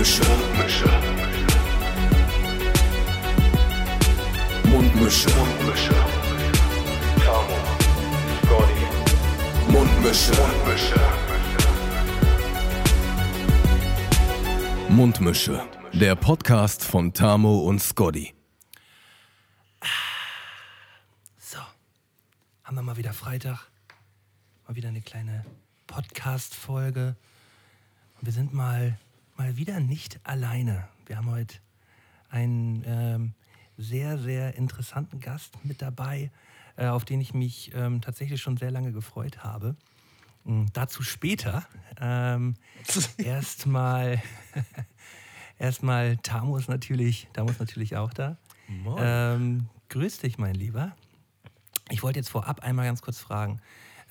Mundmische. Mundmische. Mundmische. Mundmische. Tamo. Scotty. Mundmische. Mundmische. Mundmische. Der Podcast von Tamo und Scotty. So, haben wir mal wieder Freitag. Mal wieder eine kleine Podcast-Folge. Wir sind mal, mal wieder nicht alleine. Wir haben heute einen ähm, sehr, sehr interessanten Gast mit dabei, äh, auf den ich mich ähm, tatsächlich schon sehr lange gefreut habe. Ähm, dazu später. Ähm, erstmal, erstmal, Tamu ist natürlich, Tamu ist natürlich auch da. Ähm, grüß dich, mein Lieber. Ich wollte jetzt vorab einmal ganz kurz fragen.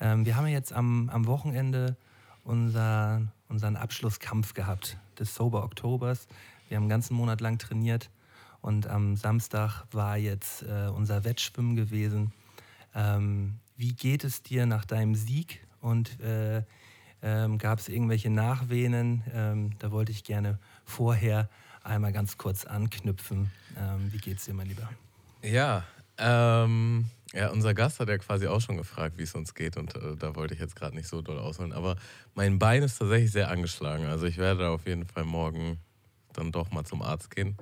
Ähm, wir haben ja jetzt am, am Wochenende unser, unseren Abschlusskampf gehabt des Sober Oktobers. Wir haben einen ganzen Monat lang trainiert und am Samstag war jetzt äh, unser Wettschwimmen gewesen. Ähm, wie geht es dir nach deinem Sieg und äh, ähm, gab es irgendwelche Nachwehen? Ähm, da wollte ich gerne vorher einmal ganz kurz anknüpfen. Ähm, wie geht's dir, mein Lieber? Ja, ähm, ja, unser Gast hat ja quasi auch schon gefragt, wie es uns geht und äh, da wollte ich jetzt gerade nicht so doll ausholen. Aber mein Bein ist tatsächlich sehr angeschlagen. Also ich werde auf jeden Fall morgen dann doch mal zum Arzt gehen.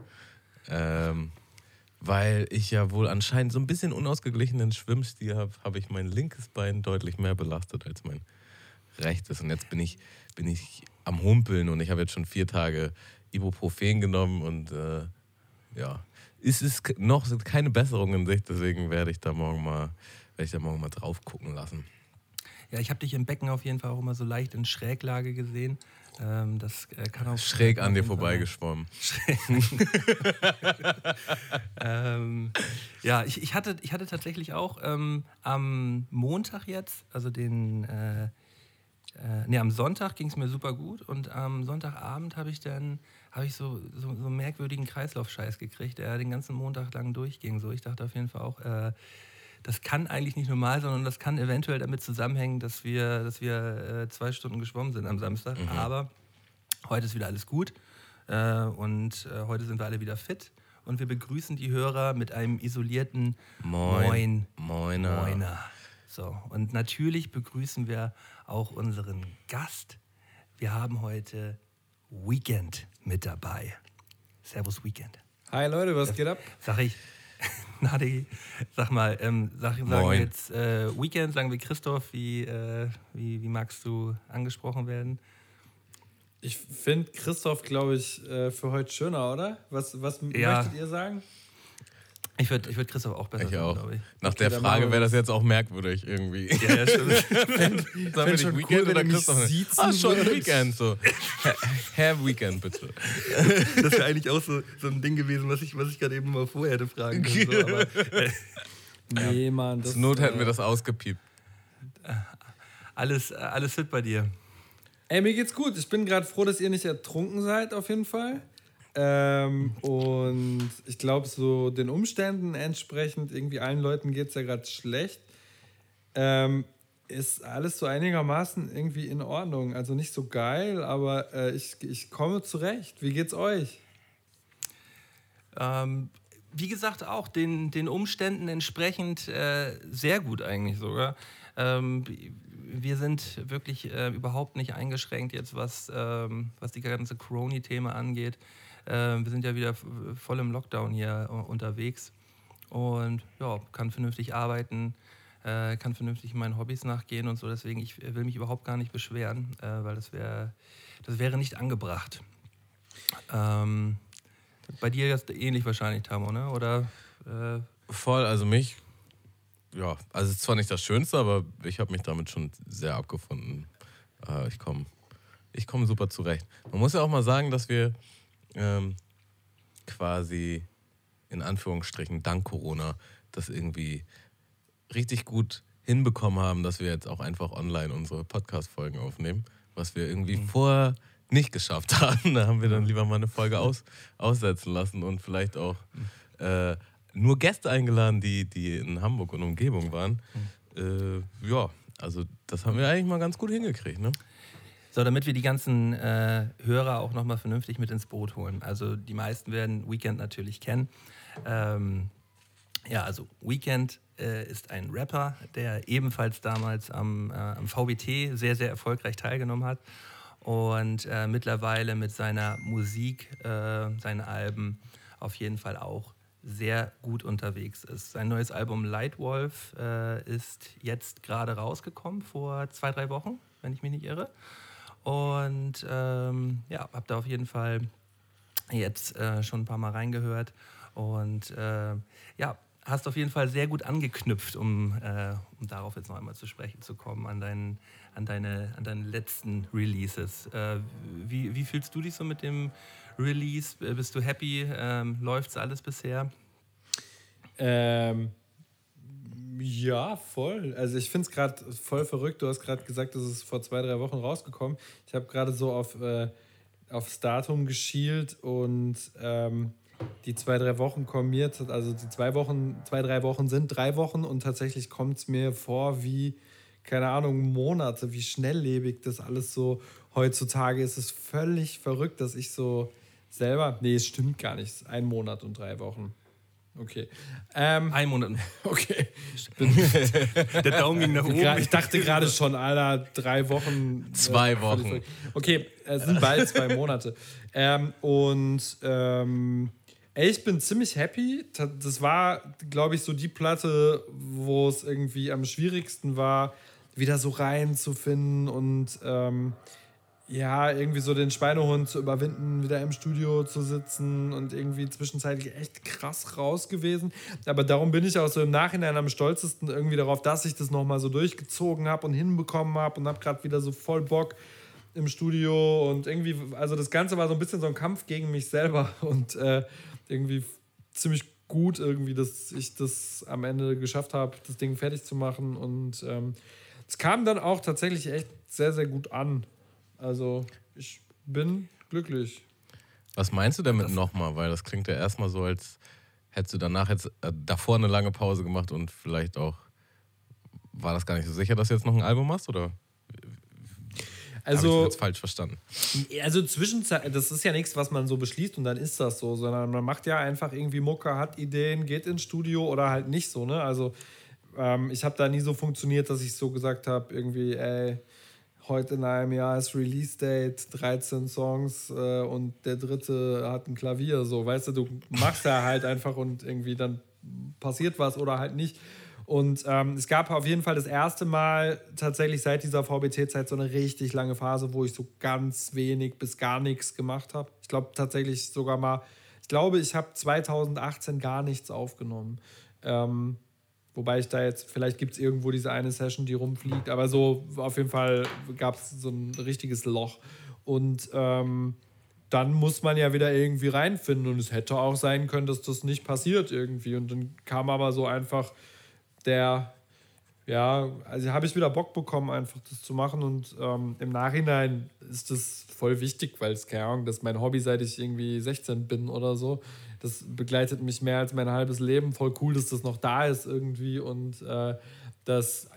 Ähm, weil ich ja wohl anscheinend so ein bisschen unausgeglichenen Schwimmstil habe, habe ich mein linkes Bein deutlich mehr belastet als mein rechtes. Und jetzt bin ich, bin ich am Humpeln und ich habe jetzt schon vier Tage Ibuprofen genommen und äh, ja, es ist noch sind keine Besserung in Sicht, deswegen werde ich da morgen mal, werde ich da morgen mal drauf gucken lassen. Ja, ich habe dich im Becken auf jeden Fall auch immer so leicht in Schräglage gesehen. Ähm, das äh, kann auch Schräg an dir vorbeigeschwommen. ähm, ja, ich, ich, hatte, ich hatte tatsächlich auch ähm, am Montag jetzt, also den, äh, äh, nee, am Sonntag ging es mir super gut und am Sonntagabend habe ich dann, habe ich so, so, so einen merkwürdigen Kreislaufscheiß gekriegt, der den ganzen Montag lang durchging. So, ich dachte auf jeden Fall auch, äh, das kann eigentlich nicht normal, sondern das kann eventuell damit zusammenhängen, dass wir, dass wir äh, zwei Stunden geschwommen sind am Samstag. Aber heute ist wieder alles gut äh, und äh, heute sind wir alle wieder fit und wir begrüßen die Hörer mit einem isolierten Moin. Moin. Moiner. Moiner. So, und natürlich begrüßen wir auch unseren Gast. Wir haben heute Weekend mit dabei. Servus Weekend. Hi Leute, was geht ab? Sag ich, Nadi, sag mal, ähm, sag, sagen wir Moin. jetzt äh, Weekend, sagen wir Christoph, wie, äh, wie, wie magst du angesprochen werden? Ich finde Christoph, glaube ich, äh, für heute schöner, oder? Was, was Ja. möchtet ihr sagen? Ich würde ich würd Christoph auch besser Ich finden, auch. glaube ich. Nach der dann Frage wir wäre das jetzt auch merkwürdig irgendwie. Ja, ja, stimmt. Sollen wir dich schon Weekend cool, oder Christoph? Ah, schon. Weekend so. Herr, Herr Weekend bitte. Das wäre eigentlich auch so, so ein Ding gewesen, was ich, was ich gerade eben mal vorher hätte fragen können. So, aber, äh, Nee, Mann. Das, Zur Not hätten äh, wir das ausgepiept. alles, äh, alles fit bei dir. Ey, mir geht's gut. Ich bin gerade froh, dass ihr nicht ertrunken seid, auf jeden Fall. Ähm, und ich glaube, so den Umständen entsprechend, irgendwie allen Leuten geht's ja gerade schlecht. Ähm, ist alles so einigermaßen irgendwie in Ordnung. Also nicht so geil, aber äh, ich, ich komme zurecht. Wie geht's euch? Ähm, wie gesagt, auch den, den Umständen entsprechend äh, sehr gut eigentlich sogar. Ähm, wir sind wirklich äh, überhaupt nicht eingeschränkt jetzt, was, ähm, was die ganze Corona-Thema angeht. Ähm, wir sind ja wieder voll im Lockdown hier äh, unterwegs und ja, kann vernünftig arbeiten, äh, kann vernünftig meinen Hobbys nachgehen und so. Deswegen, ich will mich überhaupt gar nicht beschweren, äh, weil das, wär, das wäre nicht angebracht. Ähm, bei dir ist ähnlich wahrscheinlich, Tamo, ne? Oder äh, Voll, also mich, ja, also es ist zwar nicht das Schönste, aber ich habe mich damit schon sehr abgefunden. Äh, ich komme ich komm super zurecht. Man muss ja auch mal sagen, dass wir ähm, quasi in Anführungsstrichen dank Corona das irgendwie richtig gut hinbekommen haben, dass wir jetzt auch einfach online unsere Podcast-Folgen aufnehmen, was wir irgendwie vorher nicht geschafft haben. Da haben wir dann lieber mal eine Folge aus, aussetzen lassen und vielleicht auch äh, nur Gäste eingeladen, die, die in Hamburg und Umgebung waren. Äh, ja, also das haben wir eigentlich mal ganz gut hingekriegt. Ne? So, damit wir die ganzen äh, Hörer auch nochmal vernünftig mit ins Boot holen. Also die meisten werden Weekend natürlich kennen. Ähm, ja, also Weekend äh, ist ein Rapper, der ebenfalls damals am, äh, am VBT sehr, sehr erfolgreich teilgenommen hat und äh, mittlerweile mit seiner Musik, äh, seinen Alben auf jeden Fall auch sehr gut unterwegs ist. Sein neues Album Lightwolf äh, ist jetzt gerade rausgekommen, vor zwei, drei Wochen, wenn ich mich nicht irre. Und ähm, ja, habe da auf jeden Fall jetzt äh, schon ein paar Mal reingehört. Und äh, ja, hast auf jeden Fall sehr gut angeknüpft, um, äh, um darauf jetzt noch einmal zu sprechen zu kommen, an, deinen, an, deine, an deine letzten Releases. Äh, wie, wie fühlst du dich so mit dem Release? Bist du happy? Ähm, Läuft alles bisher? Ähm, ja, voll. Also ich finde es gerade voll verrückt. Du hast gerade gesagt, das ist vor zwei, drei Wochen rausgekommen. Ich habe gerade so auf, äh, aufs Datum geschielt und ähm, die zwei, drei Wochen kommen mir, also die zwei Wochen, zwei, drei Wochen sind drei Wochen und tatsächlich kommt es mir vor wie, keine Ahnung, Monate, wie schnelllebig das alles so heutzutage ist. Es ist völlig verrückt, dass ich so selber, nee, es stimmt gar nicht, ein Monat und drei Wochen. Okay. Ähm, Ein Monat. okay. Der Daumen ging nach oben. Ich dachte gerade schon, Alter, drei Wochen. Zwei völlig Wochen. Okay, es sind bald zwei Monate. Ähm, und ähm, ey, ich bin ziemlich happy. Das war, glaube ich, so die Platte, wo es irgendwie am schwierigsten war, wieder so reinzufinden und ähm, ja, irgendwie so den Schweinehund zu überwinden, wieder im Studio zu sitzen und irgendwie zwischenzeitlich echt krass raus gewesen. Aber darum bin ich auch so im Nachhinein am stolzesten irgendwie darauf, dass ich das nochmal so durchgezogen habe und hinbekommen habe und habe gerade wieder so voll Bock im Studio und irgendwie, also das Ganze war so ein bisschen so ein Kampf gegen mich selber und äh, irgendwie ziemlich gut irgendwie, dass ich das am Ende geschafft habe, das Ding fertig zu machen und ähm, es kam dann auch tatsächlich echt sehr, sehr gut an. Also ich bin glücklich. Was meinst du damit nochmal? Weil das klingt ja erstmal so, als hättest du danach jetzt äh, davor eine lange Pause gemacht und vielleicht auch. War das gar nicht so sicher, dass du jetzt noch ein Album machst? Oder Also, jetzt falsch verstanden? also Zwischenzeit, das ist ja nichts, was man so beschließt und dann ist das so, sondern man macht ja einfach irgendwie Mucke, hat Ideen, geht ins Studio oder halt nicht so, ne? Also ähm, ich habe da nie so funktioniert, dass ich so gesagt habe, irgendwie, ey, heute in einem Jahr ist Release-Date, 13 Songs äh, und der dritte hat ein Klavier, so, weißt du, du machst ja halt einfach und irgendwie dann passiert was oder halt nicht. Und ähm, es gab auf jeden Fall das erste Mal tatsächlich seit dieser VBT-Zeit so eine richtig lange Phase, wo ich so ganz wenig bis gar nichts gemacht habe. Ich glaube tatsächlich sogar mal, ich glaube, ich habe 2018 gar nichts aufgenommen. Ähm, wobei ich da jetzt, vielleicht gibt es irgendwo diese eine Session, die rumfliegt, aber so auf jeden Fall gab es so ein richtiges Loch. Und ähm, dann muss man ja wieder irgendwie reinfinden. Und es hätte auch sein können, dass das nicht passiert irgendwie. Und dann kam aber so einfach der, ja, also habe ich wieder Bock bekommen, einfach das zu machen. Und ähm, im Nachhinein ist das voll wichtig, weil es, keine Ahnung, das ist mein Hobby, seit ich irgendwie 16 bin oder so. Das begleitet mich mehr als mein halbes Leben. Voll cool, dass das noch da ist irgendwie. Und äh, das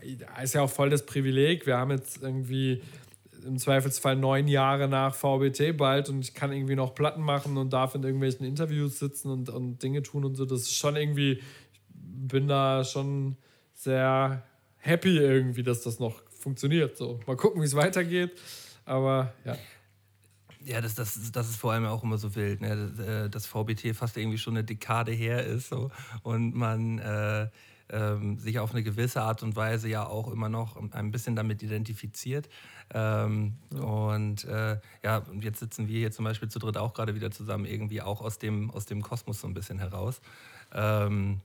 ist ja auch voll das Privileg. Wir haben jetzt irgendwie im Zweifelsfall neun Jahre nach VBT bald und ich kann irgendwie noch Platten machen und darf in irgendwelchen Interviews sitzen und, und Dinge tun und so. Das ist schon irgendwie, ich bin da schon sehr happy irgendwie, dass das noch funktioniert. So, mal gucken, wie es weitergeht. Aber ja. Ja, das, das, das ist vor allem auch immer so wild, ne? dass, äh, das VBT fast irgendwie schon eine Dekade her ist so, und man äh, ähm, sich auf eine gewisse Art und Weise ja auch immer noch ein bisschen damit identifiziert. Ähm, Und äh, ja, und jetzt sitzen wir hier zum Beispiel zu dritt auch gerade wieder zusammen, irgendwie auch aus dem, aus dem Kosmos so ein bisschen heraus. Ähm,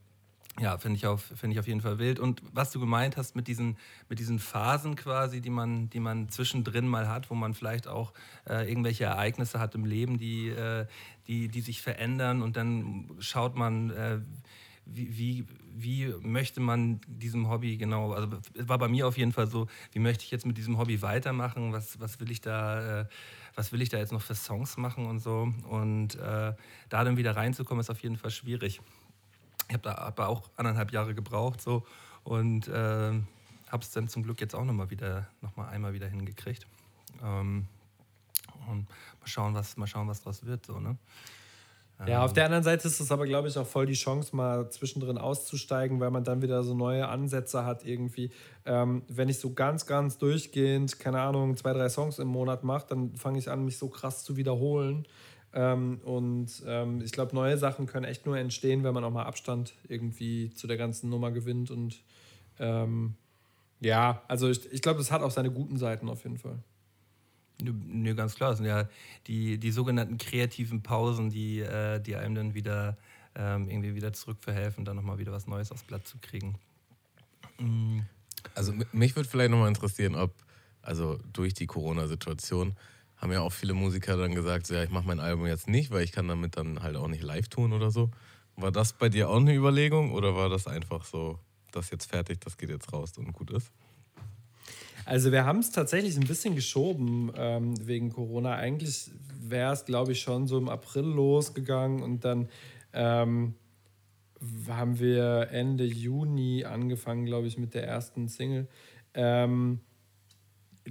ja, finde ich, auf, find ich auf jeden Fall wild. Und was du gemeint hast mit diesen, mit diesen Phasen quasi, die man, die man zwischendrin mal hat, wo man vielleicht auch äh, irgendwelche Ereignisse hat im Leben, die, äh, die, die sich verändern und dann schaut man, äh, wie, wie, wie möchte man diesem Hobby genau, also es war bei mir auf jeden Fall so, wie möchte ich jetzt mit diesem Hobby weitermachen, was, was will ich da, äh, was will ich da jetzt noch für Songs machen und so. Und äh, da dann wieder reinzukommen, ist auf jeden Fall schwierig. Ich habe da aber auch anderthalb Jahre gebraucht so und äh, habe es dann zum Glück jetzt auch nochmal wieder, noch mal einmal wieder hingekriegt. Ähm, und mal schauen, was, mal schauen, was draus wird. So, ne? Ja, auf der anderen Seite ist es aber, glaube ich, auch voll die Chance, mal zwischendrin auszusteigen, weil man dann wieder so neue Ansätze hat irgendwie. Ähm, wenn ich so ganz, ganz durchgehend, keine Ahnung, zwei, drei Songs im Monat mache, dann fange ich an, mich so krass zu wiederholen. Ähm, und ähm, ich glaube, neue Sachen können echt nur entstehen, wenn man auch mal Abstand irgendwie zu der ganzen Nummer gewinnt. Und ähm, ja, also ich, ich glaube, es hat auch seine guten Seiten auf jeden Fall. Nö, ganz klar. Das sind ja die, die sogenannten kreativen Pausen, die, äh, die einem dann wieder ähm, irgendwie wieder zurückverhelfen, dann nochmal wieder was Neues aufs Blatt zu kriegen. Mhm. Also mich würde vielleicht nochmal interessieren, ob, also durch die Corona-Situation, haben ja auch viele Musiker dann gesagt, so, ja, ich mache mein Album jetzt nicht, weil ich kann damit dann halt auch nicht live tun oder so. War das bei dir auch eine Überlegung oder war das einfach so, das jetzt fertig, das geht jetzt raus und gut ist? Also wir haben es tatsächlich ein bisschen geschoben ähm, wegen Corona. Eigentlich wäre es, glaube ich, schon so im April losgegangen und dann ähm, haben wir Ende Juni angefangen, glaube ich, mit der ersten Single. Ähm,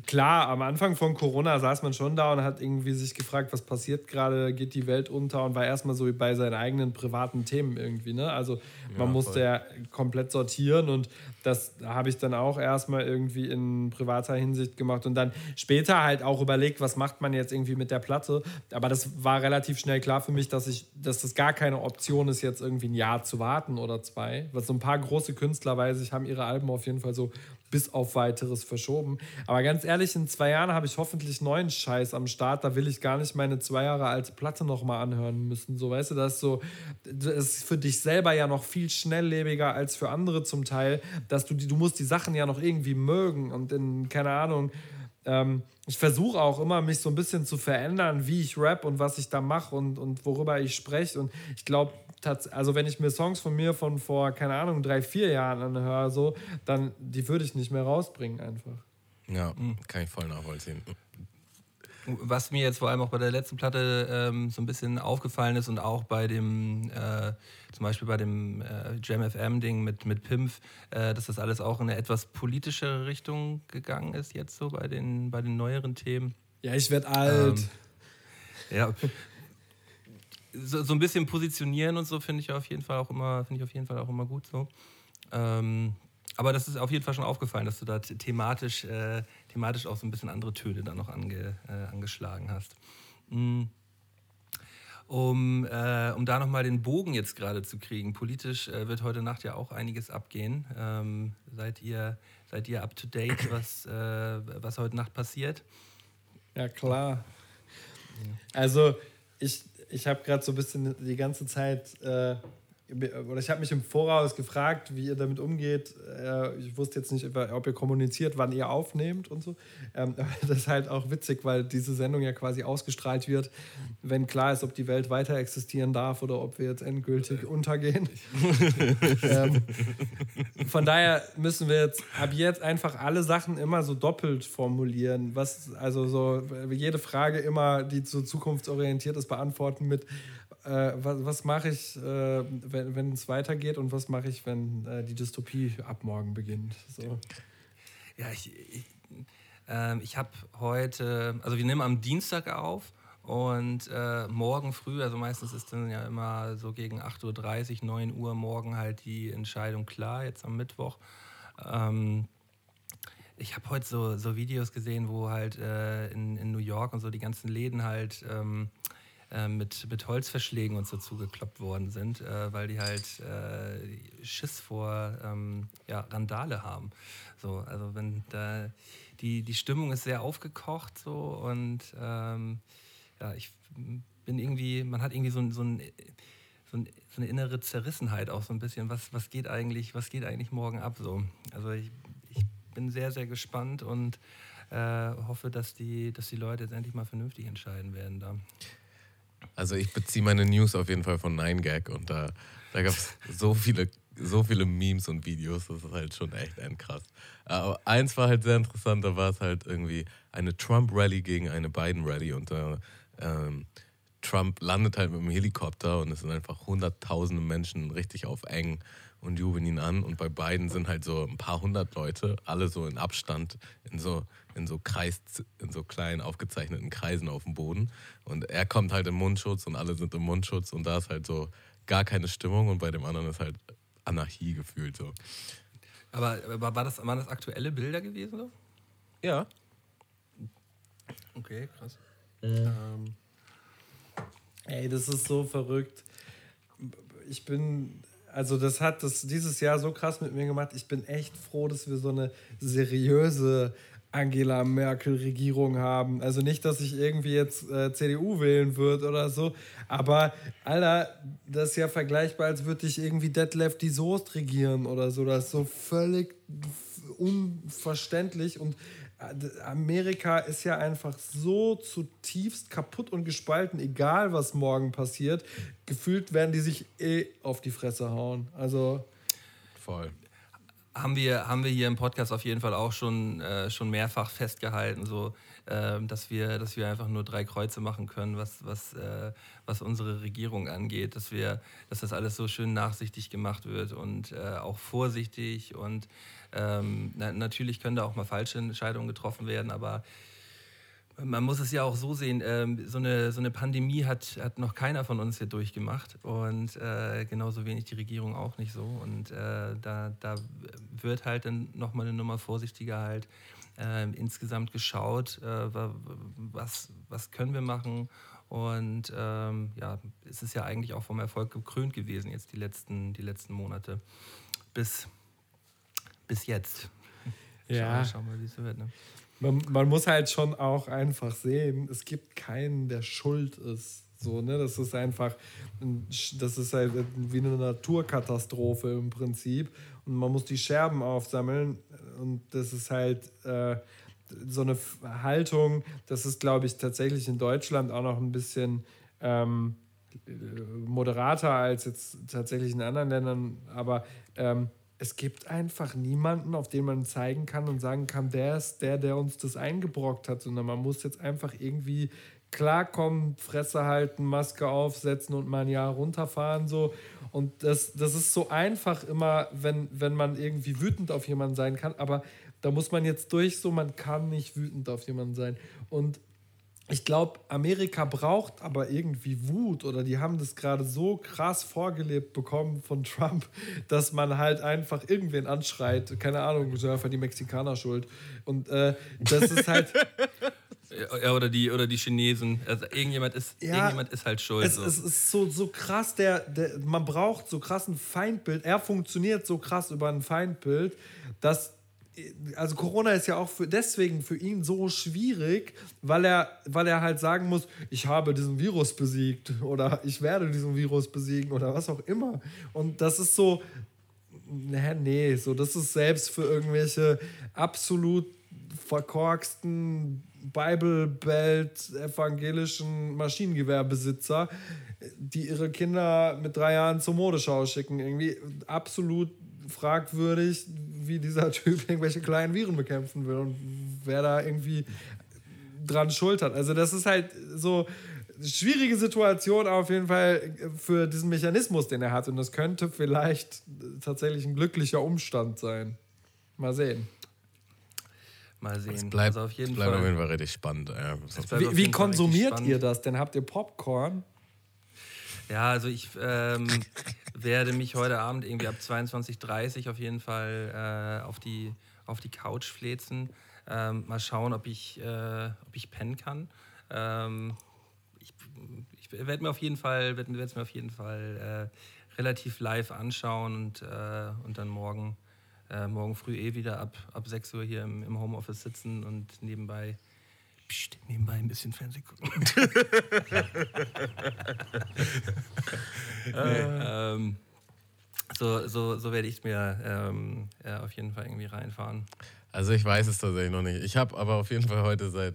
klar, am Anfang von Corona saß man schon da und hat irgendwie sich gefragt, was passiert gerade, geht die Welt unter und war erstmal so bei seinen eigenen privaten Themen irgendwie. Ne? Also man ja, musste ja komplett sortieren und das habe ich dann auch erstmal irgendwie in privater Hinsicht gemacht und dann später halt auch überlegt, was macht man jetzt irgendwie mit der Platte. Aber das war relativ schnell klar für mich, dass ich, dass das gar keine Option ist, jetzt irgendwie ein Jahr zu warten oder zwei. Was so ein paar große Künstler weiß ich, haben ihre Alben auf jeden Fall so bis auf weiteres verschoben. Aber ganz ehrlich, in zwei Jahren habe ich hoffentlich neuen Scheiß am Start. Da will ich gar nicht meine zwei Jahre alte Platte nochmal anhören müssen. So, weißt du, das ist so, das ist für dich selber ja noch viel schnelllebiger als für andere zum Teil, dass du die, du musst die Sachen ja noch irgendwie mögen und in, keine Ahnung, ähm, ich versuche auch immer, mich so ein bisschen zu verändern, wie ich rap und was ich da mache und, und worüber ich spreche. Und ich glaube, also wenn ich mir Songs von mir von vor, keine Ahnung, drei, vier Jahren anhöre, so, dann die würde ich nicht mehr rausbringen einfach. Ja, kann ich voll nachvollziehen. Was mir jetzt vor allem auch bei der letzten Platte ähm, so ein bisschen aufgefallen ist und auch bei dem, äh, zum Beispiel bei dem äh, Jam FM-Ding mit, mit Pimpf, äh, dass das alles auch in eine etwas politischere Richtung gegangen ist, jetzt so bei den, bei den neueren Themen. Ja, ich werde alt. Ähm, ja, so, so ein bisschen positionieren und so finde ich auf jeden Fall auch immer, finde ich auf jeden Fall auch immer gut so. Ähm, aber das ist auf jeden Fall schon aufgefallen, dass du da thematisch, äh, thematisch auch so ein bisschen andere Töne da noch ange, äh, angeschlagen hast. Mhm. Um, äh, um da nochmal den Bogen jetzt gerade zu kriegen. Politisch äh, wird heute Nacht ja auch einiges abgehen. Ähm, seid, ihr, seid ihr up to date, was, äh, was heute Nacht passiert? Ja, klar. Also, ich, ich habe gerade so ein bisschen die ganze Zeit äh, oder ich habe mich im Voraus gefragt, wie ihr damit umgeht. Äh, ich wusste jetzt nicht, ob ihr kommuniziert, wann ihr aufnehmt und so. Ähm, das ist halt auch witzig, weil diese Sendung ja quasi ausgestrahlt wird, wenn klar ist, ob die Welt weiter existieren darf oder ob wir jetzt endgültig untergehen. Ähm, von daher müssen wir jetzt ab jetzt einfach alle Sachen immer so doppelt formulieren. Was, also so jede Frage immer, die so zukunftsorientiert ist, beantworten mit äh, was, was mache ich, äh, wenn es weitergeht und was mache ich, wenn äh, die Dystopie ab morgen beginnt. So. Ja, ich, ich, ähm, ich habe heute, also wir nehmen am Dienstag auf und äh, morgen früh, also meistens ist dann ja immer so gegen 8.30 Uhr, 9 Uhr morgen halt die Entscheidung klar, jetzt am Mittwoch. Ähm, ich habe heute so, so Videos gesehen, wo halt äh, in, in New York und so die ganzen Läden halt ähm, äh, mit, mit Holzverschlägen und so zugekloppt worden sind, äh, weil die halt äh, Schiss vor ähm, ja, Randale haben. So, also wenn da die, die Stimmung ist sehr aufgekocht so und ähm, ja, ich bin irgendwie, man hat irgendwie so, so, ein, so, ein, so, eine innere Zerrissenheit auch so ein bisschen, was, was geht eigentlich, was geht eigentlich morgen ab so. Also ich, ich bin sehr, sehr gespannt und äh, hoffe, dass die, dass die Leute jetzt endlich mal vernünftig entscheiden werden da. Also ich beziehe meine News auf jeden Fall von 9gag und da, da gab es so viele, so viele Memes und Videos, das ist halt schon echt ein krass. Aber eins war halt sehr interessant, da war es halt irgendwie eine Trump-Rally gegen eine Biden-Rally und äh, ähm, Trump landet halt mit dem Helikopter und es sind einfach hunderttausende Menschen richtig auf eng und jubeln ihn an. Und bei beiden sind halt so ein paar hundert Leute, alle so in Abstand, in so, in so Kreis, in so kleinen aufgezeichneten Kreisen auf dem Boden. Und er kommt halt im Mundschutz und alle sind im Mundschutz und da ist halt so gar keine Stimmung und bei dem anderen ist halt Anarchie gefühlt so. Aber, aber war das, waren das aktuelle Bilder gewesen? So? Ja. Okay, krass. Ähm, ey, das ist so verrückt. Ich bin, also das hat das dieses Jahr so krass mit mir gemacht. Ich bin echt froh, dass wir so eine seriöse Angela Merkel-Regierung haben. Also nicht, dass ich irgendwie jetzt äh, CDU wählen würde oder so, aber Alter, das ist ja vergleichbar, als würde ich irgendwie Detlef die Soest regieren oder so. Das ist so völlig unverständlich und äh, Amerika ist ja einfach so zutiefst kaputt und gespalten, egal was morgen passiert. Gefühlt werden die sich eh auf die Fresse hauen. Also. Voll haben wir, haben wir hier im Podcast auf jeden Fall auch schon, äh, schon mehrfach festgehalten, so, äh, dass, wir, dass wir einfach nur drei Kreuze machen können, was, was, äh, was unsere Regierung angeht, dass, wir, dass das alles so schön nachsichtig gemacht wird und äh, auch vorsichtig und ähm, na, natürlich können da auch mal falsche Entscheidungen getroffen werden, aber man muss es ja auch so sehen, ähm, so, eine, so eine Pandemie hat, hat noch keiner von uns hier durchgemacht und äh, genauso wenig die Regierung auch nicht so. Und äh, da, da wird halt dann nochmal eine Nummer vorsichtiger halt äh, insgesamt geschaut, äh, was, was können wir machen. Und ähm, ja, es ist ja eigentlich auch vom Erfolg gekrönt gewesen jetzt die letzten, die letzten Monate bis, bis jetzt. Ja. Schauen wir, mal, wie es wird. Ne? Man, man muss halt schon auch einfach sehen, es gibt keinen, der schuld ist. So, ne? Das ist einfach, das ist halt wie eine Naturkatastrophe im Prinzip. Und man muss die Scherben aufsammeln. Und das ist halt äh, so eine Haltung, das ist, glaube ich, tatsächlich in Deutschland auch noch ein bisschen ähm, moderater als jetzt tatsächlich in anderen Ländern. Aber ähm, es gibt einfach niemanden, auf den man zeigen kann und sagen kann, der ist der, der uns das eingebrockt hat, sondern man muss jetzt einfach irgendwie klarkommen, Fresse halten, Maske aufsetzen und mal ein Jahr runterfahren so. Und das, das ist so einfach immer, wenn, wenn man irgendwie wütend auf jemanden sein kann, aber da muss man jetzt durch, so man kann nicht wütend auf jemanden sein. Und ich glaube, Amerika braucht aber irgendwie Wut oder die haben das gerade so krass vorgelebt bekommen von Trump, dass man halt einfach irgendwen anschreit. Keine Ahnung, einfach die Mexikaner schuld. Und äh, das ist halt. Ja, oder die, oder die Chinesen. Also irgendjemand ist, ja, irgendjemand ist halt schuld. Es, so. es ist so, so krass, der, der, man braucht so krass ein Feindbild. Er funktioniert so krass über ein Feindbild, dass also Corona ist ja auch für, deswegen für ihn so schwierig, weil er, weil er halt sagen muss, ich habe diesen Virus besiegt oder ich werde diesen Virus besiegen oder was auch immer. Und das ist so, nee, nee, so das ist selbst für irgendwelche absolut verkorksten Bible Belt evangelischen Maschinengewehrbesitzer, die ihre Kinder mit drei Jahren zur Modeschau schicken, irgendwie absolut fragwürdig, wie dieser Typ irgendwelche kleinen Viren bekämpfen will und wer da irgendwie dran schuld hat. Also das ist halt so eine schwierige Situation auf jeden Fall für diesen Mechanismus, den er hat. Und das könnte vielleicht tatsächlich ein glücklicher Umstand sein. Mal sehen. Mal sehen. Es bleibt, also auf jeden, bleibt Fall. auf jeden Fall richtig spannend. Ja. Wie, wie konsumiert ihr das denn? Habt ihr Popcorn? Ja, also ich ähm, werde mich heute Abend irgendwie ab 22.30 Uhr auf jeden Fall äh, auf, die, auf die Couch flezen. Ähm, mal schauen, ob ich, äh, ob ich pennen kann. Ähm, ich ich werde mir auf jeden Fall, werd, mir auf jeden Fall äh, relativ live anschauen und, äh, und dann morgen, äh, morgen früh eh wieder ab, ab 6 Uhr hier im, im Homeoffice sitzen und nebenbei Psst, nebenbei ein bisschen Fernsehen gucken. äh, ähm, so, so, so werde ich es mir ähm, ja, auf jeden Fall irgendwie reinfahren. Also ich weiß es tatsächlich noch nicht. Ich habe aber auf jeden Fall heute seit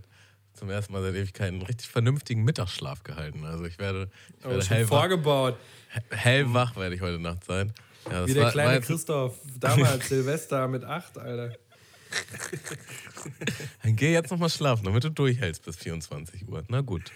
zum ersten Mal seit Ewigkeiten einen richtig vernünftigen Mittagsschlaf gehalten. Also ich werde, ich werde oh, hellwach, vorgebaut. Hellwach werde ich heute Nacht sein. Ja, Wie der war, kleine war Christoph damals Silvester mit acht, Alter. Dann geh jetzt nochmal schlafen, damit du durchhältst bis 24 Uhr. Na gut.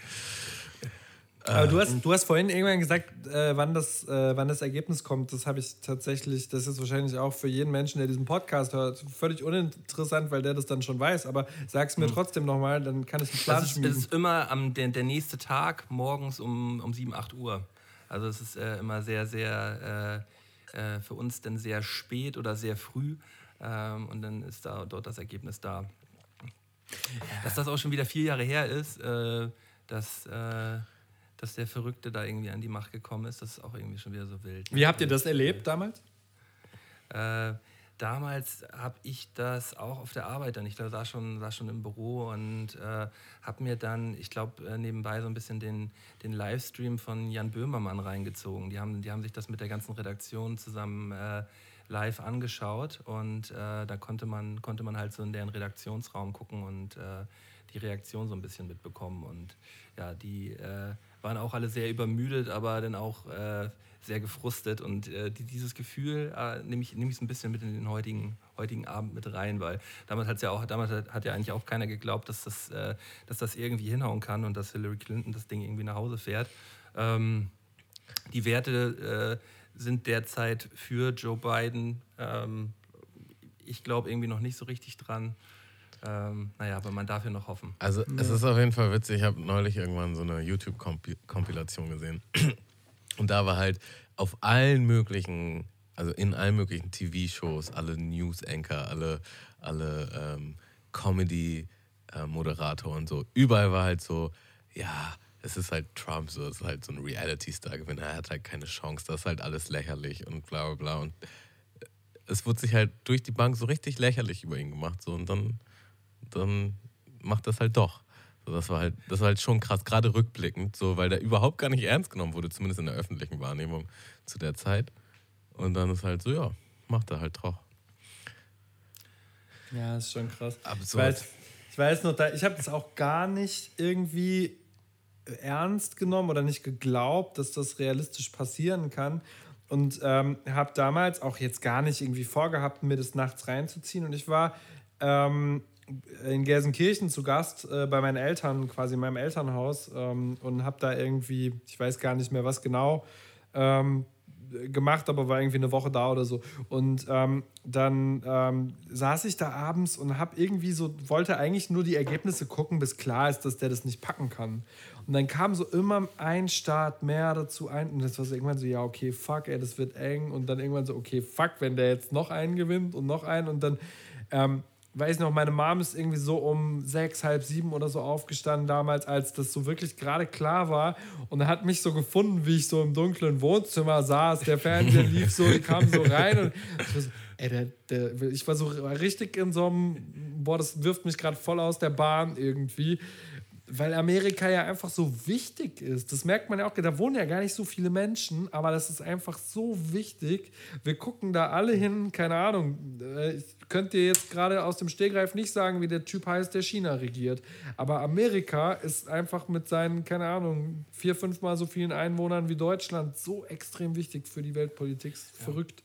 Aber du hast, du hast vorhin irgendwann gesagt, äh, wann, das, äh, wann das Ergebnis kommt. Das habe ich tatsächlich, das ist wahrscheinlich auch für jeden Menschen, der diesen Podcast hört, völlig uninteressant, weil der das dann schon weiß. Aber sag es mir Mhm. trotzdem nochmal, dann kann ich einen Plan Das ist, schmieden. es ist immer am, der, der nächste Tag morgens um, um 7, 8 Uhr. Also es ist äh, immer sehr, sehr äh, äh, für uns dann sehr spät oder sehr früh. Ähm, und dann ist da dort das Ergebnis da. Dass das auch schon wieder vier Jahre her ist, äh, dass, äh, dass der Verrückte da irgendwie an die Macht gekommen ist, das ist auch irgendwie schon wieder so wild. ne? Wie habt ihr das erlebt damals? Äh, damals habe ich das auch auf der Arbeit dann. Ich glaub, saß schon, saß schon im Büro und äh, habe mir dann, ich glaube, äh, nebenbei so ein bisschen den, den Livestream von Jan Böhmermann reingezogen. Die haben, die haben sich das mit der ganzen Redaktion zusammen äh, live angeschaut und äh, da konnte man, konnte man halt so in deren Redaktionsraum gucken und äh, die Reaktion so ein bisschen mitbekommen. Und ja, die äh, waren auch alle sehr übermüdet, aber dann auch äh, sehr gefrustet. Und äh, die, dieses Gefühl äh, nehme ich, nehm ich so ein bisschen mit in den heutigen, heutigen Abend mit rein, weil damals, hat's ja auch, damals hat, ja eigentlich auch keiner geglaubt, dass das, dass das irgendwie hinhauen kann und dass Hillary Clinton das Ding irgendwie nach Hause fährt. Ähm, die Werte sind derzeit für Joe Biden. Ähm, ich glaube irgendwie noch nicht so richtig dran. Ähm, naja, aber man darf ja noch hoffen. Also es ist auf jeden Fall witzig. Ich habe neulich irgendwann so eine YouTube-Kompilation gesehen. Und da war halt auf allen möglichen, also in allen möglichen TV-Shows, alle News-Anchor, alle, alle ähm, Comedy-Moderator und so. Überall war halt so, ja, es ist halt Trump, so, es ist halt so ein Reality-Star-Gewinner, er hat halt keine Chance, das ist halt alles lächerlich und bla bla bla. Und es wurde sich halt durch die Bank so richtig lächerlich über ihn gemacht. So, und dann, dann macht das halt doch. So, das, war halt, das war halt schon krass, gerade rückblickend, so, weil der überhaupt gar nicht ernst genommen wurde, zumindest in der öffentlichen Wahrnehmung zu der Zeit. Und dann ist halt so, ja, macht er halt doch. Ja, ist schon krass. Ich Absurd. weiß, ich weiß noch, da, ich habe das auch gar nicht irgendwie ernst genommen oder nicht geglaubt, dass das realistisch passieren kann. Und ähm, habe damals auch jetzt gar nicht irgendwie vorgehabt, mir das nachts reinzuziehen. Und ich war ähm, in Gelsenkirchen zu Gast äh, bei meinen Eltern, quasi in meinem Elternhaus, ähm, und habe da irgendwie, ich weiß gar nicht mehr was genau, ähm, gemacht, aber war irgendwie eine Woche da oder so. Und ähm, dann ähm, saß ich da abends und habe irgendwie so, wollte eigentlich nur die Ergebnisse gucken, bis klar ist, dass der das nicht packen kann. Und dann kam so immer ein Start mehr dazu ein und das war so irgendwann so, ja, okay, fuck, ey, das wird eng. Und dann irgendwann so, okay, fuck, wenn der jetzt noch einen gewinnt und noch einen und dann ähm, weiß noch, meine Mom ist irgendwie so um sechs, halb sieben oder so aufgestanden damals, als das so wirklich gerade klar war. Und hat mich so gefunden, wie ich so im dunklen Wohnzimmer saß, der Fernseher lief so, die kam so rein und ich war so, ey, der, der, ich war so richtig in so einem, boah, das wirft mich gerade voll aus der Bahn irgendwie, weil Amerika ja einfach so wichtig ist. Das merkt man ja auch, da wohnen ja gar nicht so viele Menschen, aber das ist einfach so wichtig. Wir gucken da alle hin, keine Ahnung. äh, Ich könnte dir jetzt gerade aus dem Stehgreif nicht sagen, wie der Typ heißt, der China regiert. Aber Amerika ist einfach mit seinen, keine Ahnung, vier, fünfmal so vielen Einwohnern wie Deutschland so extrem wichtig für die Weltpolitik. Ist Verrückt.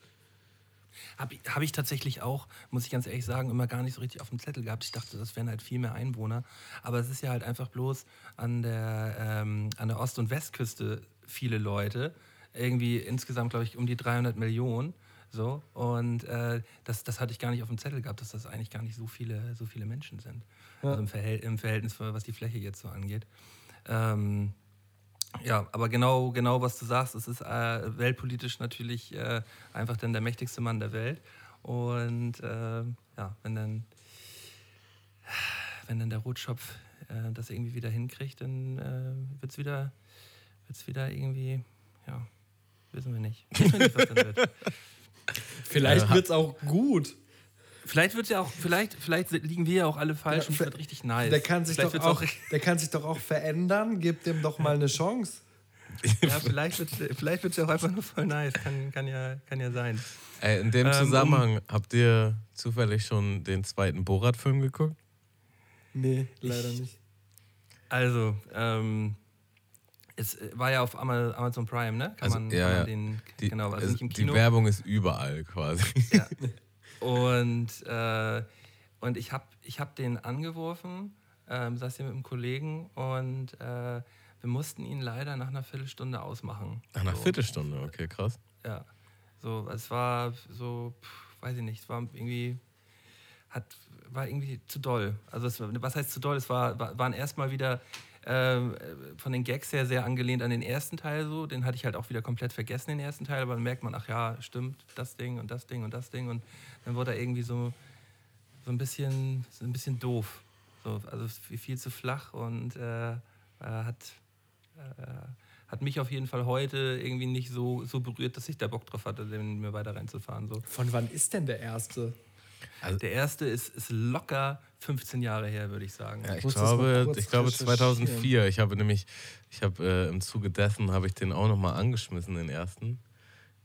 Habe ich, hab ich tatsächlich auch, muss ich ganz ehrlich sagen, immer gar nicht so richtig auf dem Zettel gehabt. Ich dachte, das wären halt viel mehr Einwohner. Aber es ist ja halt einfach bloß an der, ähm, an der Ost- und Westküste viele Leute. Irgendwie insgesamt, glaube ich, um die 300 Millionen. So. Und äh, das, das hatte ich gar nicht auf dem Zettel gehabt, dass das eigentlich gar nicht so viele, so viele Menschen sind. Also im, Verhält, im Verhältnis, was die Fläche jetzt so angeht. Ähm, ja, aber genau, genau was du sagst, es ist äh, weltpolitisch natürlich äh, einfach dann der mächtigste Mann der Welt. Und äh, ja, wenn dann, wenn dann der Rotschopf äh, das irgendwie wieder hinkriegt, dann äh, wird es wieder, wird's wieder irgendwie, ja, wissen wir nicht. Wissen wir nicht, was dann wird. Vielleicht Ja. wird es auch gut. Vielleicht wird ja auch, vielleicht, vielleicht liegen wir ja auch alle falsch Ja, und es wird richtig nice. Der kann, sich vielleicht doch auch, der kann sich doch auch verändern. Gib dem doch mal eine Chance. ja, vielleicht wird es vielleicht wird's ja auch einfach nur voll nice. Kann, kann, ja, kann ja sein. Ey, in dem Ähm, Zusammenhang, habt ihr zufällig schon den zweiten Borat-Film geguckt? Nee, leider nicht. Also, ähm, es äh, war ja auf Ama- Amazon Prime, ne? Kann Also, man, ja, kann man ja. den, Die, genau, also es- nicht im die Kino. Werbung ist überall quasi. Ja. Und, äh, und ich habe ich hab den angeworfen, ähm, saß hier mit einem Kollegen und äh, wir mussten ihn leider nach einer Viertelstunde ausmachen. Nach einer so, Viertelstunde, okay, krass. Ja. So, es war so, pff, weiß ich nicht, es war irgendwie, hat, war irgendwie zu doll. Also es, was heißt zu doll? Es war, war waren erstmal wieder ähm, von den Gags her sehr angelehnt an den ersten Teil so. Den hatte ich halt auch wieder komplett vergessen, den ersten Teil, aber dann merkt man, ach ja, stimmt, das Ding und das Ding und das Ding. Und dann wurde er irgendwie so, so ein bisschen, so ein bisschen doof. So, also viel zu flach und äh, hat, äh, hat mich auf jeden Fall heute irgendwie nicht so, so berührt, dass ich da Bock drauf hatte, den mir weiter reinzufahren. So. Von wann ist denn der erste? Also der erste ist, ist locker 15 Jahre her, würde ich sagen. Ja, ich, mal glaube, ich glaube recherchieren. 2004. Ich habe nämlich, ich habe äh, im Zuge dessen habe ich den auch nochmal angeschmissen, den ersten.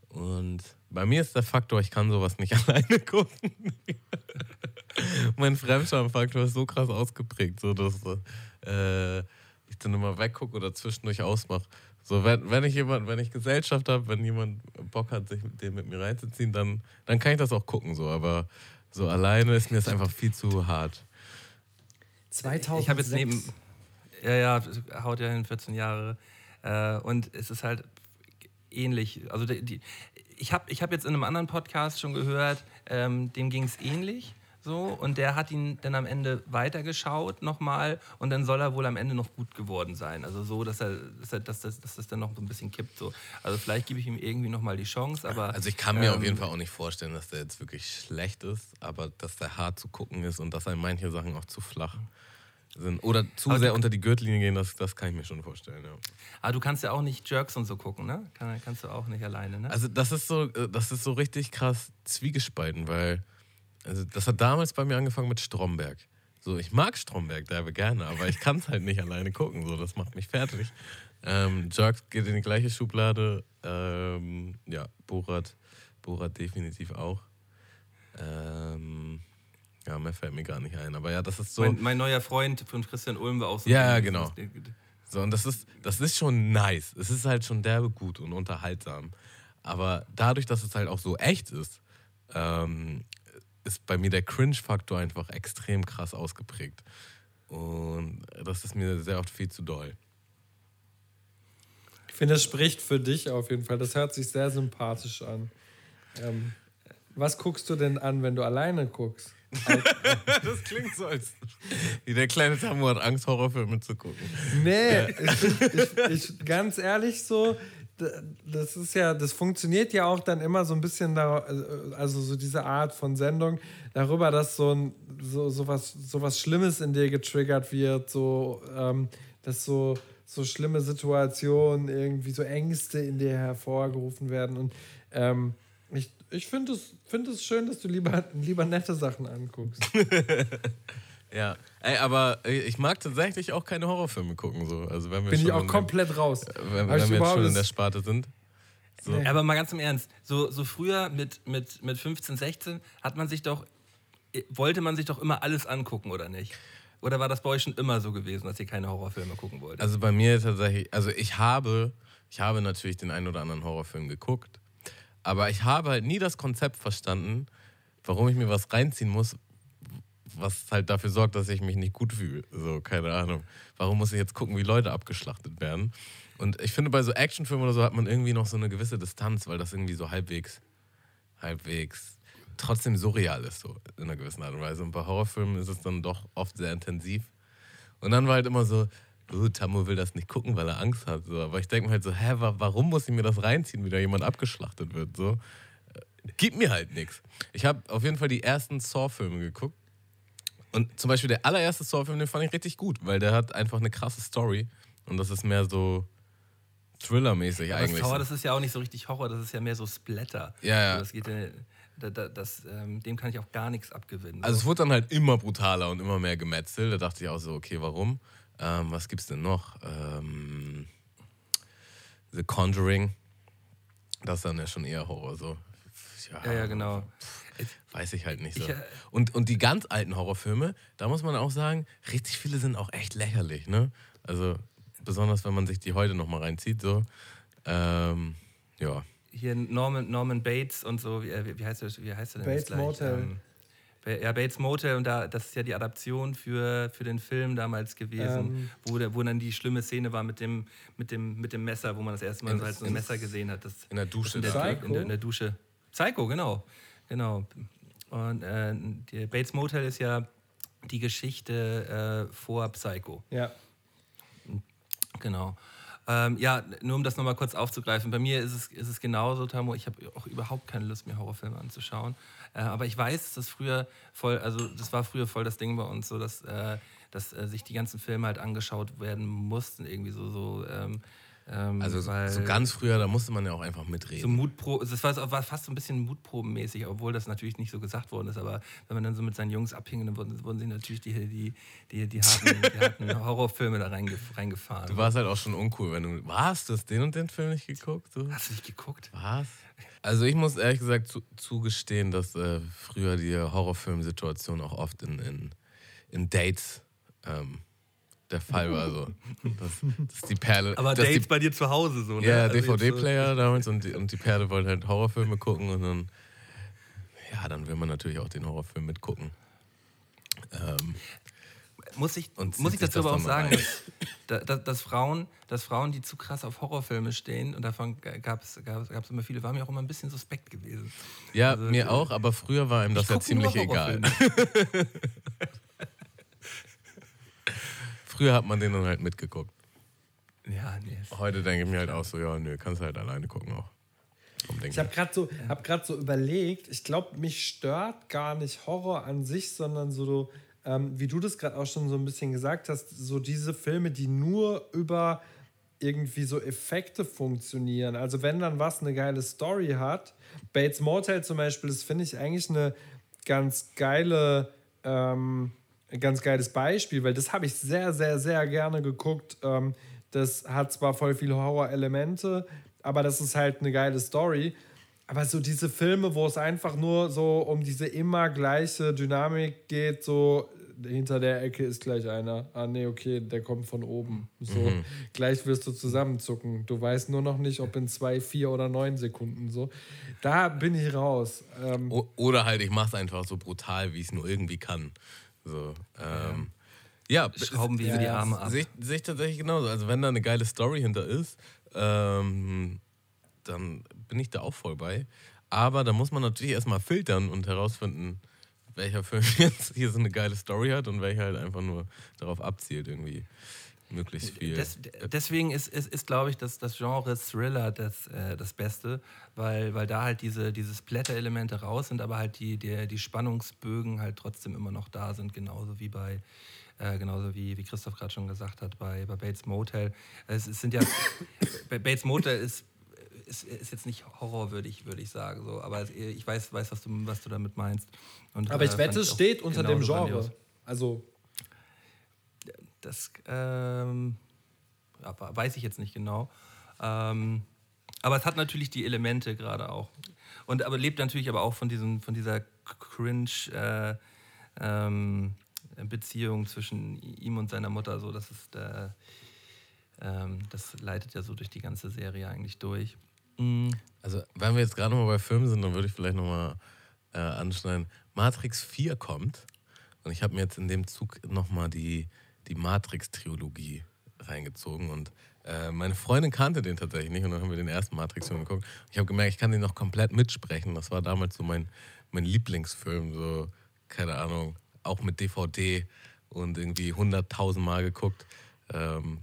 Und bei mir ist der Faktor, ich kann sowas nicht alleine gucken. mein Fremdscham-Faktor ist so krass ausgeprägt, so dass äh, ich dann immer weggucke oder zwischendurch ausmache. So, wenn, wenn ich jemand, wenn ich Gesellschaft habe, wenn jemand Bock hat, sich mit dem mit mir reinzuziehen, dann, dann kann ich das auch gucken, so, aber so alleine ist mir das einfach viel zu hart. 2006. Ich habe jetzt neben. Ja, ja, haut ja hin, 14 Jahre. Äh, und es ist halt ähnlich. Also die, die, ich habe ich hab jetzt in einem anderen Podcast schon gehört, ähm, dem ging es ähnlich. So, und der hat ihn dann am Ende weitergeschaut nochmal und dann soll er wohl am Ende noch gut geworden sein. Also so, dass er, dass, er, dass, das, dass das dann noch so ein bisschen kippt. So. Also vielleicht gebe ich ihm irgendwie nochmal die Chance, aber. Also ich kann mir auf ähm, jeden Fall auch nicht vorstellen, dass der jetzt wirklich schlecht ist, aber dass der hart zu gucken ist und dass einem manche Sachen auch zu flach sind. Oder zu Aber sehr du- unter die Gürtellinie gehen, das, das kann ich mir schon vorstellen, ja. Aber du kannst ja auch nicht Jerks und so gucken, ne? Kann, kannst du auch nicht alleine, ne? Also das ist so, äh, das ist so richtig krass zwiegespalten, weil also das hat damals bei mir angefangen mit Stromberg. So, ich mag Stromberg derbe gerne, aber ich kann es halt nicht alleine gucken. So, das macht mich fertig. Ähm, Jerks geht in die gleiche Schublade. Ähm, ja, Borat, Borat definitiv auch. Ähm, ja, mehr fällt mir gar nicht ein. Aber ja, das ist so. mein, mein neuer Freund von Christian Ulm war auch so. Ja, ja, genau. So, und das ist, das ist schon nice. Es ist halt schon derbe gut und unterhaltsam. Aber dadurch, dass es halt auch so echt ist, ähm, ist bei mir der Cringe-Faktor einfach extrem krass ausgeprägt. Und das ist mir sehr oft viel zu doll. Ich finde, das spricht für dich auf jeden Fall. Das hört sich sehr sympathisch an. Ähm, was guckst du denn an, wenn du alleine guckst? Das klingt so, als wie der kleine Tamu hat Angst, Horrorfilme zu gucken. Nee, ich, ich, ich, ganz ehrlich so, das ist ja, das funktioniert ja auch dann immer so ein bisschen, da, also so diese Art von Sendung, darüber, dass so, ein, so, so, was, so was Schlimmes in dir getriggert wird, so, ähm, dass so, so schlimme Situationen, irgendwie so Ängste in dir hervorgerufen werden. Und ähm, ich, ich finde es, find schön, dass du lieber, lieber nette Sachen anguckst. Ja, ey, aber äh, ich mag tatsächlich auch keine Horrorfilme gucken. So. Also wenn wir Bin schon ich auch komplett raus. wenn, Hab ich wenn wir jetzt schon in der Sparte sind. So. Nee. Aber mal ganz im Ernst, so, so früher mit, mit, mit 15, 16 hat man sich doch, wollte man sich doch immer alles angucken, oder nicht? Oder war das bei euch schon immer so gewesen, dass ihr keine Horrorfilme gucken wolltet? Also bei mir tatsächlich, also ich habe, ich habe natürlich den einen oder anderen Horrorfilm geguckt, aber ich habe halt nie das Konzept verstanden, warum ich mir was reinziehen muss, was halt dafür sorgt, dass ich mich nicht gut fühle. So, keine Ahnung. Warum muss ich jetzt gucken, wie Leute abgeschlachtet werden? Und ich finde, bei so Actionfilmen oder so hat man irgendwie noch so eine gewisse Distanz, weil das irgendwie so halbwegs, halbwegs trotzdem surreal ist, so in einer gewissen Art und Weise. Und bei Horrorfilmen ist es dann doch oft sehr intensiv. Und dann war halt immer so, uh, Tammo will das nicht gucken, weil er Angst hat. So. Aber ich denke mir halt so, hä, wa warum muss ich mir das reinziehen, wie da jemand abgeschlachtet wird? So. Äh, Gibt mir halt nichts. Ich habe auf jeden Fall die ersten Saw-Filme geguckt. Und zum Beispiel der allererste Saw-Film, den fand ich richtig gut, weil der hat einfach eine krasse Story. Und das ist mehr so Thriller-mäßig Aber eigentlich. Horror, das ist ja auch nicht so richtig Horror, das ist ja mehr so Splatter. Ja, ja. Also das geht ja, da, da, das, ähm, dem kann ich auch gar nichts abgewinnen. Also es wurde dann halt immer brutaler und immer mehr gemetzelt. Da dachte ich auch so, okay, warum? Ähm, was gibt's denn noch? Ähm, The Conjuring. Das ist dann ja schon eher Horror so. ja, ja, genau. Weiß ich halt nicht so. Ich, äh, und, und die ganz alten Horrorfilme, da muss man auch sagen, richtig viele sind auch echt lächerlich, ne? Also besonders wenn man sich die heute nochmal reinzieht, so. Ähm, ja. Hier Norman, Norman Bates und so, wie, äh, wie, heißt das? Wie heißt der denn Bates jetzt gleich? Motel. Ähm, ja, Bates Motel und da, das ist ja die Adaption für, für den Film damals gewesen, Ähm. wo, der, wo dann die schlimme Szene war mit dem, mit dem, mit dem Messer, wo man das erste Mal In- so halt so ein in- Messer gesehen hat. Das, In der Dusche. in der, in, der, in der Dusche. Psycho, genau. Genau. Und äh, Bates Motel ist ja die Geschichte äh, vor Psycho. Ja. Genau. Ähm, ja, nur um das nochmal kurz aufzugreifen. Bei mir ist es, ist es genauso, Tamo. Ich habe auch überhaupt keine Lust mehr, Horrorfilme anzuschauen. Äh, aber ich weiß, dass das früher voll, also das war früher voll das Ding bei uns, so dass, äh, dass äh, sich die ganzen Filme halt angeschaut werden mussten, irgendwie so. so ähm, ähm, Also so, so ganz früher, da musste man ja auch einfach so mitreden. Mutpro das war, war fast so ein bisschen mutprobenmäßig, obwohl das natürlich nicht so gesagt worden ist. Aber wenn man dann so mit seinen Jungs abhing, dann wurden, wurden sie natürlich die, die, die, die, harten, die harten Horrorfilme da reinge, reingefahren. Du warst halt auch schon uncool, wenn du. Was? Du hast den und den Film nicht geguckt? Du? Hast du nicht geguckt? Was? Also ich muss ehrlich gesagt zu, zugestehen, dass äh, früher die Horrorfilmsituation auch oft in, in, in Dates ähm, der Fall war. So. Dass, dass die Perle. Aber Dates die, bei dir zu Hause so, ne? Ja, Also jetzt so- DVD-Player damals und die, und die Perle wollte halt Horrorfilme gucken und dann. Ja, dann will man natürlich auch den Horrorfilm mitgucken. Ähm, Muss ich, muss ich dazu aber auch das sagen, dass, dass, dass, Frauen, dass Frauen, die zu krass auf Horrorfilme stehen, und davon gab es immer viele, war mir auch immer ein bisschen suspekt gewesen. ja, Also, mir auch, aber früher war ihm das ja ziemlich egal. Früher hat man den dann halt mitgeguckt. Ja, nee. Heute denke ich mir halt auch so, ja, nö, kannst halt alleine gucken auch. Ich habe gerade so, hab grad so überlegt, ich glaube, mich stört gar nicht Horror an sich, sondern so, ähm, wie du das gerade auch schon so ein bisschen gesagt hast, so diese Filme, die nur über irgendwie so Effekte funktionieren. Also wenn dann was eine geile Story hat, Bates Motel zum Beispiel, das finde ich eigentlich eine ganz geile, ähm, ein ganz geiles Beispiel, weil das habe ich sehr, sehr, sehr gerne geguckt. Ähm, das hat zwar voll viele Horror-Elemente, aber das ist halt eine geile Story. Aber so diese Filme, wo es einfach nur so um diese immer gleiche Dynamik geht, so hinter der Ecke ist gleich einer. Ah, nee, okay, der kommt von oben. So, gleich wirst du zusammenzucken. Du weißt nur noch nicht, ob in zwei, vier oder neun Sekunden so. Da bin ich raus. Ähm, oder halt, ich mach's einfach so brutal, wie ich es nur irgendwie kann. So, ähm, ja, Schrauben wir Ja, die Arme ab. Sehe ich, seh ich tatsächlich genauso. Also wenn da eine geile Story hinter ist, ähm, dann bin ich da auch voll bei. Aber da muss man natürlich erstmal filtern und herausfinden, welcher Film jetzt hier so eine geile Story hat und welcher halt einfach nur darauf abzielt, irgendwie möglichst viel. Des, deswegen ist, ist, ist glaube ich, das, das Genre Thriller das, äh, das Beste, weil, weil da halt diese, diese Splatter-Elemente raus sind, aber halt die, die, die Spannungsbögen halt trotzdem immer noch da sind, genauso wie bei, äh, genauso wie, wie Christoph gerade schon gesagt hat, bei, bei Bates Motel. Es, es sind ja, Bates Motel ist, ist, ist jetzt nicht horrorwürdig, würde ich sagen, so, aber ich weiß, weiß was, du, was du damit meinst. Und, aber ich äh, wette, es steht unter dem Genre. grandios. Also, Das ähm, weiß ich jetzt nicht genau. Ähm, aber es hat natürlich die Elemente gerade auch. Und aber lebt natürlich aber auch von, diesem, von dieser cringe äh, ähm, Beziehung zwischen ihm und seiner Mutter. So, das ist äh, ähm, das leitet ja so durch die ganze Serie eigentlich durch. Mm. Also, wenn wir jetzt gerade mal bei Filmen sind, dann würde ich vielleicht nochmal äh, anschneiden. Matrix 4 kommt und ich habe mir jetzt in dem Zug nochmal die, die Matrix-Trilogie reingezogen und äh, meine Freundin kannte den tatsächlich nicht und dann haben wir den ersten Matrix-Film geguckt. Ich habe gemerkt, ich kann den noch komplett mitsprechen. Das war damals so mein, mein Lieblingsfilm, so, keine Ahnung, auch mit DVD und irgendwie 100.000 Mal geguckt. Ähm,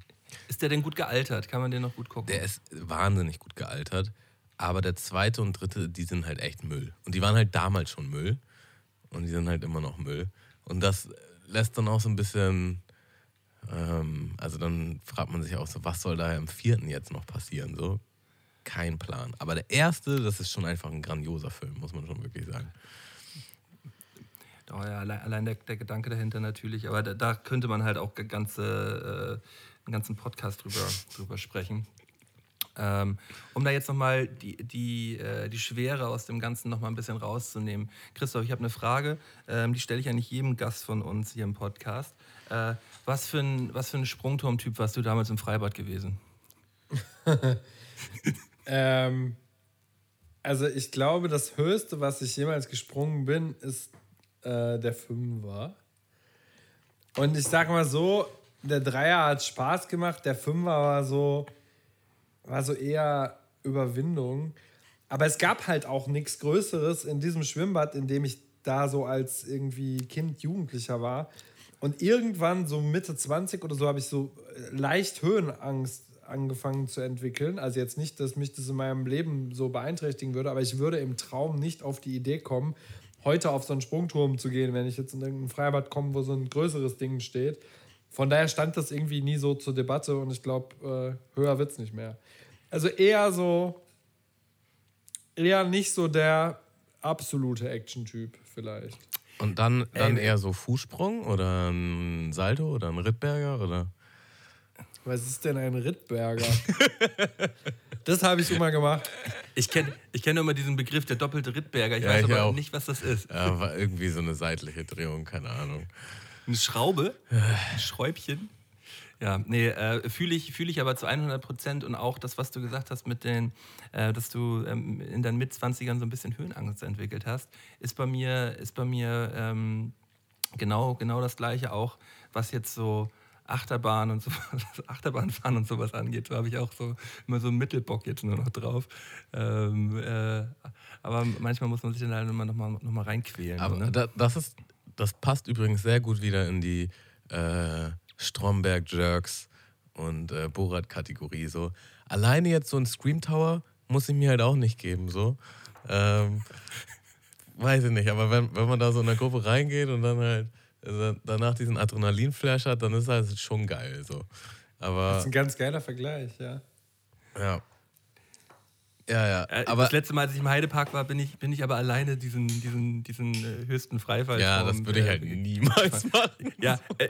Ist der denn gut gealtert? Kann man den noch gut gucken? der ist wahnsinnig gut gealtert. Aber der zweite und dritte, die sind halt echt Müll. Und die waren halt damals schon Müll. Und die sind halt immer noch Müll. Und das lässt dann auch so ein bisschen. Ähm, also dann fragt man sich auch so, was soll da im vierten jetzt noch passieren? So, kein Plan. Aber der erste, das ist schon einfach ein grandioser Film, muss man schon wirklich sagen. Oh ja, allein, allein der, der Gedanke dahinter natürlich, aber da, da könnte man halt auch ganze, äh, einen ganzen Podcast drüber, drüber sprechen. Ähm, um da jetzt nochmal die, die, äh, die Schwere aus dem Ganzen nochmal ein bisschen rauszunehmen. Christoph, ich habe eine Frage, ähm, die stelle ich ja nicht jedem Gast von uns hier im Podcast. Äh, was, für ein, was für ein Sprungturmtyp warst du damals im Freibad gewesen? ähm, also ich glaube, das Höchste, was ich jemals gesprungen bin, ist äh, der Fünfer. Und ich sag mal so, der Dreier hat Spaß gemacht, der Fünfer war so, war so eher Überwindung. Aber es gab halt auch nichts Größeres in diesem Schwimmbad, in dem ich da so als irgendwie Kind, Jugendlicher war. Und irgendwann, so Mitte 20 oder so, habe ich so äh, leicht Höhenangst angefangen zu entwickeln. Also jetzt nicht, dass mich das in meinem Leben so beeinträchtigen würde, aber ich würde im Traum nicht auf die Idee kommen, heute auf so einen Sprungturm zu gehen, wenn ich jetzt in irgendein Freibad komme, wo so ein größeres Ding steht. Von daher stand das irgendwie nie so zur Debatte und ich glaube, äh, höher wird es nicht mehr. Also eher so, eher nicht so der absolute Action-Typ vielleicht. Und dann, dann eher so Fußsprung oder ein Salto oder ein Rittberger oder? Was ist denn ein Rittberger? das habe ich immer gemacht. Ich kenne ich kenn immer diesen Begriff, der doppelte Rittberger. Ich Ja, weiß ich aber auch. nicht, was das ist. Ja, war irgendwie so eine seitliche Drehung, keine Ahnung. Eine Schraube? Ein Schräubchen? Ja, nee, äh, fühle ich, fühl ich aber zu 100 Prozent und auch das, was du gesagt hast mit den, äh, dass du ähm, in deinen Mitzwanzigern so ein bisschen Höhenangst entwickelt hast, ist bei mir, ist bei mir ähm, genau, genau das Gleiche auch, was jetzt so Achterbahn und so, Achterbahnfahren und sowas angeht. Da habe ich auch so immer so einen Mittelbock jetzt nur noch drauf. Ähm, äh, aber manchmal muss man sich dann halt immer noch mal, noch mal reinquälen. Aber ne? da, das, ist, das passt übrigens sehr gut wieder in die äh, Stromberg-Jerks und äh, Borat-Kategorie. So. Alleine jetzt so ein Scream Tower muss ich mir halt auch nicht geben. So. Ähm, weiß ich nicht, aber wenn, wenn man da so in eine Gruppe reingeht und dann halt äh, danach diesen Adrenalinflash hat, dann ist das schon geil. So. Das Aber ist ein ganz geiler Vergleich, ja. ja. Ja, ja. Äh, aber das letzte Mal, als ich im Heidepark war, bin ich, bin ich aber alleine diesen, diesen, diesen äh, höchsten Freifall. ja, das würde ich halt niemals machen. Ja, äh,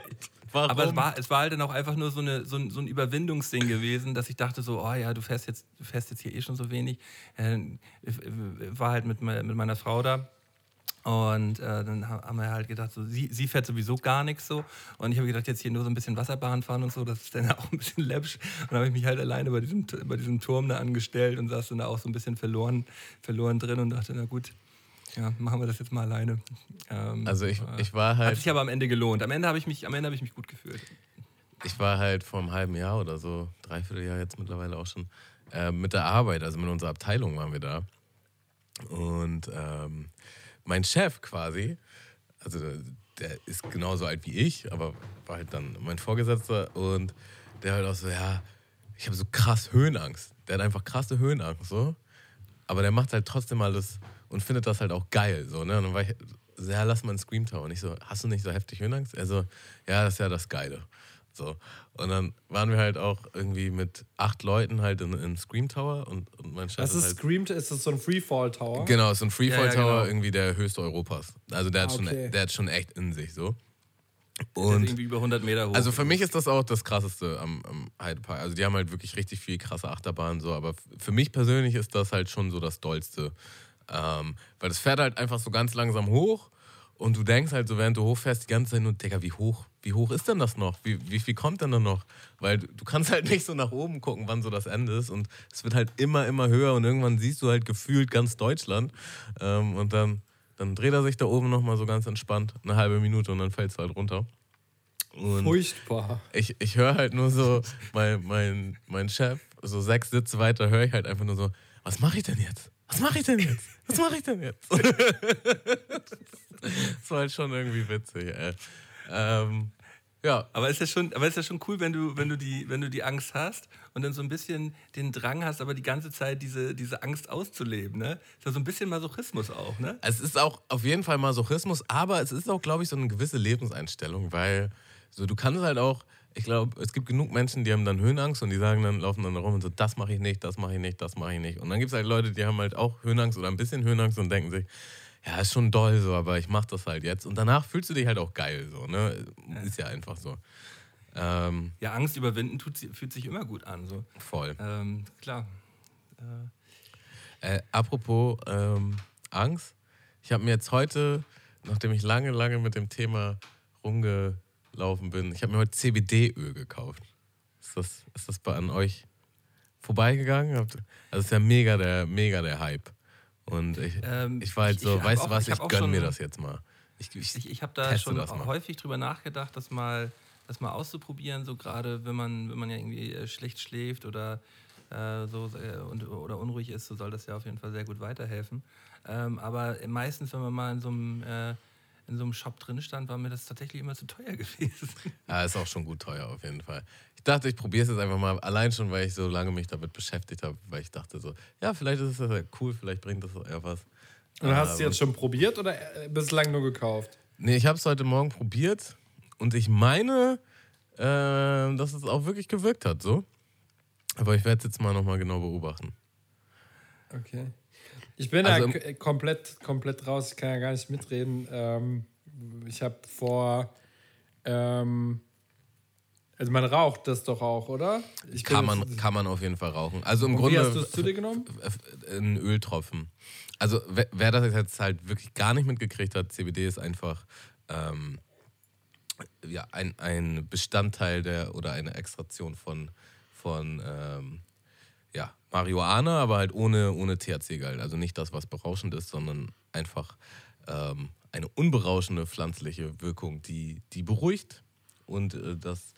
Warum? aber es war, es war halt dann auch einfach nur so, eine, so, ein, so ein Überwindungsding gewesen, dass ich dachte so, oh ja, du fährst jetzt, du fährst jetzt hier eh schon so wenig. Äh, war halt mit, mit meiner Frau da. Und äh, dann ha- haben wir halt gedacht, so, sie, sie fährt sowieso gar nichts so. Und ich habe gedacht, jetzt hier nur so ein bisschen Wasserbahn fahren und so, das ist dann auch ein bisschen läppsch. Und dann habe ich mich halt alleine bei diesem, bei diesem Turm da angestellt und saß dann da auch so ein bisschen verloren, verloren drin und dachte, na gut, ja, machen wir das jetzt mal alleine. Ähm, Also ich, äh, ich war hat halt. sich aber am Ende gelohnt. Am Ende habe ich mich, am Ende habe ich mich gut gefühlt. ich war halt vor einem halben Jahr oder so, dreiviertel Jahr jetzt mittlerweile auch schon, äh, mit der Arbeit, also mit unserer Abteilung waren wir da. Und ähm, mein Chef quasi, also der ist genauso alt wie ich, aber war halt dann mein Vorgesetzter und der halt auch so, ja, ich habe so krass Höhenangst. Der hat einfach krasse Höhenangst, so. Aber der macht halt trotzdem alles und findet das halt auch geil, so, ne? Und dann war ich so, ja, lass mal einen Scream Tower. Und ich so, hast du nicht so heftig Höhenangst? Er so, ja, das ist ja das Geile. So. Und dann waren wir halt auch irgendwie mit acht Leuten halt in, in Scream Tower und, und mein Chef Das ist ist halt. Screamed, ist das so ein Freefall Tower? Genau, so ein Freefall Ja, ja, Tower, genau. irgendwie der höchste Europas. Also der hat, Ah, okay. schon, der hat schon echt in sich so. Ist Und irgendwie über 100 Meter hoch. also für mich ist das auch das krasseste am, am Heidepark. Also die haben halt wirklich richtig viel krasse Achterbahnen so, aber für mich persönlich ist das halt schon so das Dollste. Ähm, weil das fährt halt einfach so ganz langsam hoch und du denkst halt so, während du hochfährst, die ganze Zeit nur, Digga, wie hoch, wie hoch ist denn das noch? Wie, wie viel kommt denn da noch? Weil du, kannst halt nicht so nach oben gucken, wann so das Ende ist und es wird halt immer, immer höher und irgendwann siehst du halt gefühlt ganz Deutschland ähm, und dann, dann dreht er sich da oben nochmal so ganz entspannt, eine halbe Minute und dann fällst du halt runter. Und Furchtbar. ich, ich höre halt nur so, mein, mein, mein Chef, so sechs Sitze weiter, höre ich halt einfach nur so, was mache ich denn jetzt? Was mache ich denn jetzt? Was mache ich denn jetzt? das war halt schon irgendwie witzig, ey. Ähm, ja, Aber ist ja schon, aber ist ja schon cool, wenn du, wenn du die, wenn du die Angst hast und dann so ein bisschen den Drang hast, aber die ganze Zeit diese, diese Angst auszuleben, ne? Ist ja so ein bisschen Masochismus auch, ne? es ist auch auf jeden Fall Masochismus, aber es ist auch, glaube ich, so eine gewisse Lebenseinstellung, weil so du kannst halt auch, ich glaube, es gibt genug Menschen, die haben dann Höhenangst und die sagen dann, laufen dann rum und so, das mache ich nicht, das mache ich nicht, das mache ich nicht. Und dann gibt es halt Leute, die haben halt auch Höhenangst oder ein bisschen Höhenangst und denken sich, ja, ist schon doll so, aber ich mache das halt jetzt. Und danach fühlst du dich halt auch geil so, ne? Ist ja einfach so. Ähm, Ja, Angst überwinden tut, fühlt sich immer gut an, so. voll. Ähm, klar. Äh, apropos ähm, Angst, ich habe mir jetzt heute, nachdem ich lange, lange mit dem Thema rumgelaufen bin, ich habe mir heute CBD-Öl gekauft. Ist das, ist das bei an euch vorbeigegangen? Also ist ja mega der, mega der Hype. Und ich, Ähm, ich war halt so, ich weißt du was, ich ich, hab auch gönn mir das jetzt mal. Ich, ich, Ich, habe da schon das häufig drüber nachgedacht, das mal, das mal auszuprobieren, so gerade wenn man, wenn man ja irgendwie äh, schlecht schläft oder äh, so äh, und, oder unruhig ist, so soll das ja auf jeden Fall sehr gut weiterhelfen. Ähm, aber meistens, wenn man mal in so einem äh, in so einem Shop drin stand, war mir das tatsächlich immer zu teuer gewesen. Ja, ist auch schon gut teuer auf jeden Fall. Ich dachte, ich probiere es jetzt einfach mal, allein schon, weil ich so lange mich damit beschäftigt habe, weil ich dachte so, ja, vielleicht ist es ja cool, vielleicht bringt das ja was. Und hast du Ähm, jetzt schon probiert oder äh, bislang nur gekauft? Nee, ich habe es heute Morgen probiert und ich meine, äh, dass es auch wirklich gewirkt hat, so. Aber ich werde es jetzt mal nochmal genau beobachten. Okay. Ich bin Also da k- komplett, komplett raus, ich kann ja gar nicht mitreden. Ähm, ich habe vor. Ähm, also man raucht das doch auch, oder? Ich Kann jetzt- man, kann man auf jeden Fall rauchen. Also im Und Grunde Wie hast du es zu dir genommen? ein Öltropfen. Also wer, wer das jetzt halt wirklich gar nicht mitgekriegt hat, CBD ist einfach ähm, ja, ein, ein Bestandteil der oder eine Extraktion von, von ähm, ja, Marihuana, aber halt ohne, ohne THC-Gehalt. Also nicht das, was berauschend ist, sondern einfach ähm, eine unberauschende pflanzliche Wirkung, die, die beruhigt. Und äh, das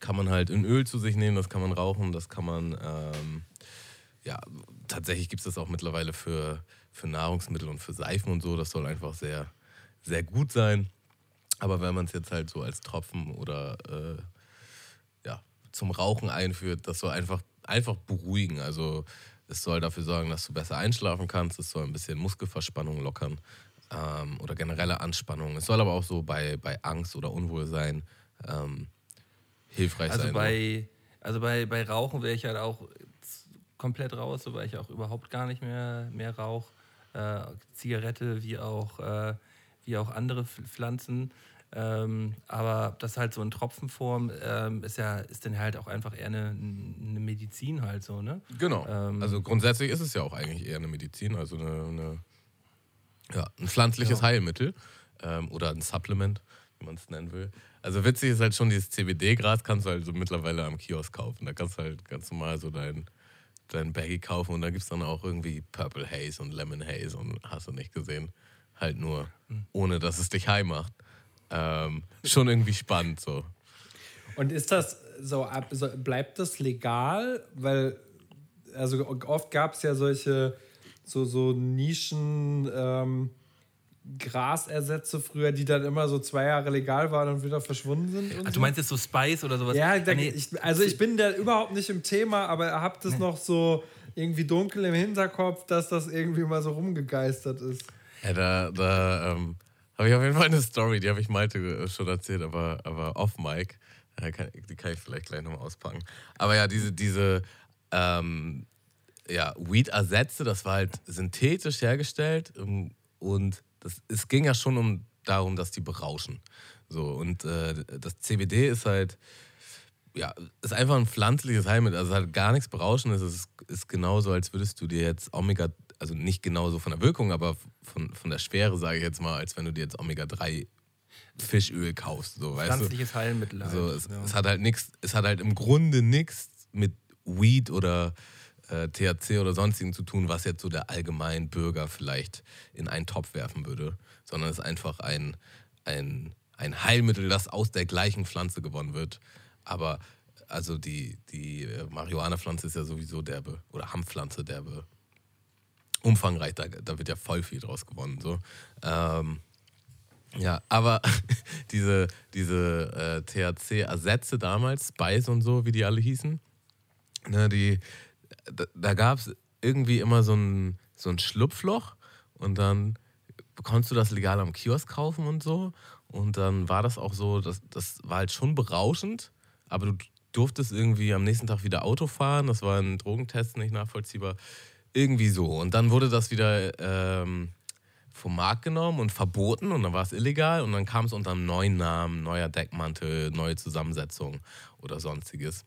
kann man halt in Öl zu sich nehmen, das kann man rauchen, das kann man, ähm, ja, tatsächlich gibt es das auch mittlerweile für, für Nahrungsmittel und für Seifen und so. Das soll einfach sehr, sehr gut sein. Aber wenn man es jetzt halt so als Tropfen oder äh, ja, zum Rauchen einführt, das soll einfach, einfach beruhigen. Also es soll dafür sorgen, dass du besser einschlafen kannst. Es soll ein bisschen Muskelverspannung lockern ähm, oder generelle Anspannung. Es soll aber auch so bei, bei Angst oder Unwohlsein ähm, hilfreich Also sein. bei, also bei, bei Rauchen wäre ich halt auch komplett raus, so weil ich auch überhaupt gar nicht mehr, mehr rauche. Äh, Zigarette wie auch, äh, wie auch andere Pf- Pflanzen. Ähm, aber das halt so in Tropfenform ähm, ist ja ist dann halt auch einfach eher eine, eine Medizin halt so, ne? Genau. Ähm, also grundsätzlich ist es ja auch eigentlich eher eine Medizin, also eine, eine ja, ein pflanzliches Ja. Heilmittel ähm, oder ein Supplement, wie man es nennen will. Also witzig ist halt schon, dieses CBD-Gras kannst du halt so mittlerweile am Kiosk kaufen. Da kannst du halt ganz normal so dein, dein Baggy kaufen und da gibt es dann auch irgendwie Purple Haze und Lemon Haze und hast du nicht gesehen. Halt nur, Hm. ohne dass es dich high macht. Ähm, schon irgendwie spannend so. Und ist das so, bleibt das legal? Weil, also oft gab es ja solche so, so Nischen ähm, Grasersätze früher, die dann immer so zwei Jahre legal waren und wieder verschwunden sind. Ach, so. du meinst jetzt so Spice oder sowas? Ja, da, Ah, nee. ich, also ich bin da überhaupt nicht im Thema, aber ihr habt es noch so irgendwie dunkel im Hinterkopf, dass das irgendwie mal so rumgegeistert ist. Ja, da, da ähm, habe ich auf jeden Fall eine Story, die habe ich Malte äh, schon erzählt, aber, aber off Mic. Äh, die kann ich vielleicht gleich nochmal auspacken. Aber ja, diese, diese ähm, ja, Weed-Ersätze, das war halt synthetisch hergestellt ähm, und das, es ging ja schon um darum, dass die berauschen. So, und äh, das CBD ist halt, ja, ist einfach ein pflanzliches Heilmittel. Also es hat gar nichts Berauschendes. Es ist, ist genauso, als würdest du dir jetzt Omega, also nicht genauso von der Wirkung, aber von, von der Schwere, sage ich jetzt mal, als wenn du dir jetzt Omega-3 Fischöl kaufst. So, weißt du? Pflanzliches Heilmittel halt. So, es, ja. es hat halt nichts, es hat halt im Grunde nichts mit Weed oder äh, THC oder sonstigen zu tun, was jetzt so der allgemein Bürger vielleicht in einen Topf werfen würde, sondern es ist einfach ein, ein, ein Heilmittel, das aus der gleichen Pflanze gewonnen wird. Aber also die, die äh, Marihuana-Pflanze ist ja sowieso derbe, oder Hanfpflanze derbe umfangreich, da, da wird ja voll viel draus gewonnen. So. Ähm, ja, aber diese, diese äh, THC-Ersätze damals, Spice und so, wie die alle hießen, ne, die, da, da gab es irgendwie immer so ein, so ein Schlupfloch und dann konntest du das legal am Kiosk kaufen und so. Und dann war das auch so, das, das war halt schon berauschend, aber du durftest irgendwie am nächsten Tag wieder Auto fahren. Das war ein Drogentest nicht nachvollziehbar. Irgendwie so. Und dann wurde das wieder ähm, vom Markt genommen und verboten und dann war es illegal und dann kam es unter einem neuen Namen, neuer Deckmantel, neue Zusammensetzung oder sonstiges.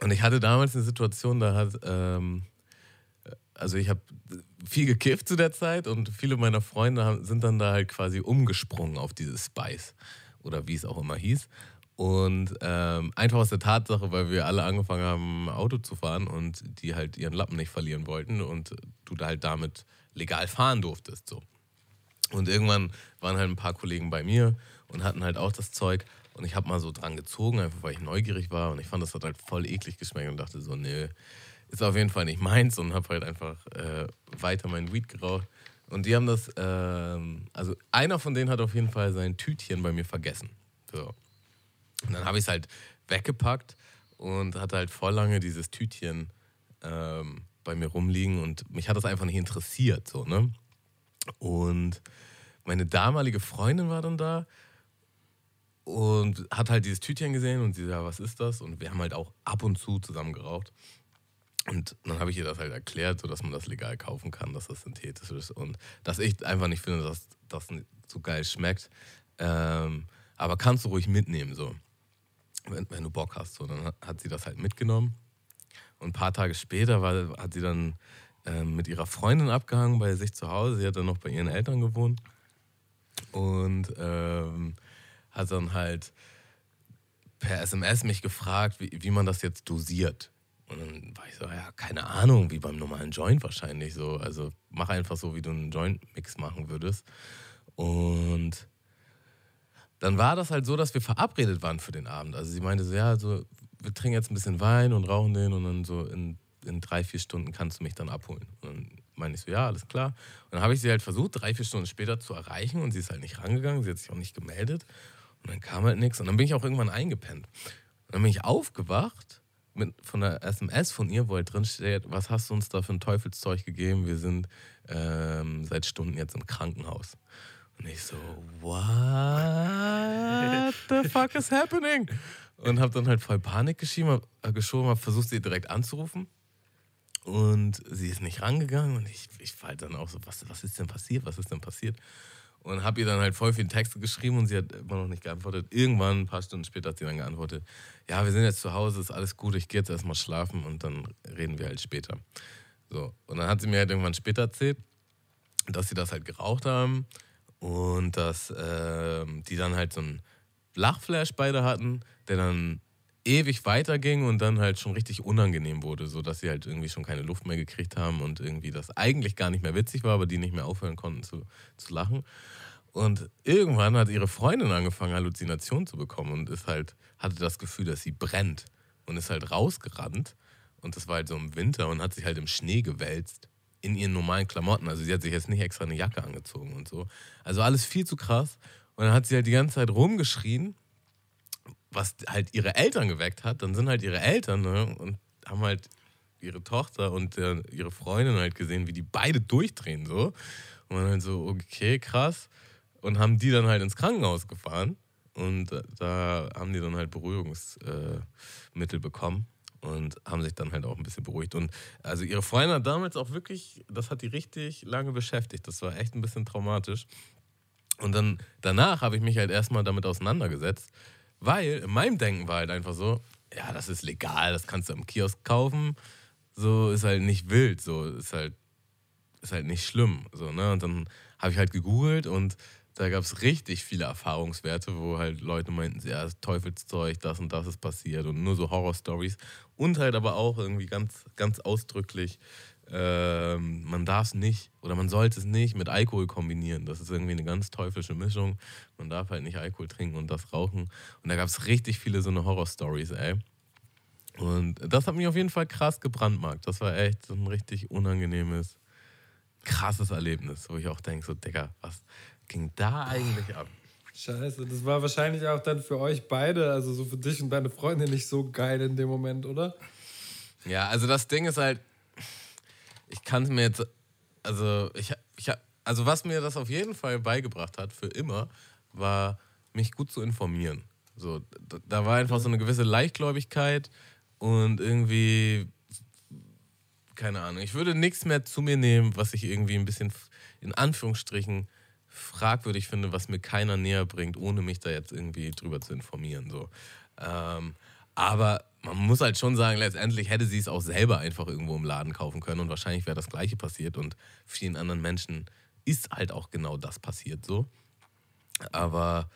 Und ich hatte damals eine Situation, da hat, ähm, also ich habe viel gekifft zu der Zeit und viele meiner Freunde haben, sind dann da halt quasi umgesprungen auf dieses Spice oder wie es auch immer hieß. Und ähm, einfach aus der Tatsache, weil wir alle angefangen haben, Auto zu fahren und die halt ihren Lappen nicht verlieren wollten und du da halt damit legal fahren durftest. So. Und irgendwann waren halt ein paar Kollegen bei mir und hatten halt auch das Zeug. Und ich habe mal so dran gezogen, einfach weil ich neugierig war. Und ich fand, das hat halt voll eklig geschmeckt und dachte so, nee, ist auf jeden Fall nicht meins. Und habe halt einfach äh, weiter meinen Weed geraucht. Und die haben das, ähm, also einer von denen hat auf jeden Fall sein Tütchen bei mir vergessen. So. Und dann habe ich es halt weggepackt und hatte halt voll lange dieses Tütchen ähm, bei mir rumliegen und mich hat das einfach nicht interessiert. So, ne? Und meine damalige Freundin war dann da und hat halt dieses Tütchen gesehen und sie sagt, was ist das? Und wir haben halt auch ab und zu zusammen geraucht. Und dann habe ich ihr das halt erklärt, so dass man das legal kaufen kann, dass das synthetisch ist und dass ich einfach nicht finde, dass das so geil schmeckt. Ähm, aber kannst du ruhig mitnehmen, so. Wenn, wenn, du Bock hast. So, dann hat sie das halt mitgenommen. Und ein paar Tage später war, hat sie dann ähm, mit ihrer Freundin abgehangen bei sich zu Hause. Sie hat dann noch bei ihren Eltern gewohnt. Und ähm, hat dann halt per SMS mich gefragt, wie, wie man das jetzt dosiert. Und dann war ich so, ja, keine Ahnung, wie beim normalen Joint wahrscheinlich so. Also mach einfach so, wie du einen Joint-Mix machen würdest. Und dann war das halt so, dass wir verabredet waren für den Abend. Also sie meinte so, ja, also wir trinken jetzt ein bisschen Wein und rauchen den und dann so in, in drei, vier Stunden kannst du mich dann abholen. Und dann meine ich so, ja, alles klar. Und dann habe ich sie halt versucht, drei, vier Stunden später zu erreichen und sie ist halt nicht rangegangen, sie hat sich auch nicht gemeldet. Und dann kam halt nichts und dann bin ich auch irgendwann eingepennt. Und dann bin ich aufgewacht mit, von der SMS von ihr, wo halt drin steht, was hast du uns da für ein Teufelszeug gegeben? Wir sind ähm, seit Stunden jetzt im Krankenhaus. Und ich so, what the fuck is happening? Und habe dann halt voll Panik geschoben, äh, geschoben habe versucht, sie direkt anzurufen. Und sie ist nicht rangegangen. Und ich, ich war halt dann auch so, was, was ist denn passiert? Was ist denn passiert? Und habe ihr dann halt voll viele Texte geschrieben und sie hat immer noch nicht geantwortet. Irgendwann, ein paar Stunden später, hat sie dann geantwortet: Ja, wir sind jetzt zu Hause, ist alles gut, ich gehe jetzt erstmal schlafen und dann reden wir halt später. So. Und dann hat sie mir halt irgendwann später erzählt, dass sie das halt geraucht haben und dass äh, die dann halt so einen Lachflash beide hatten, der dann ewig weiterging und dann halt schon richtig unangenehm wurde, sodass sie halt irgendwie schon keine Luft mehr gekriegt haben und irgendwie das eigentlich gar nicht mehr witzig war, aber die nicht mehr aufhören konnten zu, zu lachen. Und irgendwann hat ihre Freundin angefangen, Halluzinationen zu bekommen und ist halt, hatte das Gefühl, dass sie brennt und ist halt rausgerannt. Und das war halt so im Winter und hat sich halt im Schnee gewälzt in ihren normalen Klamotten. Also sie hat sich jetzt nicht extra eine Jacke angezogen und so. Also alles viel zu krass. Und dann hat sie halt die ganze Zeit rumgeschrien, was halt ihre Eltern geweckt hat. Dann sind halt ihre Eltern ne, und haben halt ihre Tochter und äh, ihre Freundin halt gesehen, wie die beide durchdrehen so. Und dann halt so, okay, krass. Und haben die dann halt ins Krankenhaus gefahren. Und da haben die dann halt Beruhigungsmittel bekommen und haben sich dann halt auch ein bisschen beruhigt. Und also ihre Freundin hat damals auch wirklich, das hat die richtig lange beschäftigt. Das war echt ein bisschen traumatisch. Und dann danach habe ich mich halt erstmal damit auseinandergesetzt, weil in meinem Denken war halt einfach so, ja, das ist legal, das kannst du im Kiosk kaufen. So ist halt nicht wild, so ist halt, ist halt nicht schlimm. So, ne? Und dann habe ich halt gegoogelt und da gab es richtig viele Erfahrungswerte, wo halt Leute meinten, ja, Teufelszeug, das und das ist passiert und nur so Horror-Stories. Und halt aber auch irgendwie ganz, ganz ausdrücklich, ähm, man darf es nicht oder man sollte es nicht mit Alkohol kombinieren. Das ist irgendwie eine ganz teuflische Mischung. Man darf halt nicht Alkohol trinken und das rauchen. Und da gab es richtig viele so eine Horror-Stories, ey. Und das hat mich auf jeden Fall krass gebrandmarkt. Das war echt so ein richtig unangenehmes, krasses Erlebnis, wo ich auch denke, so, Digga, was ging da eigentlich ab? Scheiße, das war wahrscheinlich auch dann für euch beide, also so für dich und deine Freundin nicht so geil in dem Moment, oder? Ja, also das Ding ist halt, ich kann es mir jetzt, also ich, ich also was mir das auf jeden Fall beigebracht hat, für immer, war mich gut zu informieren. So, da war einfach so eine gewisse Leichtgläubigkeit und irgendwie, keine Ahnung, ich würde nichts mehr zu mir nehmen, was ich irgendwie ein bisschen in Anführungsstrichen fragwürdig finde, was mir keiner näher bringt, ohne mich da jetzt irgendwie drüber zu informieren. So. Ähm, aber man muss halt schon sagen, letztendlich hätte sie es auch selber einfach irgendwo im Laden kaufen können und wahrscheinlich wäre das Gleiche passiert und vielen anderen Menschen ist halt auch genau das passiert so. Aber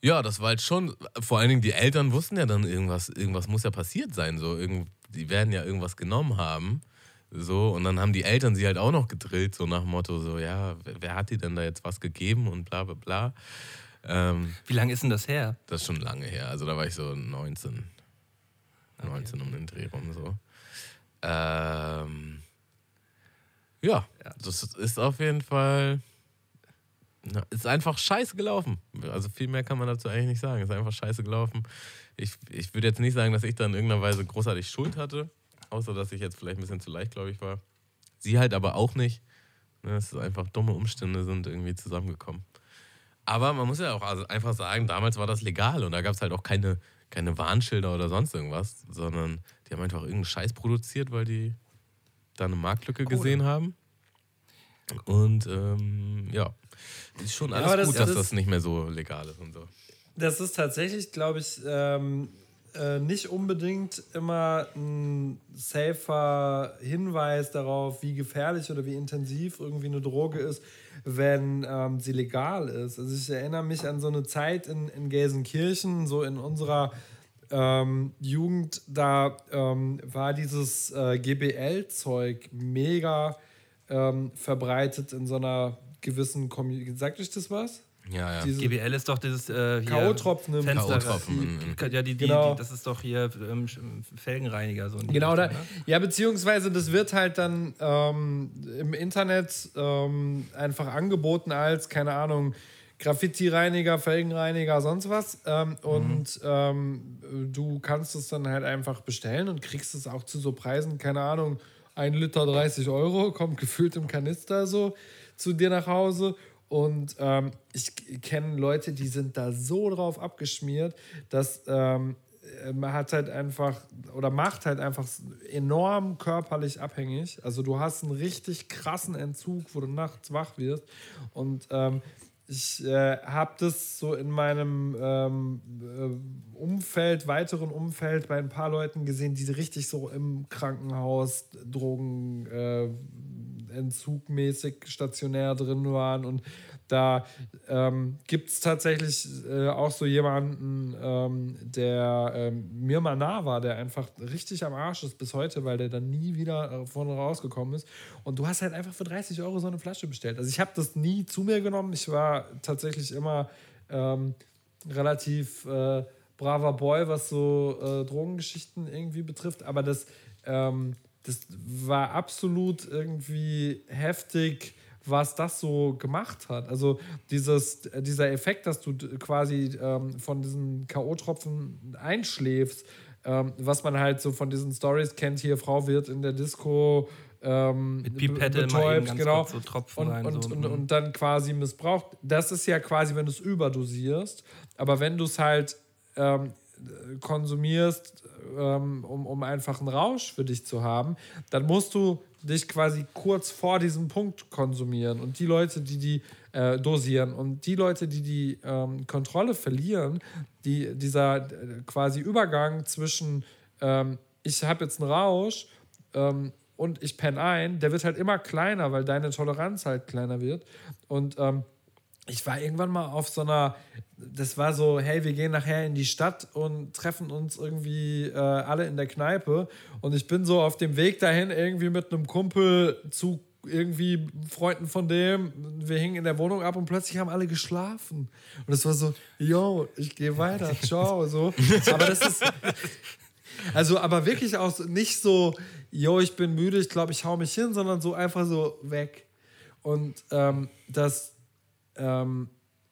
ja, das war halt schon, vor allen Dingen die Eltern wussten ja dann irgendwas, irgendwas muss ja passiert sein, so, irgend, die werden ja irgendwas genommen haben, So, und dann haben die Eltern sie halt auch noch gedrillt, so nach dem Motto, so, ja, wer, wer hat dir denn da jetzt was gegeben und bla bla bla. Ähm, Wie lange ist denn das her? das ist schon lange her. Also da war ich so 19. 19 um den Dreh rum so. Ähm, ja, das ist auf jeden Fall. Na, ist einfach scheiße gelaufen. Also viel mehr kann man dazu eigentlich nicht sagen. Ist einfach scheiße gelaufen. Ich, ich würde jetzt nicht sagen, dass ich da in irgendeiner Weise großartig Schuld hatte, außer dass ich jetzt vielleicht ein bisschen zu leichtgläubig war. Sie halt aber auch nicht. Ne, Es ist einfach dumme Umstände sind irgendwie zusammengekommen. Aber man muss ja auch also einfach sagen, damals war das legal und da gab es halt auch keine, keine Warnschilder oder sonst irgendwas, sondern die haben einfach irgendeinen Scheiß produziert, weil die da eine Marktlücke gesehen haben. Und ähm, ja, ist schon alles aber das- gut, dass das das nicht mehr so legal ist und so. Das ist tatsächlich, glaube ich, ähm, äh, nicht unbedingt immer ein safer Hinweis darauf, wie gefährlich oder wie intensiv irgendwie eine Droge ist, wenn ähm, sie legal ist. Also ich erinnere mich an so eine Zeit in, in Gelsenkirchen, so in unserer ähm, Jugend, da ähm, war dieses äh, GBL-Zeug mega ähm, verbreitet in so einer gewissen Community. Sagt euch das was? Ja, ja. GBL ist doch dieses äh, hier K.O.-Tropfen im Fenster. In- Ja, die, die, Genau. die, das ist doch hier ähm, Felgenreiniger. So Genau, da, Richtung, ne? ja, beziehungsweise das wird halt dann ähm, im Internet ähm, einfach angeboten als, keine Ahnung, Graffiti-Reiniger, Felgenreiniger, sonst was. Ähm, und ähm, du kannst es dann halt einfach bestellen und kriegst es auch zu so Preisen, keine Ahnung, ein Liter 30 Euro, kommt gefüllt im Kanister so zu dir nach Hause. Und ähm, ich kenne Leute, die sind da so drauf abgeschmiert, dass ähm, äh, man hat halt einfach oder macht halt einfach enorm körperlich abhängig. Also du hast einen richtig krassen Entzug, wo du nachts wach wirst. Und ähm, ich äh, habe das so in meinem ähm, äh, Umfeld, weiteren Umfeld bei ein paar Leuten gesehen, die richtig so im Krankenhaus Drogen äh, stationär drin waren und da ähm, gibt es tatsächlich äh, auch so jemanden, ähm, der ähm, mir mal nah war, der einfach richtig am Arsch ist bis heute, weil der dann nie wieder äh, vorne rausgekommen ist. Und du hast halt einfach für 30 Euro so eine Flasche bestellt. Also ich habe das nie zu mir genommen. Ich war tatsächlich immer ähm, relativ äh, braver Boy, was so äh, Drogengeschichten irgendwie betrifft. Aber das, ähm, das war absolut irgendwie heftig, was das so gemacht hat. Also dieses, dieser Effekt, dass du quasi ähm, von diesen K.O.-Tropfen einschläfst, ähm, was man halt so von diesen Stories kennt, hier Frau wird in der Disco ähm, Mit Pipette betäubt, genau. so Tropfen und, rein, und, so, und, mhm. und dann quasi missbraucht. Das ist ja quasi, wenn du es überdosierst. Aber wenn du es halt ähm, konsumierst, ähm, um, um einfach einen Rausch für dich zu haben, dann musst du dich quasi kurz vor diesem Punkt konsumieren. Und die Leute, die die äh, dosieren und die Leute, die die ähm, Kontrolle verlieren, die, dieser äh, quasi Übergang zwischen ähm, ich habe jetzt einen Rausch ähm, und ich penne ein, der wird halt immer kleiner, weil deine Toleranz halt kleiner wird. Und ähm, ich war irgendwann mal auf so einer, das war so, hey, wir gehen nachher in die Stadt und treffen uns irgendwie äh, alle in der Kneipe. Und ich bin so auf dem Weg dahin irgendwie mit einem Kumpel zu irgendwie Freunden von dem. Wir hingen in der Wohnung ab und plötzlich haben alle geschlafen. Und es war so, yo, ich gehe weiter, ciao, so. Aber das ist, also, aber wirklich auch nicht so, yo, ich bin müde, ich glaube, ich hau mich hin, sondern so einfach so weg. Und ähm, das, ähm,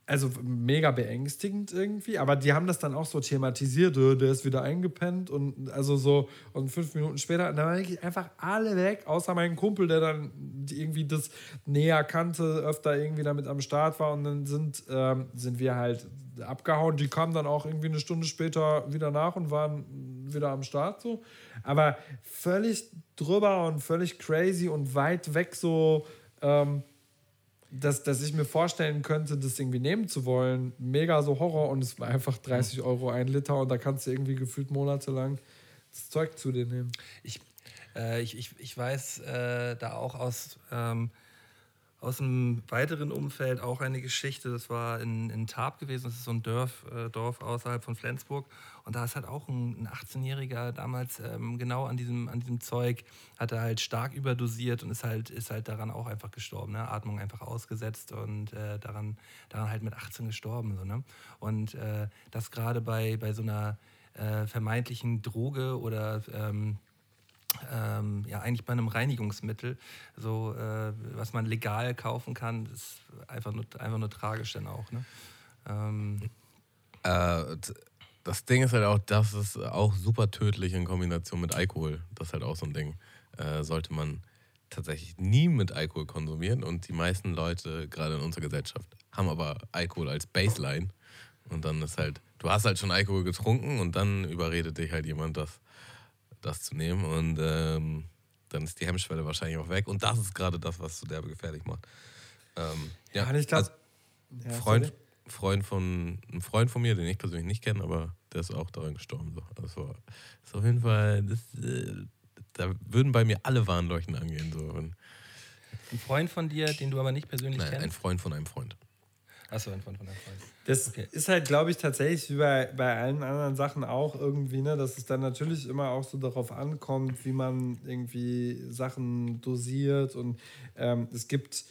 also mega beängstigend irgendwie, aber die haben das dann auch so thematisiert, äh, der ist wieder eingepennt und also so, und fünf Minuten später, und dann waren wirklich einfach alle weg, außer mein Kumpel, der dann irgendwie das näher kannte, öfter irgendwie damit am Start war und dann sind, ähm, sind wir halt abgehauen. Die kamen dann auch irgendwie eine Stunde später wieder nach und waren wieder am Start so. Aber völlig drüber und völlig crazy und weit weg so, ähm, dass, dass ich mir vorstellen könnte, das irgendwie nehmen zu wollen. Mega so Horror und es war einfach 30 Euro ein Liter und da kannst du irgendwie gefühlt monatelang das Zeug zu dir nehmen. Ich, äh, ich, ich, ich weiß äh, da auch aus, ähm, aus einem weiteren Umfeld auch eine Geschichte. Das war in, in Tarp gewesen. Das ist so ein Dorf, äh, Dorf außerhalb von Flensburg. Und da ist halt auch ein, ein 18-Jähriger damals ähm, genau an diesem, an diesem Zeug, hat er halt stark überdosiert und ist halt, ist halt daran auch einfach gestorben. Ne? Atmung einfach ausgesetzt und äh, daran, daran halt mit 18 gestorben. So, ne? Und äh, das gerade bei, bei so einer äh, vermeintlichen Droge oder ähm, ähm, ja, eigentlich bei einem Reinigungsmittel, so äh, was man legal kaufen kann, ist einfach nur, einfach nur tragisch dann auch. Ne? Ähm, Äh, das Ding ist halt auch, das ist auch super tödlich in Kombination mit Alkohol. Das ist halt auch so ein Ding. Äh, sollte man tatsächlich nie mit Alkohol konsumieren und die meisten Leute, gerade in unserer Gesellschaft, haben aber Alkohol als Baseline. Und dann ist halt, du hast halt schon Alkohol getrunken und dann überredet dich halt jemand, das, das zu nehmen. Und ähm, dann ist die Hemmschwelle wahrscheinlich auch weg. Und das ist gerade das, was so derbe gefährlich macht. Ähm, ja, Ja, ich glaube. also Freund, Freund von, ein Freund von mir, den ich persönlich nicht kenne, aber der ist auch daran gestorben. So. Also, das war ist auf jeden Fall, das, äh, da würden bei mir alle Warnleuchten angehen. So. Und, ein Freund von dir, den du aber nicht persönlich nein, ein kennst? Freund von einem Freund. Achso, Freund von deinem Freund. Das Okay. ist halt, glaube ich, tatsächlich wie bei, bei allen anderen Sachen auch irgendwie, ne, dass es dann natürlich immer auch so darauf ankommt, wie man irgendwie Sachen dosiert. Und ähm, es gibt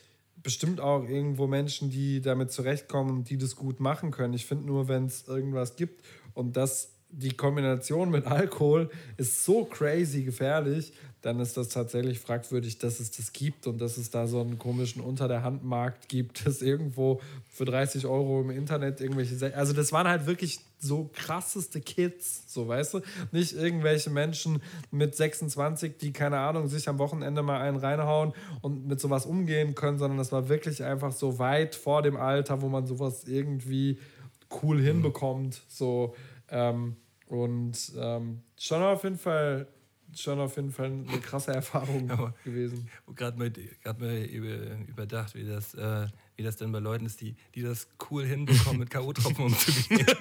bestimmt auch irgendwo Menschen, die damit zurechtkommen und die das gut machen können. Ich finde nur, wenn es irgendwas gibt und das die Kombination mit Alkohol ist so crazy gefährlich, dann ist das tatsächlich fragwürdig, dass es das gibt und dass es da so einen komischen Unter der Hand Markt gibt, das irgendwo für 30 Euro im Internet irgendwelche. Se also, das waren halt wirklich so krasseste Kids, so weißt du? Nicht irgendwelche Menschen mit 26, die keine Ahnung, sich am Wochenende mal einen reinhauen und mit sowas umgehen können, sondern das war wirklich einfach so weit vor dem Alter, wo man sowas irgendwie cool hinbekommt. So, ähm, und ähm, schon auf jeden Fall, schon auf jeden Fall eine krasse Erfahrung Aber- gewesen. Gerade mal, grad mal über, überdacht, wie das, äh, wie das denn bei Leuten ist, die, die das cool hinbekommen, mit K.O.-Tropfen umzugehen.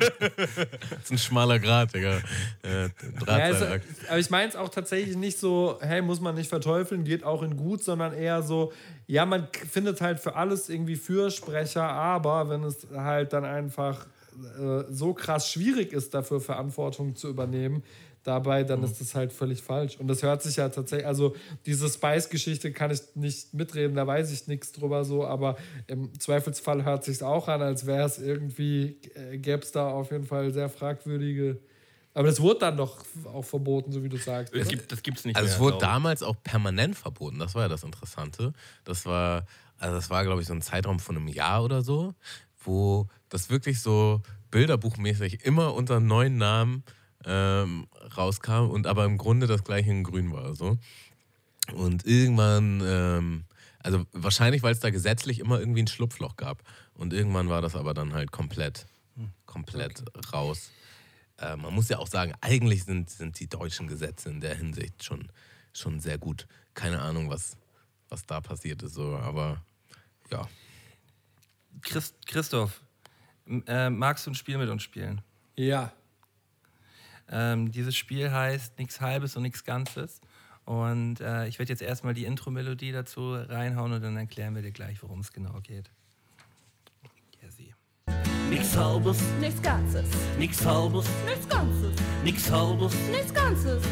Das ist ein schmaler Grad, Digga. Äh, Ja, also, aber ich meine es auch tatsächlich nicht so, hey, muss man nicht verteufeln, geht auch in gut, sondern eher so, ja, man findet halt für alles irgendwie Fürsprecher, aber wenn es halt dann einfach äh, so krass schwierig ist, dafür Verantwortung zu übernehmen, dabei, dann ist das halt völlig falsch. Und das hört sich ja tatsächlich, also diese Spice-Geschichte kann ich nicht mitreden, da weiß ich nichts drüber so, aber im Zweifelsfall hört sich auch an, als wäre es irgendwie, äh, gäbe es da auf jeden Fall sehr fragwürdige. Aber das wurde dann doch auch verboten, so wie du sagst. Das gibt es gibt's nicht Also mehr. es wurde damals auch permanent verboten. Das war ja das Interessante. Das war, also das war, glaube ich, so ein Zeitraum von einem Jahr oder so, wo das wirklich so bilderbuchmäßig immer unter neuen Namen ähm, rauskam und aber im Grunde das gleiche in Grün war. So. Und irgendwann, ähm, also wahrscheinlich, weil es da gesetzlich immer irgendwie ein Schlupfloch gab. Und irgendwann war das aber dann halt komplett, komplett raus. Äh, man muss ja auch sagen, eigentlich sind, sind die deutschen Gesetze in der Hinsicht schon, schon sehr gut. Keine Ahnung, was, was da passiert ist, so, aber ja. Christ, Christoph, äh, magst du ein Spiel mit uns spielen? Ja. Ähm, dieses Spiel heißt Nichts Halbes und Nichts Ganzes. Und äh, ich werde jetzt erstmal die Intro-Melodie dazu reinhauen und dann erklären wir dir gleich, worum es genau geht. Ja, sie. Nix halbes, Nichts Ganzes. nix halbes, Nichts Ganzes. nix halbes, Nichts Ganzes.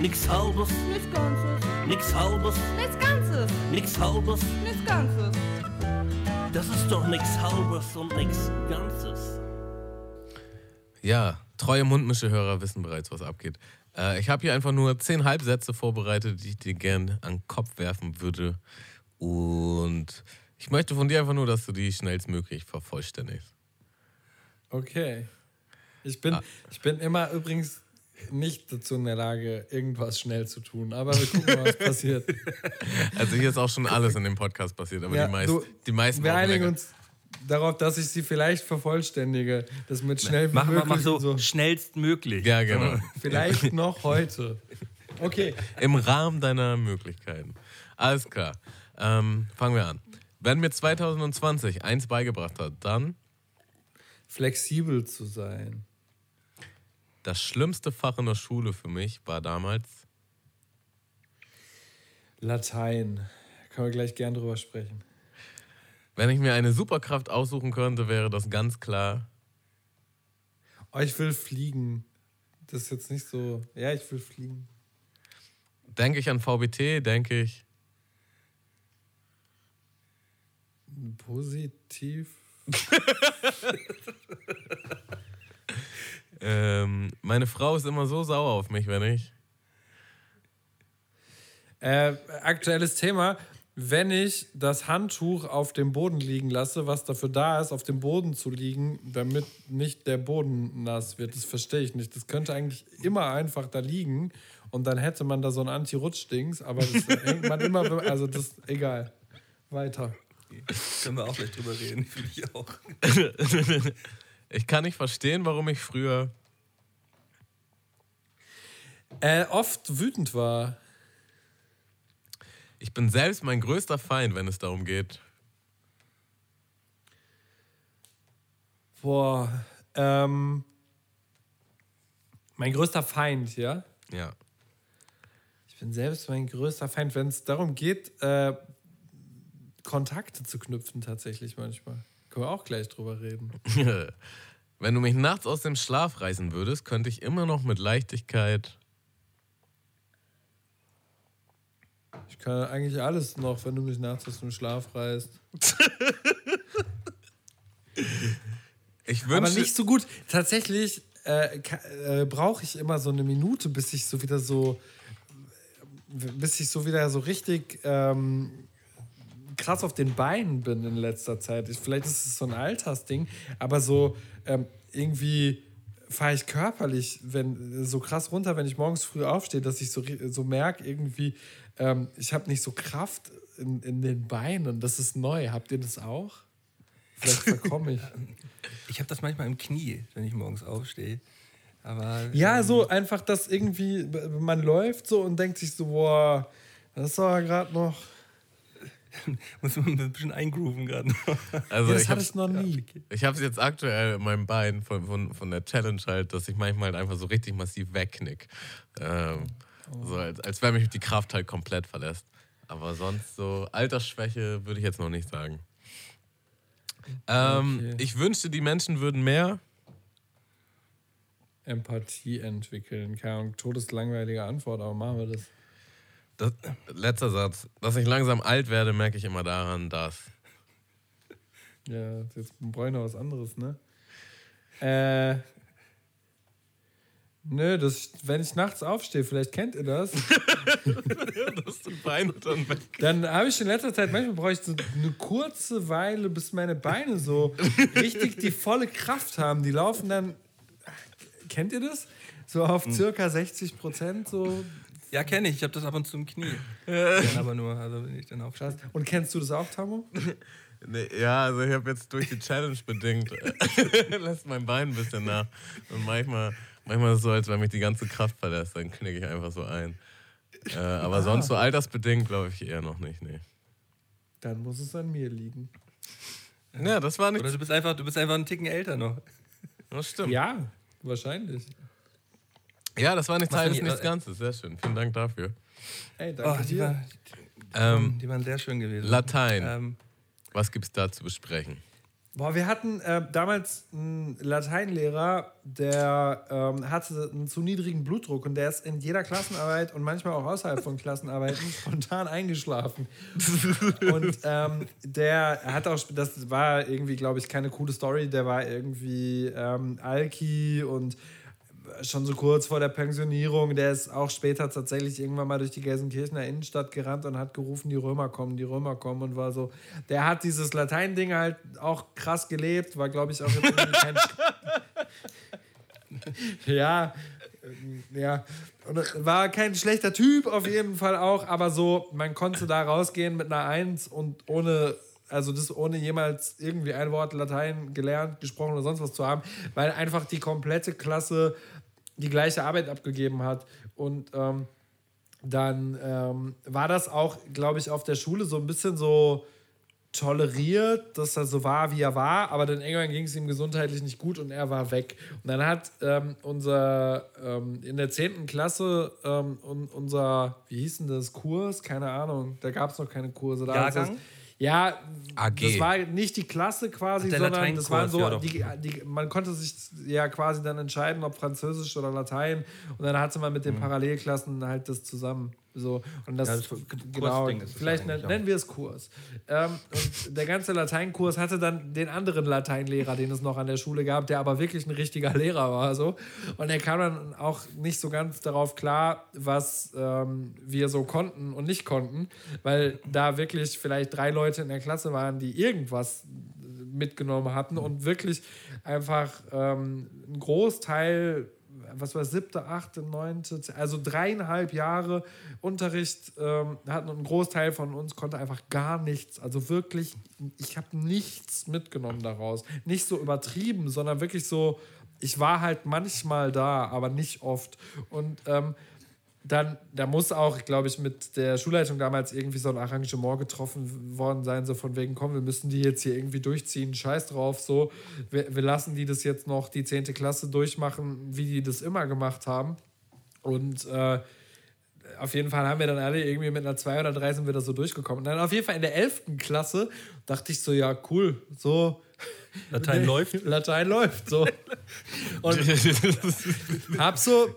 nix halbes, Nichts Ganzes. nix halbes, Nichts Ganzes. nix halbes. Nichts Ganzes. Das ist doch nix halbes und nix ganzes. Ja, treue Mundmische-Hörer wissen bereits, was abgeht. Äh, ich habe hier einfach nur zehn Halbsätze vorbereitet, die ich dir gern an den Kopf werfen würde. Und ich möchte von dir einfach nur, dass du die schnellstmöglich vervollständigst. Okay. Ich bin, ich bin immer übrigens nicht dazu in der Lage, irgendwas schnell zu tun. Aber wir gucken mal, was passiert. Also hier ist auch schon alles in dem Podcast passiert, aber Ja, die, meisten, du, die meisten Wir einigen uns darauf, dass ich sie vielleicht vervollständige. Das mit schnell wie Mach, mach, möglich mach so, so. schnellstmöglich. Ja, genau. Vielleicht noch heute. Okay. Im Rahmen deiner Möglichkeiten. Alles klar. Ähm, fangen wir an. Wenn mir 2020 eins beigebracht hat, dann Flexibel zu sein. Das schlimmste Fach in der Schule für mich war damals Latein. Können wir gleich gern drüber sprechen. Wenn ich mir eine Superkraft aussuchen könnte, wäre das ganz klar. Oh, ich will fliegen. Das ist jetzt nicht so. Ja, ich will fliegen. Denke ich an VBT, denke ich. Positiv. Ähm, meine Frau ist immer so sauer auf mich, wenn ich. Äh, aktuelles Thema. Wenn ich das Handtuch auf dem Boden liegen lasse, was dafür da ist, auf dem Boden zu liegen, damit nicht der Boden nass wird, das verstehe ich nicht. Das könnte eigentlich immer einfach da liegen und dann hätte man da so ein Anti-Rutsch-Dings, aber das hängt man immer, also das ist egal. Weiter. Können wir auch gleich drüber reden, finde ich auch. Ich kann nicht verstehen, warum ich früher. Äh, oft wütend war. Ich bin selbst mein größter Feind, wenn es darum geht. Boah, ähm, mein größter Feind, ja? Ja. Ich bin selbst mein größter Feind, wenn es darum geht, äh, Kontakte zu knüpfen, tatsächlich manchmal. Können wir auch gleich drüber reden. Wenn du mich nachts aus dem Schlaf reißen würdest, könnte ich immer noch mit Leichtigkeit. Ich kann eigentlich alles noch, wenn du mich nachts aus dem Schlaf reißt. Ich Aber wünsche. nicht so gut. Tatsächlich äh, äh, brauche ich immer so eine Minute, bis ich so wieder so, bis ich so wieder so richtig ähm, krass auf den Beinen bin in letzter Zeit. Ich, vielleicht ist es so ein Altersding, aber so ähm, irgendwie fahre ich körperlich wenn, so krass runter, wenn ich morgens früh aufstehe, dass ich so, so merke, irgendwie, ähm, ich habe nicht so Kraft in, in den Beinen. Das ist neu. Habt ihr das auch? Vielleicht verkomme ich. Ich habe das manchmal im Knie, wenn ich morgens aufstehe. Aber Ja, ähm, so einfach, dass irgendwie man läuft so und denkt sich so, boah, das ist aber gerade noch. muss man ein bisschen eingrooven gerade. Also das ich hatte hab's, ich noch nie. ich habe es jetzt aktuell in meinem Bein von, von, von der Challenge halt, dass ich manchmal halt einfach so richtig massiv wegknick. Ähm, So als, als wenn mich die Kraft halt komplett verlässt. Aber sonst so Altersschwäche würde ich jetzt noch nicht sagen. Ähm, Okay. Ich wünschte, die Menschen würden mehr. Empathie entwickeln. Keine Ahnung, todeslangweilige Antwort, aber machen wir das. Das, letzter Satz. Dass ich langsam alt werde, merke ich immer daran, dass. Ja, jetzt brauche ich noch was anderes, ne? Äh. Nö, das, wenn ich nachts aufstehe, vielleicht kennt ihr das, dass die Beine dann weg. dann habe ich in letzter Zeit, manchmal brauche ich so eine kurze Weile, bis meine Beine so richtig die volle Kraft haben. Die laufen dann, kennt ihr das? So auf circa 60 Prozent, so Ja, kenne ich. Ich habe das ab und zu im Knie. Dann aber nur, also wenn ich dann aufstehe. krass. Und kennst du das auch, Tamo? Nee, ja, also ich habe jetzt durch die Challenge bedingt, lässt mein Bein ein bisschen nach. Und manchmal, manchmal ist es so, als wenn mich die ganze Kraft verlässt, dann knicke ich einfach so ein. Äh, aber sonst so altersbedingt glaube ich eher noch nicht, nee. Dann muss es an mir liegen. Ja, das war Oder nicht. du bist einfach, du bist einfach einen Ticken älter noch. Das stimmt. Ja, wahrscheinlich. Ja, das war nicht Teil des die- Nichts Ganzes. Sehr schön. Vielen Dank dafür. Ey, Oh, danke die, dir. war, Ähm, die waren sehr schön gewesen. Latein. Ähm, Was gibt's da zu besprechen? Boah, wir hatten äh, damals einen Lateinlehrer, der ähm, hatte einen zu niedrigen Blutdruck und der ist in jeder Klassenarbeit und manchmal auch außerhalb von Klassenarbeiten spontan eingeschlafen. und ähm, der hat auch, das war irgendwie, glaube ich, keine coole Story, der war irgendwie ähm, Alki und schon so kurz vor der Pensionierung, der ist auch später tatsächlich irgendwann mal durch die Gelsenkirchener Innenstadt gerannt und hat gerufen, die Römer kommen, die Römer kommen und war so, der hat dieses Latein-Ding halt auch krass gelebt, war glaube ich auch jetzt irgendwie kein... ja, ja, und war kein schlechter Typ auf jeden Fall auch, aber so, man konnte da rausgehen mit einer Eins und ohne also das ohne jemals irgendwie ein Wort Latein gelernt, gesprochen oder sonst was zu haben, weil einfach die komplette Klasse die gleiche Arbeit abgegeben hat. Und ähm, dann ähm, war das auch, glaube ich, auf der Schule so ein bisschen so toleriert, dass er so war, wie er war, aber dann irgendwann ging es ihm gesundheitlich nicht gut und er war weg. Und dann hat ähm, unser, ähm, in der 10. Klasse, ähm, un, unser, wie hieß denn das, Kurs? Keine Ahnung, da gab es noch keine Kurse. Da Jahrgang? Ja, AG. das war nicht die Klasse quasi, sondern das waren so, ja die, die, man konnte sich ja quasi dann entscheiden, ob Französisch oder Latein. Und dann hatte man mit den Parallelklassen halt das zusammen. So, und das, Mhm. Ja, das genau, das vielleicht eigentlich nennen, wir es Kurs. Ähm, und der ganze Lateinkurs hatte dann den anderen Lateinlehrer, den es noch an der Schule gab, der aber wirklich ein richtiger Lehrer war. So. Und er kam dann auch nicht so ganz darauf klar, was ähm, wir so konnten und nicht konnten, weil da wirklich vielleicht drei Leute in der Klasse waren, die irgendwas mitgenommen hatten und wirklich einfach ähm, ein Großteil, was war siebte, achte, neunte, also dreieinhalb Jahre Unterricht ähm, hatten ein Großteil von uns konnte einfach gar nichts, also wirklich, ich habe nichts mitgenommen daraus. Nicht so übertrieben, sondern wirklich so, ich war halt manchmal da, aber nicht oft. Und ähm, dann, da muss auch, glaube ich, mit der Schulleitung damals irgendwie so ein Arrangement getroffen worden sein, so von wegen, komm, wir müssen die jetzt hier irgendwie durchziehen, scheiß drauf, so, wir, wir lassen die das jetzt noch die 10. Klasse durchmachen, wie die das immer gemacht haben. Und äh, auf jeden Fall haben wir dann alle irgendwie mit einer 2 oder 3 sind wir da so durchgekommen. Und dann auf jeden Fall in der 11. Klasse dachte ich so, ja, cool, so. Latein läuft. Latein läuft, so. Und hab so,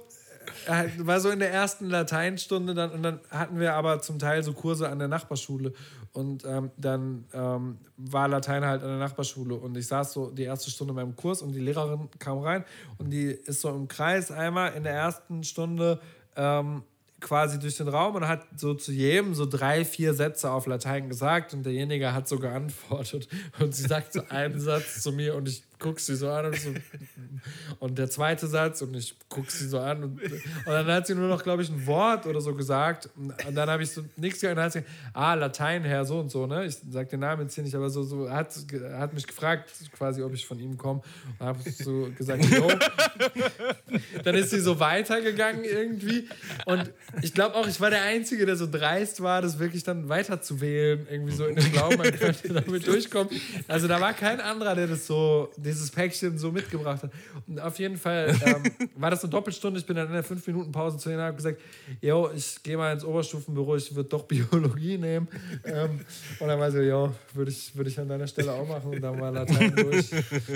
war so in der ersten Lateinstunde dann und dann hatten wir aber zum Teil so Kurse an der Nachbarschule. Und ähm, dann ähm, war Latein halt an der Nachbarschule. Und ich saß so die erste Stunde meinem Kurs und die Lehrerin kam rein und die ist so im Kreis einmal in der ersten Stunde ähm, quasi durch den Raum und hat so zu jedem so drei, vier Sätze auf Latein gesagt. Und derjenige hat so geantwortet. Und sie sagt so einen Satz zu mir und ich guck sie so an und so und der zweite Satz und ich guck sie so an und, und dann hat sie nur noch, glaube ich, ein Wort oder so gesagt und dann habe ich so nichts gehört und dann hat sie ah, Latein, Herr so und so, ne? Ich sag den Namen jetzt hier nicht, aber so, so hat, hat mich gefragt quasi, ob ich von ihm komme und habe so gesagt, jo. Dann ist sie so weitergegangen irgendwie. Und ich glaube auch, ich war der Einzige, der so dreist war, das wirklich dann weiter zu wählen. Irgendwie so in dem Glauben, man könnte damit durchkommen. Also da war kein anderer, der das so, dieses Päckchen so mitgebracht hat. Und auf jeden Fall ähm, war das eine Doppelstunde. Ich bin dann in der 5-Minuten-Pause zu ihnen und habe gesagt, yo, ich gehe mal ins Oberstufenbüro, ich würde doch Biologie nehmen. Ähm, und dann war sie, yo, würde ich, würd ich an deiner Stelle auch machen. Und dann war Latein durch.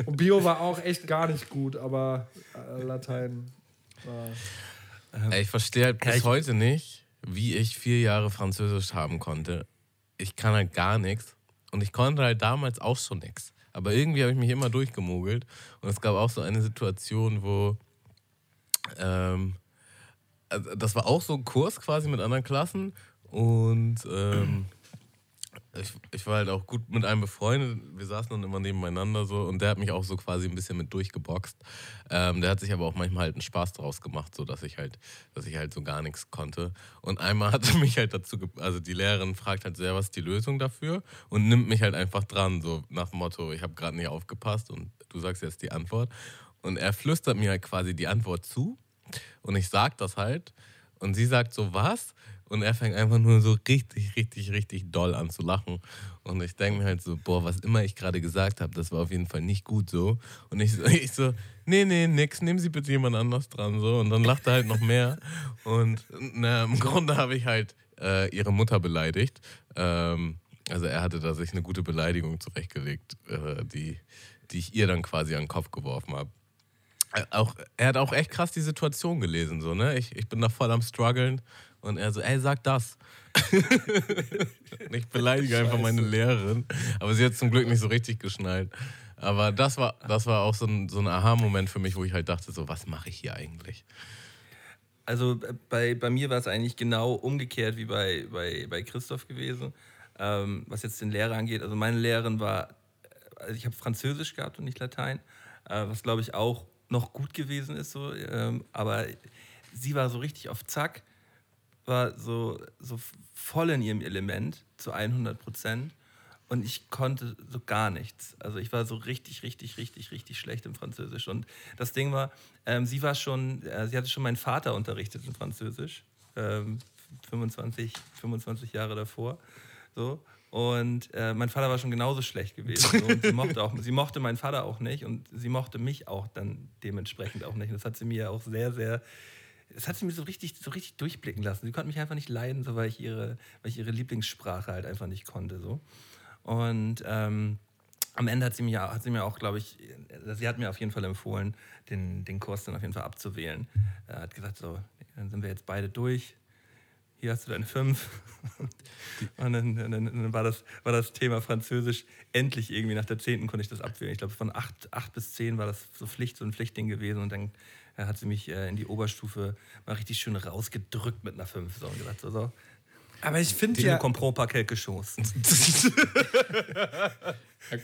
Und Bio war auch echt gar nicht gut, aber äh, Latein war... Ey, ich verstehe halt bis heute nicht, wie ich vier Jahre Französisch haben konnte. Ich kann halt gar nichts. Und ich konnte halt damals auch schon nichts. Aber irgendwie habe ich mich immer durchgemogelt. Und es gab auch so eine Situation, wo. Ähm, also das war auch so ein Kurs quasi mit anderen Klassen. Und ähm, ich, ich war halt auch gut mit einem befreundet. Wir saßen dann immer nebeneinander so und der hat mich auch so quasi ein bisschen mit durchgeboxt. Ähm, der hat sich aber auch manchmal halt einen Spaß draus gemacht, so dass ich halt, dass ich halt so gar nichts konnte. Und einmal hat er mich halt dazu, also die Lehrerin fragt halt sehr, was ist die Lösung dafür und nimmt mich halt einfach dran, so nach dem Motto, ich habe gerade nicht aufgepasst und du sagst jetzt die Antwort. Und er flüstert mir halt quasi die Antwort zu und ich sag das halt und sie sagt so, was? Und er fängt einfach nur so richtig, richtig, richtig doll an zu lachen. Und ich denke mir halt so, boah, was immer ich gerade gesagt habe, das war auf jeden Fall nicht gut so. Und ich, ich so, nee, nee, nix, nehmen Sie bitte jemand anders dran. So. Und dann lacht er halt noch mehr. Und na, im Grunde habe ich halt äh, ihre Mutter beleidigt. Ähm, also er hatte da sich eine gute Beleidigung zurechtgelegt, äh, die, die ich ihr dann quasi an den Kopf geworfen habe. Äh, Auch, er hat auch echt krass die Situation gelesen, so, ne? Ich, ich bin da voll am struggeln und er so, ey, sag das. ich beleidige einfach meine Lehrerin. Aber sie hat zum Glück nicht so richtig geschnallt. Aber das war, das war auch so ein, so ein Aha-Moment für mich, wo ich halt dachte, so, was mache ich hier eigentlich? Also äh, bei, bei mir war es eigentlich genau umgekehrt wie bei, bei, bei Christoph gewesen, ähm, was jetzt den Lehrer angeht. Also meine Lehrerin war, also ich habe Französisch gehabt und nicht Latein, äh, was glaube ich auch noch gut gewesen ist, so, ähm, aber sie war so richtig auf Zack, war so, so voll in ihrem Element zu 100 Prozent und ich konnte so gar nichts. Also ich war so richtig, richtig, richtig, richtig schlecht im Französisch. Und das Ding war, ähm, sie war schon, äh, sie hatte schon meinen Vater unterrichtet in Französisch, ähm, 25, 25 Jahre davor. So. Und äh, mein Vater war schon genauso schlecht gewesen. So. Und sie mochte, auch, sie mochte meinen Vater auch nicht und sie mochte mich auch dann dementsprechend auch nicht. Und das hat sie mir auch sehr, sehr, das hat sie mir so richtig, so richtig durchblicken lassen. Sie konnte mich einfach nicht leiden, so weil ich ihre, weil ich ihre Lieblingssprache halt einfach nicht konnte. So. Und ähm, am Ende hat sie mir, hat sie mir auch, glaube ich, sie hat mir auf jeden Fall empfohlen, den, den Kurs dann auf jeden Fall abzuwählen. Er hat gesagt, so, dann sind wir jetzt beide durch. Hier hast du deine fünf. Und dann, dann, dann war, das, war das Thema Französisch endlich irgendwie nach der zehnten konnte ich das abwählen. Ich glaube, von acht, acht bis zehn war das so Pflicht, so ein Pflichtding gewesen. Und dann äh, hat sie mich äh, in die Oberstufe mal richtig schön rausgedrückt mit einer fünf. So, und gesagt, so, so. Aber ich finde Ja. quelque chose.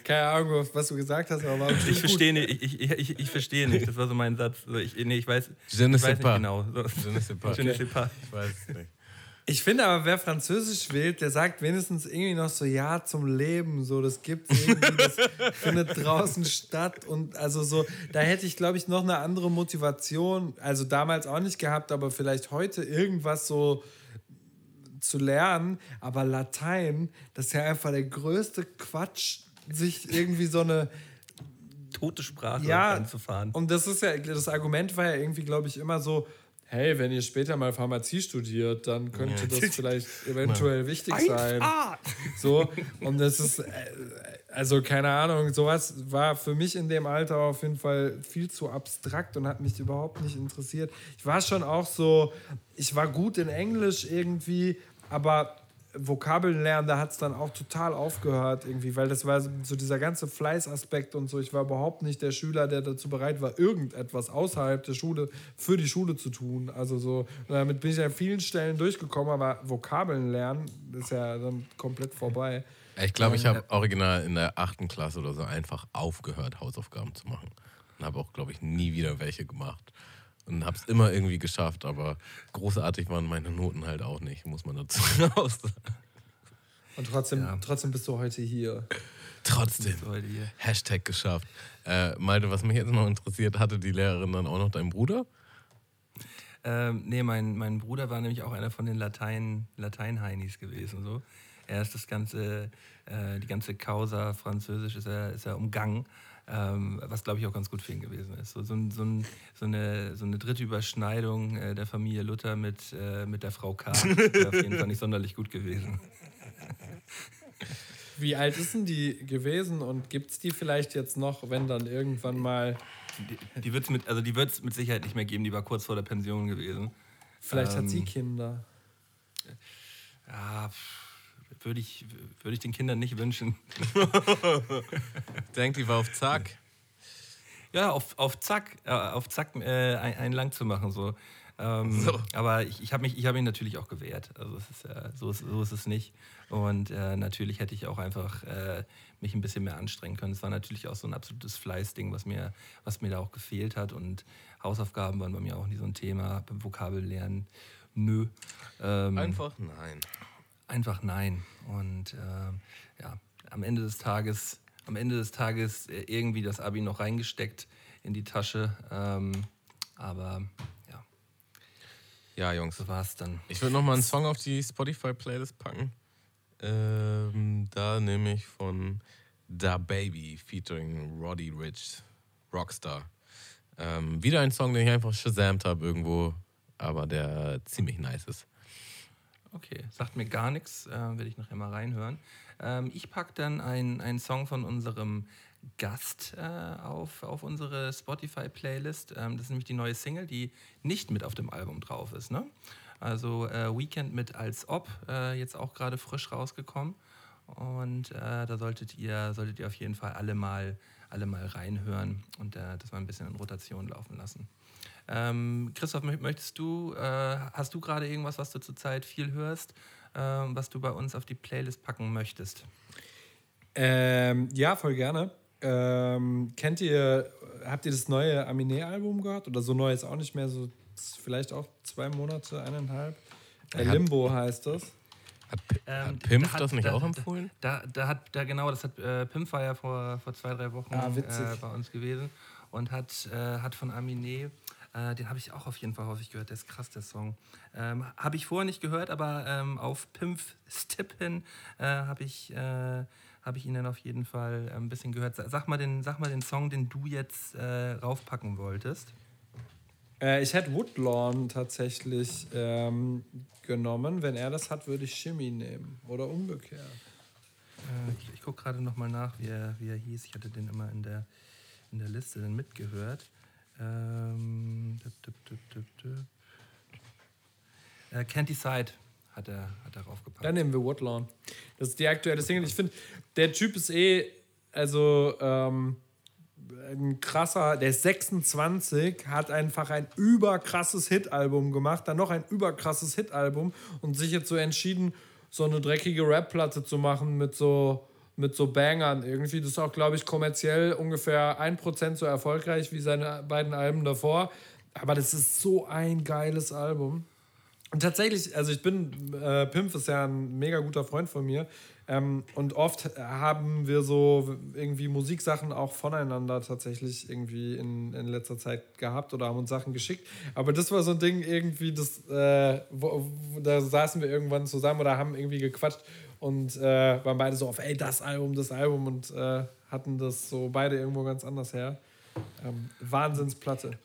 keine Ahnung, was du gesagt hast, aber war bestimmt Ich verstehe nicht, ich, ich, ich, ich verstehe nicht. Das war so mein Satz. Ich, nee, ich weiß, Je ne ich sais weiß nicht pas. genau. So. Je ne sais pas. Je ne sais pas. Ich weiß es nicht. Ich finde aber, wer Französisch wählt, der sagt wenigstens irgendwie noch so Ja zum Leben. So, das gibt irgendwie, das findet draußen statt. Und also so, da hätte ich, glaube ich, noch eine andere Motivation. Also damals auch nicht gehabt, aber vielleicht heute irgendwas so zu lernen. Aber Latein, das ist ja einfach der größte Quatsch, sich irgendwie so eine Tote Sprache ja, anzufahren. Und das ist ja, das Argument war ja irgendwie, glaube ich, immer so, hey, wenn ihr später mal Pharmazie studiert, dann könnte das vielleicht eventuell wichtig sein. So, und das ist, äh, also keine Ahnung, sowas war für mich in dem Alter auf jeden Fall viel zu abstrakt und hat mich überhaupt nicht interessiert. Ich war schon auch so, ich war gut in Englisch irgendwie, aber Vokabeln lernen, da hat es dann auch total aufgehört irgendwie, weil das war so, dieser ganze Fleißaspekt und so. Ich war überhaupt nicht der Schüler, der dazu bereit war, irgendetwas außerhalb der Schule für die Schule zu tun. Also so, damit bin ich an vielen Stellen durchgekommen, aber Vokabeln lernen ist ja dann komplett vorbei. Ich glaube, ich habe original in der achten Klasse oder so einfach aufgehört, Hausaufgaben zu machen. Und habe auch, glaube ich, nie wieder welche gemacht. Und habe es immer irgendwie geschafft, aber großartig waren meine Noten halt auch nicht, muss man dazu raus sagen. Und trotzdem, trotzdem bist du heute hier. Trotzdem. Leute hier. Hashtag geschafft. Äh, Malte, was mich jetzt noch interessiert, hatte die Lehrerin dann auch noch deinen Bruder? Ähm, nee, mein, mein Bruder war nämlich auch einer von den Latein, Latein-Heinis gewesen. So. Er ist das ganze, äh, die ganze Causa Französisch ist er, ist er umgangen, ähm, was glaube ich auch ganz gut für ihn gewesen ist. So, so, so, ein, so, eine, so eine dritte Überschneidung äh, der Familie Luther mit, äh, mit der Frau K. wäre auf jeden Fall nicht sonderlich gut gewesen. Wie alt ist denn die gewesen und gibt es die vielleicht jetzt noch, wenn dann irgendwann mal, Die, die wird es mit, also die wird's mit Sicherheit nicht mehr geben, die war kurz vor der Pension gewesen. vielleicht hat Ähm, sie Kinder? Ja, pff, würde ich, würde ich den Kindern nicht wünschen. Denkt, die war auf Zack. Ja, auf, auf Zack, äh, auf Zack äh, ein, einen lang zu machen. So. Ähm, So. Aber ich, ich habe mich, ich hab mich natürlich auch gewehrt. Also es ist, äh, so, ist, so ist es nicht. Und äh, natürlich hätte ich auch einfach äh, mich ein bisschen mehr anstrengen können. Es war natürlich auch so ein absolutes Fleißding, was mir, was mir da auch gefehlt hat. Und Hausaufgaben waren bei mir auch nie so ein Thema. Vokabellernen, nö. Ähm, Einfach nein. Einfach nein. Und ähm, ja, am Ende des Tages, am Ende des Tages äh, irgendwie das Abi noch reingesteckt in die Tasche. Ähm, aber ja, Ja, Jungs. so war es dann. Ich würde nochmal einen Song auf die Spotify-Playlist packen. Ähm, da nehme ich von Da Baby featuring Roddy Rich, Rockstar. Ähm, wieder ein Song, den ich einfach shazamt habe irgendwo, aber der ziemlich nice ist. Okay, sagt mir gar nichts, äh, werde ich nachher mal reinhören. Ähm, ich packe dann einen, Song von unserem Gast äh, auf, auf unsere Spotify-Playlist. Ähm, das ist nämlich die neue Single, die nicht mit auf dem Album drauf ist. Ne? Also äh, Weekend mit Als Ob, äh, jetzt auch gerade frisch rausgekommen. Und äh, da solltet ihr, solltet ihr auf jeden Fall alle mal, alle mal reinhören und äh, das mal ein bisschen in Rotation laufen lassen. Ähm, Christoph, mö- möchtest du, äh, hast du gerade irgendwas, was du zurzeit viel hörst, ähm, was du bei uns auf die Playlist packen möchtest? Ähm, ja, voll gerne. Ähm, kennt ihr, habt ihr das neue Aminé-Album gehört? Oder so neu ist auch nicht mehr, so vielleicht auch zwei Monate, eineinhalb. Äh, Limbo heißt das. Hat, P Ähm, hat Pimpf da hat- das nicht da- auch empfohlen? Da, da hat, da genau, das hat äh, Pimp war ja vor, vor zwei, drei Wochen Ah, äh, bei uns gewesen und hat, äh, hat von Aminé Äh, den habe ich auch auf jeden Fall häufig gehört. Der ist krass, der Song. Ähm, habe ich vorher nicht gehört, aber ähm, auf Pimpf Stippen äh, habe ich, äh, hab ich ihn dann auf jeden Fall ein bisschen gehört. Sag mal den, sag mal den Song, den du jetzt äh, raufpacken wolltest. Äh, ich hätte Woodlawn tatsächlich ähm, genommen. Wenn er das hat, würde ich Shimmy nehmen. Oder umgekehrt. Äh, ich ich gucke gerade nochmal nach, wie er, wie er hieß. Ich hatte den immer in der, in der Liste dann mitgehört. Ähm, dup, dup, dup. Äh, Can't Decide hat er, hat er raufgepackt. Dann nehmen wir Woodlawn. Das ist die aktuelle Single. Ich finde, der Typ ist eh, also ähm, ein krasser, der ist 26, hat einfach ein überkrasses Hit-Album gemacht, dann noch ein überkrasses Hit-Album und sich jetzt so entschieden, so eine dreckige Rap-Platte zu machen mit so, mit so Bangern irgendwie. Das ist auch, glaube ich, kommerziell ungefähr 1% so erfolgreich wie seine beiden Alben davor. Aber das ist so ein geiles Album. Und tatsächlich, also ich bin, äh, Pimp ist ja ein mega guter Freund von mir. Ähm, und oft haben wir so irgendwie Musiksachen auch voneinander tatsächlich irgendwie in, in letzter Zeit gehabt oder haben uns Sachen geschickt. Aber das war so ein Ding irgendwie, das, äh, wo, wo, da saßen wir irgendwann zusammen oder haben irgendwie gequatscht und äh, waren beide so auf, ey, das Album, das Album und äh, hatten das so beide irgendwo ganz anders her. Ähm, Wahnsinnsplatte.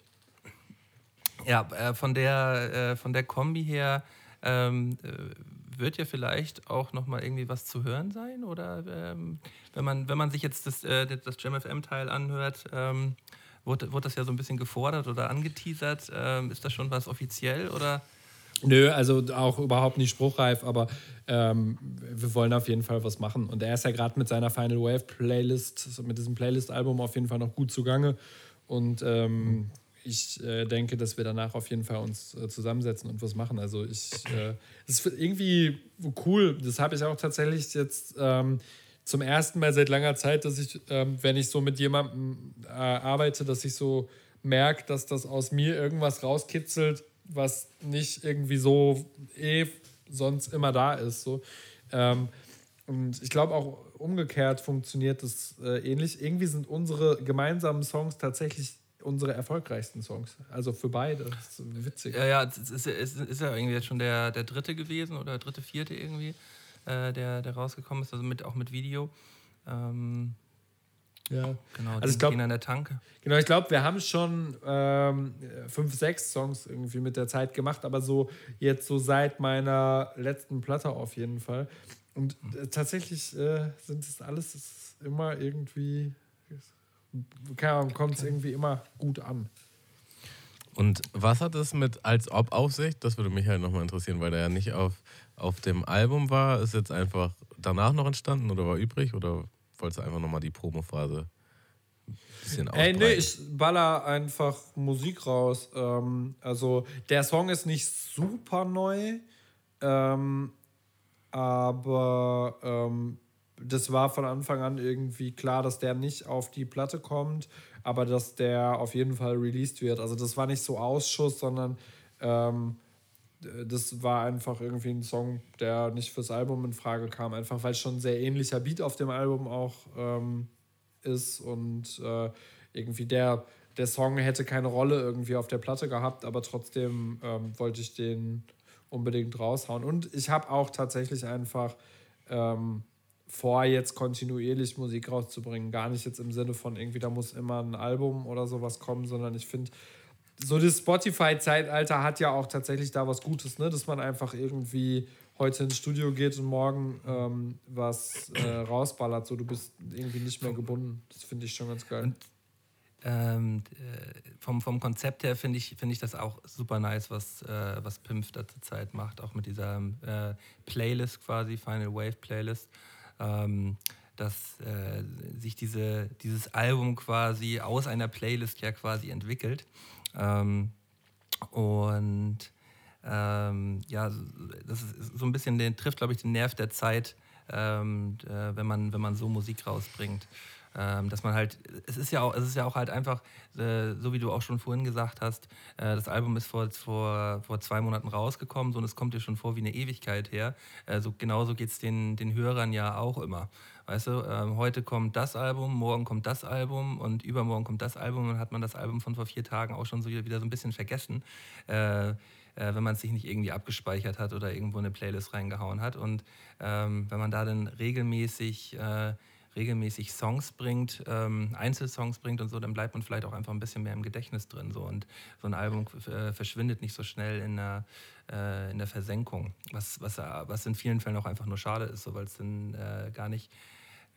Ja, äh, von, der, äh, von der Kombi her ähm, äh, wird ja vielleicht auch nochmal irgendwie was zu hören sein? Oder ähm, wenn, man, wenn man sich jetzt das, äh, das JamFM-Teil anhört, ähm, wurde, wurde das ja so ein bisschen gefordert oder angeteasert. Ähm, ist das schon was offiziell oder? Nö, also auch überhaupt nicht spruchreif, aber ähm, wir wollen auf jeden Fall was machen. Und er ist ja gerade mit seiner Final Wave Playlist, mit diesem Playlist-Album auf jeden Fall noch gut zugange. Und ähm, ich äh, denke, dass wir danach auf jeden Fall uns äh, zusammensetzen und was machen. Also ich, äh, es ist irgendwie cool. Das habe ich auch tatsächlich jetzt ähm, zum ersten Mal seit langer Zeit, dass ich, ähm, wenn ich so mit jemandem äh, arbeite, dass ich so merke, dass das aus mir irgendwas rauskitzelt, was nicht irgendwie so eh sonst immer da ist. So. Ähm, und ich glaube auch umgekehrt funktioniert das äh, ähnlich. Irgendwie sind unsere gemeinsamen Songs tatsächlich unsere erfolgreichsten Songs. Also für beide. Das ist witzig. Ja, ja, es ist, es ist ja irgendwie jetzt schon der, der dritte gewesen oder dritte, vierte irgendwie, äh, der, der rausgekommen ist, also mit, auch mit Video. Ähm, ja. Genau, also ich glaube, an der Tanke. Genau, ich glaube, wir haben schon ähm, fünf, sechs Songs irgendwie mit der Zeit gemacht, aber so jetzt so seit meiner letzten Platte auf jeden Fall. Und äh, tatsächlich äh, sind es alles immer irgendwie, kommt es irgendwie immer gut an. Und was hat es mit als ob auf sich? Das würde mich halt nochmal interessieren, weil der ja nicht auf, auf dem Album war. Ist jetzt einfach danach noch entstanden oder war übrig? Oder wolltest du einfach nochmal die Promophase ein bisschen Ey, nee, ich baller einfach Musik raus. Ähm, also der Song ist nicht super neu, ähm, aber ähm, das war von Anfang an irgendwie klar, dass der nicht auf die Platte kommt, aber dass der auf jeden Fall released wird. Also das war nicht so Ausschuss, sondern ähm, das war einfach irgendwie ein Song, der nicht fürs Album in Frage kam, einfach weil schon ein sehr ähnlicher Beat auf dem Album auch ähm, ist und äh, irgendwie der, der Song hätte keine Rolle irgendwie auf der Platte gehabt, aber trotzdem ähm, wollte ich den unbedingt raushauen. Und ich habe auch tatsächlich einfach ähm, vor, jetzt kontinuierlich Musik rauszubringen. Gar nicht jetzt im Sinne von irgendwie, da muss immer ein Album oder sowas kommen, sondern ich finde, so das Spotify-Zeitalter hat ja auch tatsächlich da was Gutes, ne? dass man einfach irgendwie heute ins Studio geht und morgen ähm, was äh, rausballert. So, du bist irgendwie nicht mehr gebunden. Das finde ich schon ganz geil. Und, ähm, äh, vom, vom Konzept her finde ich, find ich das auch super nice, was, äh, was Pimp da zur Zeit macht, auch mit dieser äh, Playlist quasi, Final Wave Playlist. Ähm, dass äh, sich diese, dieses Album quasi aus einer Playlist ja quasi entwickelt. Ähm, und ähm, ja, das ist so ein bisschen, den trifft, glaube ich, den Nerv der Zeit, ähm, äh, wenn, man, wenn man so Musik rausbringt. Ähm, dass man halt, es ist ja auch, es ist ja auch halt einfach, äh, so wie du auch schon vorhin gesagt hast, äh, das Album ist vor, vor, vor zwei Monaten rausgekommen so, und es kommt dir schon vor wie eine Ewigkeit her. Äh, so, genauso geht es den, den Hörern ja auch immer. Weißt du, ähm, heute kommt das Album, morgen kommt das Album und übermorgen kommt das Album und dann hat man das Album von vor vier Tagen auch schon so wieder so ein bisschen vergessen. Äh, äh, wenn man es sich nicht irgendwie abgespeichert hat oder irgendwo in eine Playlist reingehauen hat. Und ähm, wenn man da dann regelmäßig, äh, regelmäßig Songs bringt, ähm, Einzelsongs bringt und so, dann bleibt man vielleicht auch einfach ein bisschen mehr im Gedächtnis drin. So. Und so ein Album äh, verschwindet nicht so schnell in der, äh, in der Versenkung, was, was, was in vielen Fällen auch einfach nur schade ist, so, weil es dann äh, gar nicht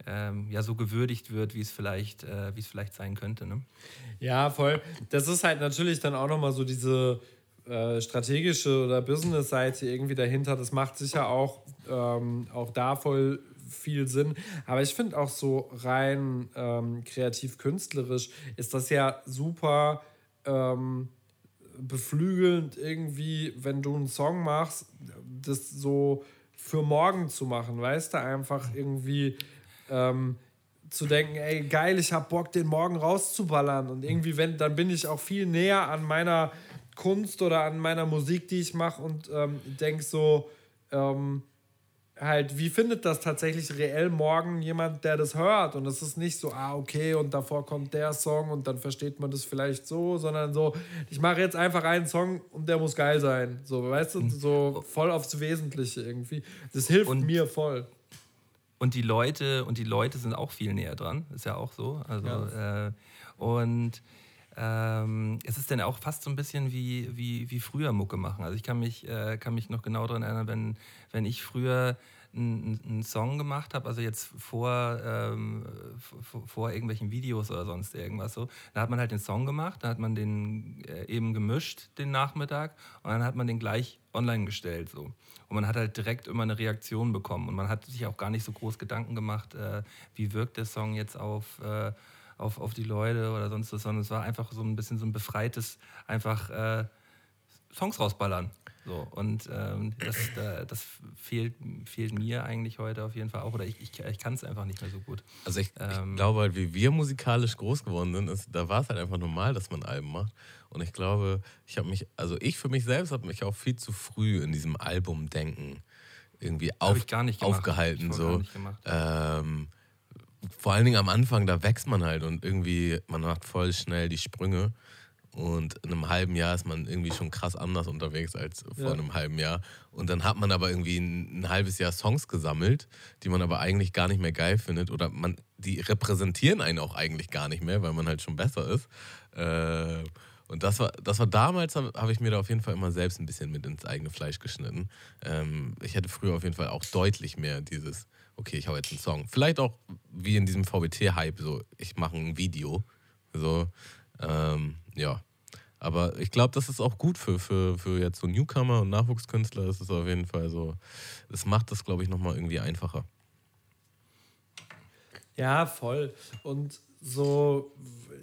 ähm, ja so gewürdigt wird, wie es vielleicht, äh, es vielleicht sein könnte. Ne? Ja, voll. Das ist halt natürlich dann auch nochmal so diese äh, strategische oder Business-Seite irgendwie dahinter. Das macht sicher auch, ähm, auch da voll viel Sinn. Aber ich finde auch so rein ähm, kreativ-künstlerisch ist das ja super ähm, beflügelnd irgendwie, wenn du einen Song machst, das so für morgen zu machen, weißt du, einfach irgendwie ähm, zu denken, ey, geil, ich hab Bock, den morgen rauszuballern. Und irgendwie, wenn, dann bin ich auch viel näher an meiner Kunst oder an meiner Musik, die ich mache und ähm, denke so, ähm, halt, wie findet das tatsächlich reell morgen jemand, der das hört? Und es ist nicht so, ah, okay, und davor kommt der Song und dann versteht man das vielleicht so, sondern so, ich mache jetzt einfach einen Song und der muss geil sein. So, weißt du, so voll aufs Wesentliche irgendwie. Das hilft Und- mir voll. Und die Leute, und die Leute sind auch viel näher dran, ist ja auch so. Also, äh, und ähm, es ist dann auch fast so ein bisschen wie, wie, wie früher Mucke machen. Also ich kann mich, äh, kann mich noch genau daran erinnern, wenn, wenn ich früher einen, Song gemacht habe, also jetzt vor, ähm, vor irgendwelchen Videos oder sonst irgendwas so, da hat man halt den Song gemacht, da hat man den äh, eben gemischt den Nachmittag und dann hat man den gleich online gestellt so. Und man hat halt direkt immer eine Reaktion bekommen und man hat sich auch gar nicht so groß Gedanken gemacht, äh, wie wirkt der Song jetzt auf, äh, auf, auf die Leute oder sonst was, sondern es war einfach so ein bisschen so ein befreites, einfach äh, Songs rausballern. So, und ähm, das, da, das fehlt, fehlt mir eigentlich heute auf jeden Fall auch. Oder ich, ich, ich kann es einfach nicht mehr so gut. Also ich, Ähm. ich glaube halt, wie wir musikalisch groß geworden sind, ist, da war es halt einfach normal, dass man Alben macht. Und ich glaube, ich habe mich, also ich für mich selbst habe mich auch viel zu früh in diesem Albumdenken irgendwie auf, aufgehalten. So. Ähm, vor allen Dingen am Anfang, da wächst man halt und irgendwie, man macht voll schnell die Sprünge. Und in einem halben Jahr ist man irgendwie schon krass anders unterwegs als vor Ja. einem halben Jahr. Und dann hat man aber irgendwie ein, ein halbes Jahr Songs gesammelt, die man aber eigentlich gar nicht mehr geil findet. Oder man, die repräsentieren einen auch eigentlich gar nicht mehr, weil man halt schon besser ist. Äh, und das war, das war damals, habe hab ich mir da auf jeden Fall immer selbst ein bisschen mit ins eigene Fleisch geschnitten. Ähm, ich hätte früher auf jeden Fall auch deutlich mehr dieses, okay, ich hau jetzt einen Song. Vielleicht auch wie in diesem VBT-Hype, so, ich mache ein Video. So, ähm, ja. Aber ich glaube, das ist auch gut für, für, für jetzt so Newcomer und Nachwuchskünstler. Das ist auf jeden Fall so, das macht das, glaube ich, nochmal irgendwie einfacher. Ja, voll. Und so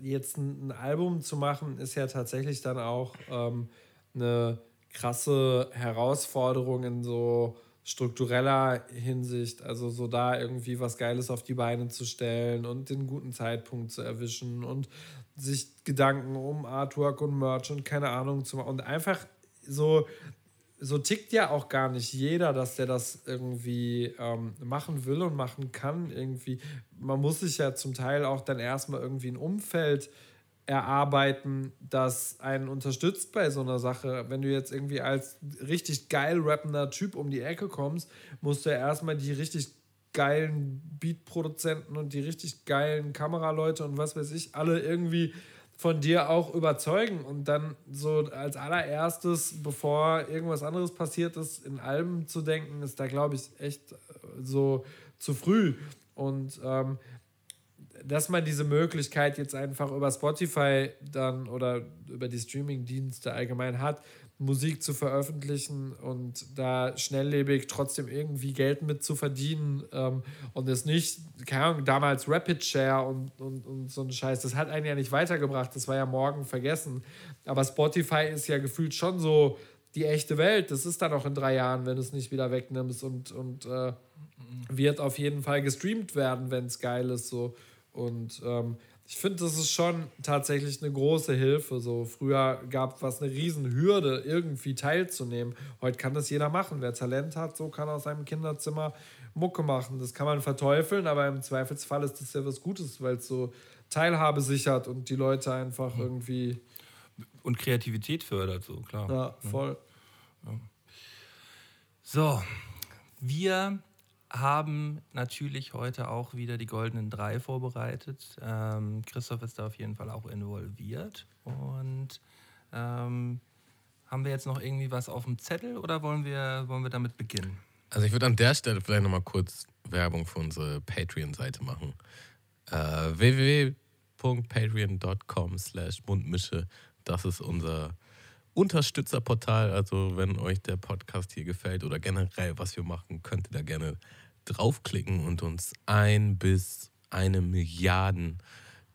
jetzt ein, ein Album zu machen, ist ja tatsächlich dann auch ähm, eine krasse Herausforderung in so struktureller Hinsicht. Also so da irgendwie was Geiles auf die Beine zu stellen und den guten Zeitpunkt zu erwischen und sich Gedanken um Artwork und Merch und keine Ahnung zu machen. Und einfach so so tickt ja auch gar nicht jeder, dass der das irgendwie ähm, machen will und machen kann. Irgendwie, man muss sich ja zum Teil auch dann erstmal irgendwie ein Umfeld erarbeiten, das einen unterstützt bei so einer Sache. Wenn du jetzt irgendwie als richtig geil rappender Typ um die Ecke kommst, musst du ja erstmal die richtig geilen Beatproduzenten und die richtig geilen Kameraleute und was weiß ich, alle irgendwie von dir auch überzeugen und dann so als allererstes, bevor irgendwas anderes passiert ist, in Alben zu denken, ist da, glaube ich, echt äh, so zu früh. Und ähm, dass man diese Möglichkeit jetzt einfach über Spotify dann oder über die Streaming-Dienste allgemein hat, Musik zu veröffentlichen und da schnelllebig trotzdem irgendwie Geld mit zu verdienen ähm, und es nicht, keine Ahnung, damals Rapid Share und, und, und so ein Scheiß, das hat einen ja nicht weitergebracht, das war ja morgen vergessen. Aber Spotify ist ja gefühlt schon so die echte Welt, das ist dann auch in drei Jahren, wenn du es nicht wieder wegnimmst und, und äh, wird auf jeden Fall gestreamt werden, wenn es geil ist. So. Und ähm, ich finde, das ist schon tatsächlich eine große Hilfe. So früher gab es eine riesen Hürde, irgendwie teilzunehmen. Heute kann das jeder machen. Wer Talent hat, so kann aus seinem Kinderzimmer Mucke machen. Das kann man verteufeln, aber im Zweifelsfall ist das ja was Gutes, weil es so Teilhabe sichert und die Leute einfach irgendwie. Und Kreativität fördert, so klar. Ja, voll. So, wir haben natürlich heute auch wieder die goldenen drei vorbereitet. Ähm, Christoph ist da auf jeden Fall auch involviert. Und ähm, haben wir jetzt noch irgendwie was auf dem Zettel oder wollen wir, wollen wir damit beginnen? Also ich würde an der Stelle vielleicht nochmal kurz Werbung für unsere Patreon-Seite machen. Äh, www.patreon.com slash Mundmische. Das ist unser Unterstützerportal. Also wenn euch der Podcast hier gefällt oder generell was wir machen, könnt ihr da gerne draufklicken und uns ein bis eine Milliarden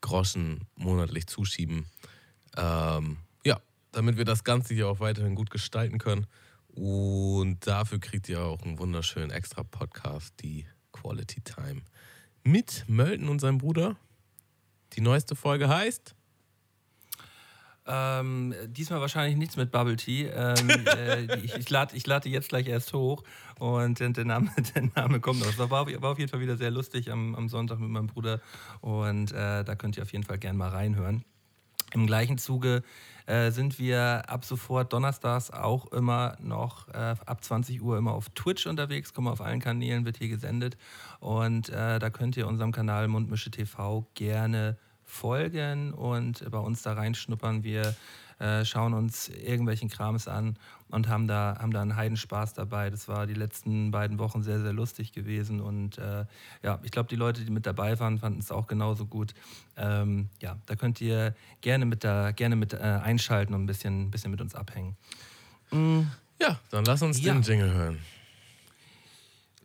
Groschen monatlich zuschieben. Ähm, ja, damit wir das Ganze hier auch weiterhin gut gestalten können. Und dafür kriegt ihr auch einen wunderschönen extra Podcast, die Quality Time. Mit Mölten und seinem Bruder. Die neueste Folge heißt. Ähm, diesmal wahrscheinlich nichts mit Bubble Tea. Ähm, äh, ich ich lade lad die jetzt gleich erst hoch und der, der, Name, der Name kommt noch. Das war, auf- war auf jeden Fall wieder sehr lustig am, am Sonntag mit meinem Bruder und äh, da könnt ihr auf jeden Fall gerne mal reinhören. Im gleichen Zuge äh, sind wir ab sofort donnerstags auch immer noch äh, ab 20 Uhr immer auf Twitch unterwegs, kommen auf allen Kanälen, wird hier gesendet. Und äh, da könnt ihr unserem Kanal Mundmische TV gerne folgen und bei uns da reinschnuppern. Wir äh, schauen uns irgendwelchen Krams an und haben da, haben da einen Heidenspaß dabei. Das war die letzten beiden Wochen sehr, sehr lustig gewesen. Und äh, ja, ich glaube, die Leute, die mit dabei waren, fanden es auch genauso gut. Ähm, ja, da könnt ihr gerne mit, da, gerne mit äh, einschalten und ein bisschen, bisschen mit uns abhängen. Ja, dann lass uns Ja. den Jingle hören.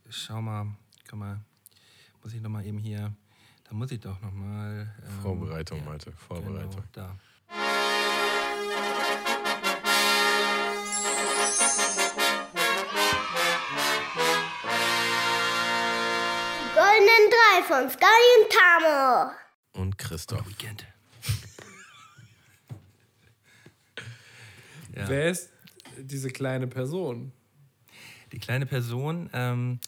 Schau mal, guck mal, muss ich noch mal eben hier, da muss ich doch noch mal... ähm, Vorbereitung, ja, Malte, Vorbereitung. Genau, da. Goldenen Drei von Sky und Tamo. Und Christoph. Weekend. ja. Wer ist diese kleine Person? Die kleine Person, ähm,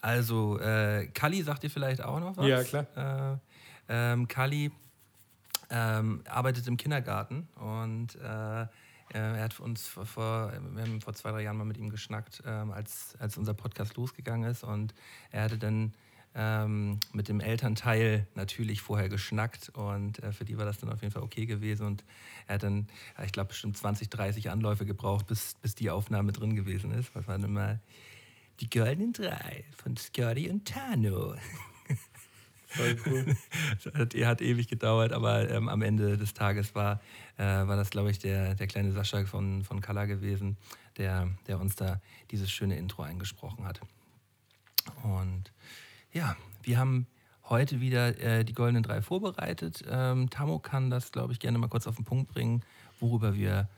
also äh, Kali sagt dir vielleicht auch noch was? Ja, klar. Äh, ähm, Kali ähm, arbeitet im Kindergarten und äh, er hat uns vor, vor, wir haben vor zwei, drei Jahren mal mit ihm geschnackt, ähm, als, als unser Podcast losgegangen ist und er hatte dann ähm, mit dem Elternteil natürlich vorher geschnackt und äh, für die war das dann auf jeden Fall okay gewesen und er hat dann, ich glaube, bestimmt 20, 30 Anläufe gebraucht, bis, bis die Aufnahme drin gewesen ist. Das waren immer die goldenen drei von Scotty und Tano. Voll cool. Hat, hat ewig gedauert, aber ähm, am Ende des Tages war, äh, war das, glaube ich, der, der kleine Sascha von, von Kalla gewesen, der, der uns da dieses schöne Intro eingesprochen hat. Und ja, wir haben heute wieder äh, die goldenen drei vorbereitet. Ähm, Tamo kann das, glaube ich, gerne mal kurz auf den Punkt bringen, worüber wir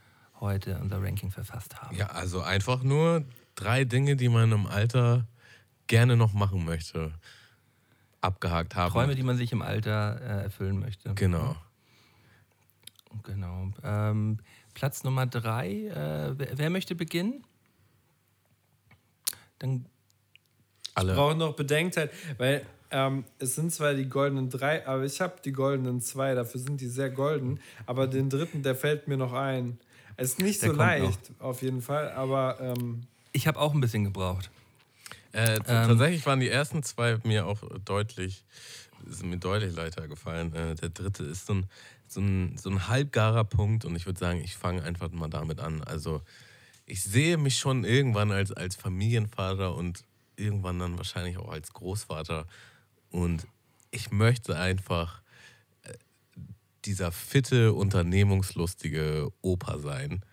heute unser Ranking verfasst haben. Ja, also einfach nur drei Dinge, die man im Alter gerne noch machen möchte. Abgehakt haben. Träume, die man sich im Alter äh, erfüllen möchte. Genau. Genau. Ähm, Platz Nummer drei. Äh, wer, wer möchte beginnen? Dann Alle. brauche noch Bedenkzeit, weil ähm, es sind zwar die goldenen drei, aber ich habe die goldenen zwei, dafür sind die sehr golden. Aber den dritten, der fällt mir noch ein. Es ist nicht Der so leicht, auf jeden Fall, aber ähm, ich habe auch ein bisschen gebraucht. Äh, Ähm. tatsächlich waren die ersten zwei mir auch deutlich, sind mir deutlich leichter gefallen. Äh, der dritte ist so ein, so, ein, so ein halbgarer Punkt und ich würde sagen, ich fange einfach mal damit an. Also ich sehe mich schon irgendwann als, als Familienvater und irgendwann dann wahrscheinlich auch als Großvater und ich möchte einfach äh, dieser fitte, unternehmungslustige Opa sein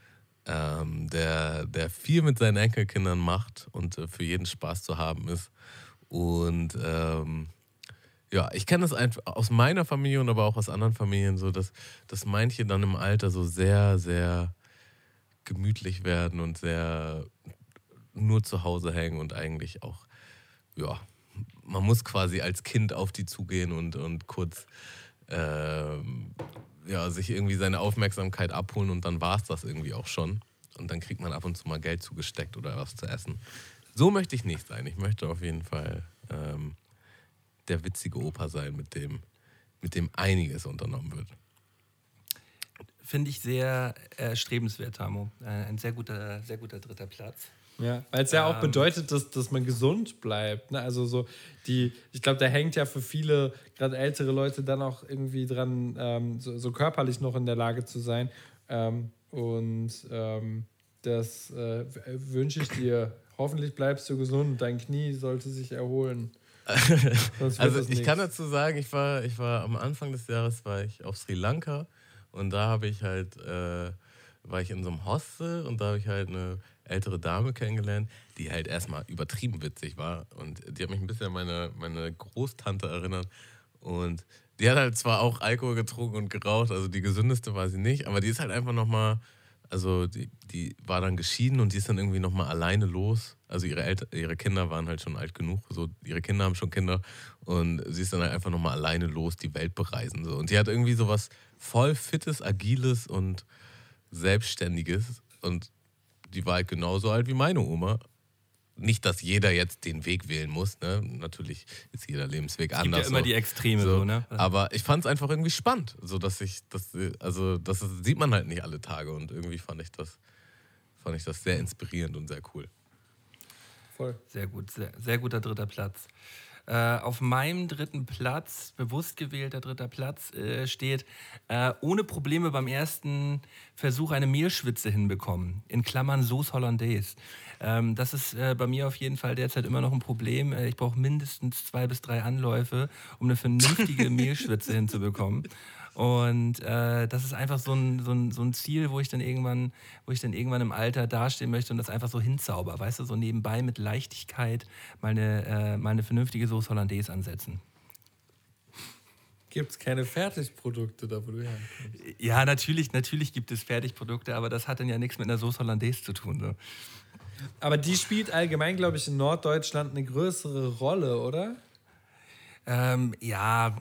ähm, der, der viel mit seinen Enkelkindern macht und äh, für jeden Spaß zu haben ist. Und ähm, ja, ich kenne das einfach aus meiner Familie und aber auch aus anderen Familien so, dass, dass manche dann im Alter so sehr, sehr gemütlich werden und sehr nur zu Hause hängen und eigentlich auch, ja, man muss quasi als Kind auf die zugehen und, und kurz ähm, ja, sich irgendwie seine Aufmerksamkeit abholen und dann war es das irgendwie auch schon. Und dann kriegt man ab und zu mal Geld zugesteckt oder was zu essen. So möchte ich nicht sein. Ich möchte auf jeden Fall ähm, der witzige Opa sein, mit dem, mit dem einiges unternommen wird. Finde ich sehr erstrebenswert, Tamo. Äh, Ein sehr guter, sehr guter dritter Platz. Ja, weil es ja auch Ähm. bedeutet, dass, dass man gesund bleibt. Ne? Also so die, ich glaube, da hängt ja für viele, gerade ältere Leute, dann auch irgendwie dran, ähm, so, so körperlich noch in der Lage zu sein. Ähm, und ähm, das äh, wünsche ich dir. Hoffentlich bleibst du gesund. Dein Knie sollte sich erholen. Also ich kann dazu sagen, ich war, ich war am Anfang des Jahres war ich auf Sri Lanka und da habe ich halt, äh, war ich in so einem Hostel und da habe ich halt eine ältere Dame kennengelernt, die halt erstmal übertrieben witzig war und die hat mich ein bisschen an meine, meine Großtante erinnert und die hat halt zwar auch Alkohol getrunken und geraucht, also die gesündeste war sie nicht, aber die ist halt einfach nochmal, also die, die war dann geschieden und die ist dann irgendwie nochmal alleine los. Also ihre, Eltern, ihre Kinder waren halt schon alt genug, so ihre Kinder haben schon Kinder und sie ist dann halt einfach nochmal alleine los, die Welt bereisen. So. Und die hat irgendwie so was voll Fittes, Agiles und Selbstständiges und die war halt genauso alt wie meine Oma. Nicht, dass jeder jetzt den Weg wählen muss, ne? Natürlich ist jeder Lebensweg Es gibt anders. ja immer so. die Extreme, so, ne? Aber ich fand es einfach irgendwie spannend, so dass ich, das, also das sieht man halt nicht alle Tage und irgendwie fand ich das, fand ich das sehr inspirierend und sehr cool. Voll. Sehr gut, sehr, sehr guter dritter Platz. Äh, auf meinem dritten Platz, bewusst gewählter dritter Platz, äh, steht, äh, ohne Probleme beim ersten Versuch eine Mehlschwitze hinbekommen. In Klammern Sauce Hollandaise. Ähm, das ist äh, bei mir auf jeden Fall derzeit immer noch ein Problem. Äh, ich brauche mindestens zwei bis drei Anläufe, um eine vernünftige Mehlschwitze hinzubekommen. Und äh, das ist einfach so ein, so, ein, so ein Ziel, wo ich dann irgendwann, wo ich dann irgendwann im Alter dastehen möchte und das einfach so hinzauber, weißt du, so nebenbei mit Leichtigkeit mal eine, äh, mal eine vernünftige Sauce Hollandaise ansetzen. Gibt es keine Fertigprodukte da, wo du herkommst? Ja, natürlich, natürlich gibt es Fertigprodukte, aber das hat dann ja nichts mit einer Sauce Hollandaise zu tun. So. Aber die spielt allgemein, glaube ich, in Norddeutschland eine größere Rolle, oder? Ähm, ja,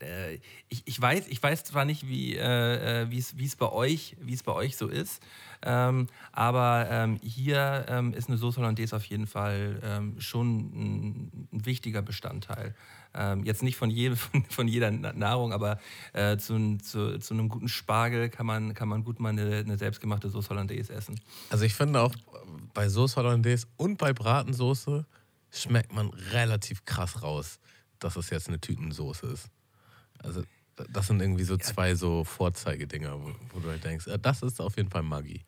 äh, ich, ich, weiß, ich weiß zwar nicht, wie äh, äh, es bei euch so ist, ähm, aber ähm, hier ähm, ist eine Sauce Hollandaise auf jeden Fall ähm, schon ein, ein wichtiger Bestandteil. Ähm, jetzt nicht von, je, von, von jeder Na- Nahrung, aber äh, zu, zu, zu einem guten Spargel kann man, kann man gut mal eine, eine selbstgemachte Sauce Hollandaise essen. Also ich finde auch bei Sauce Hollandaise und bei Bratensoße schmeckt man relativ krass raus, dass es jetzt eine Tütensoße ist. Also das sind irgendwie so zwei so Vorzeigedinger, wo, wo du halt denkst, äh, das ist auf jeden Fall Magie.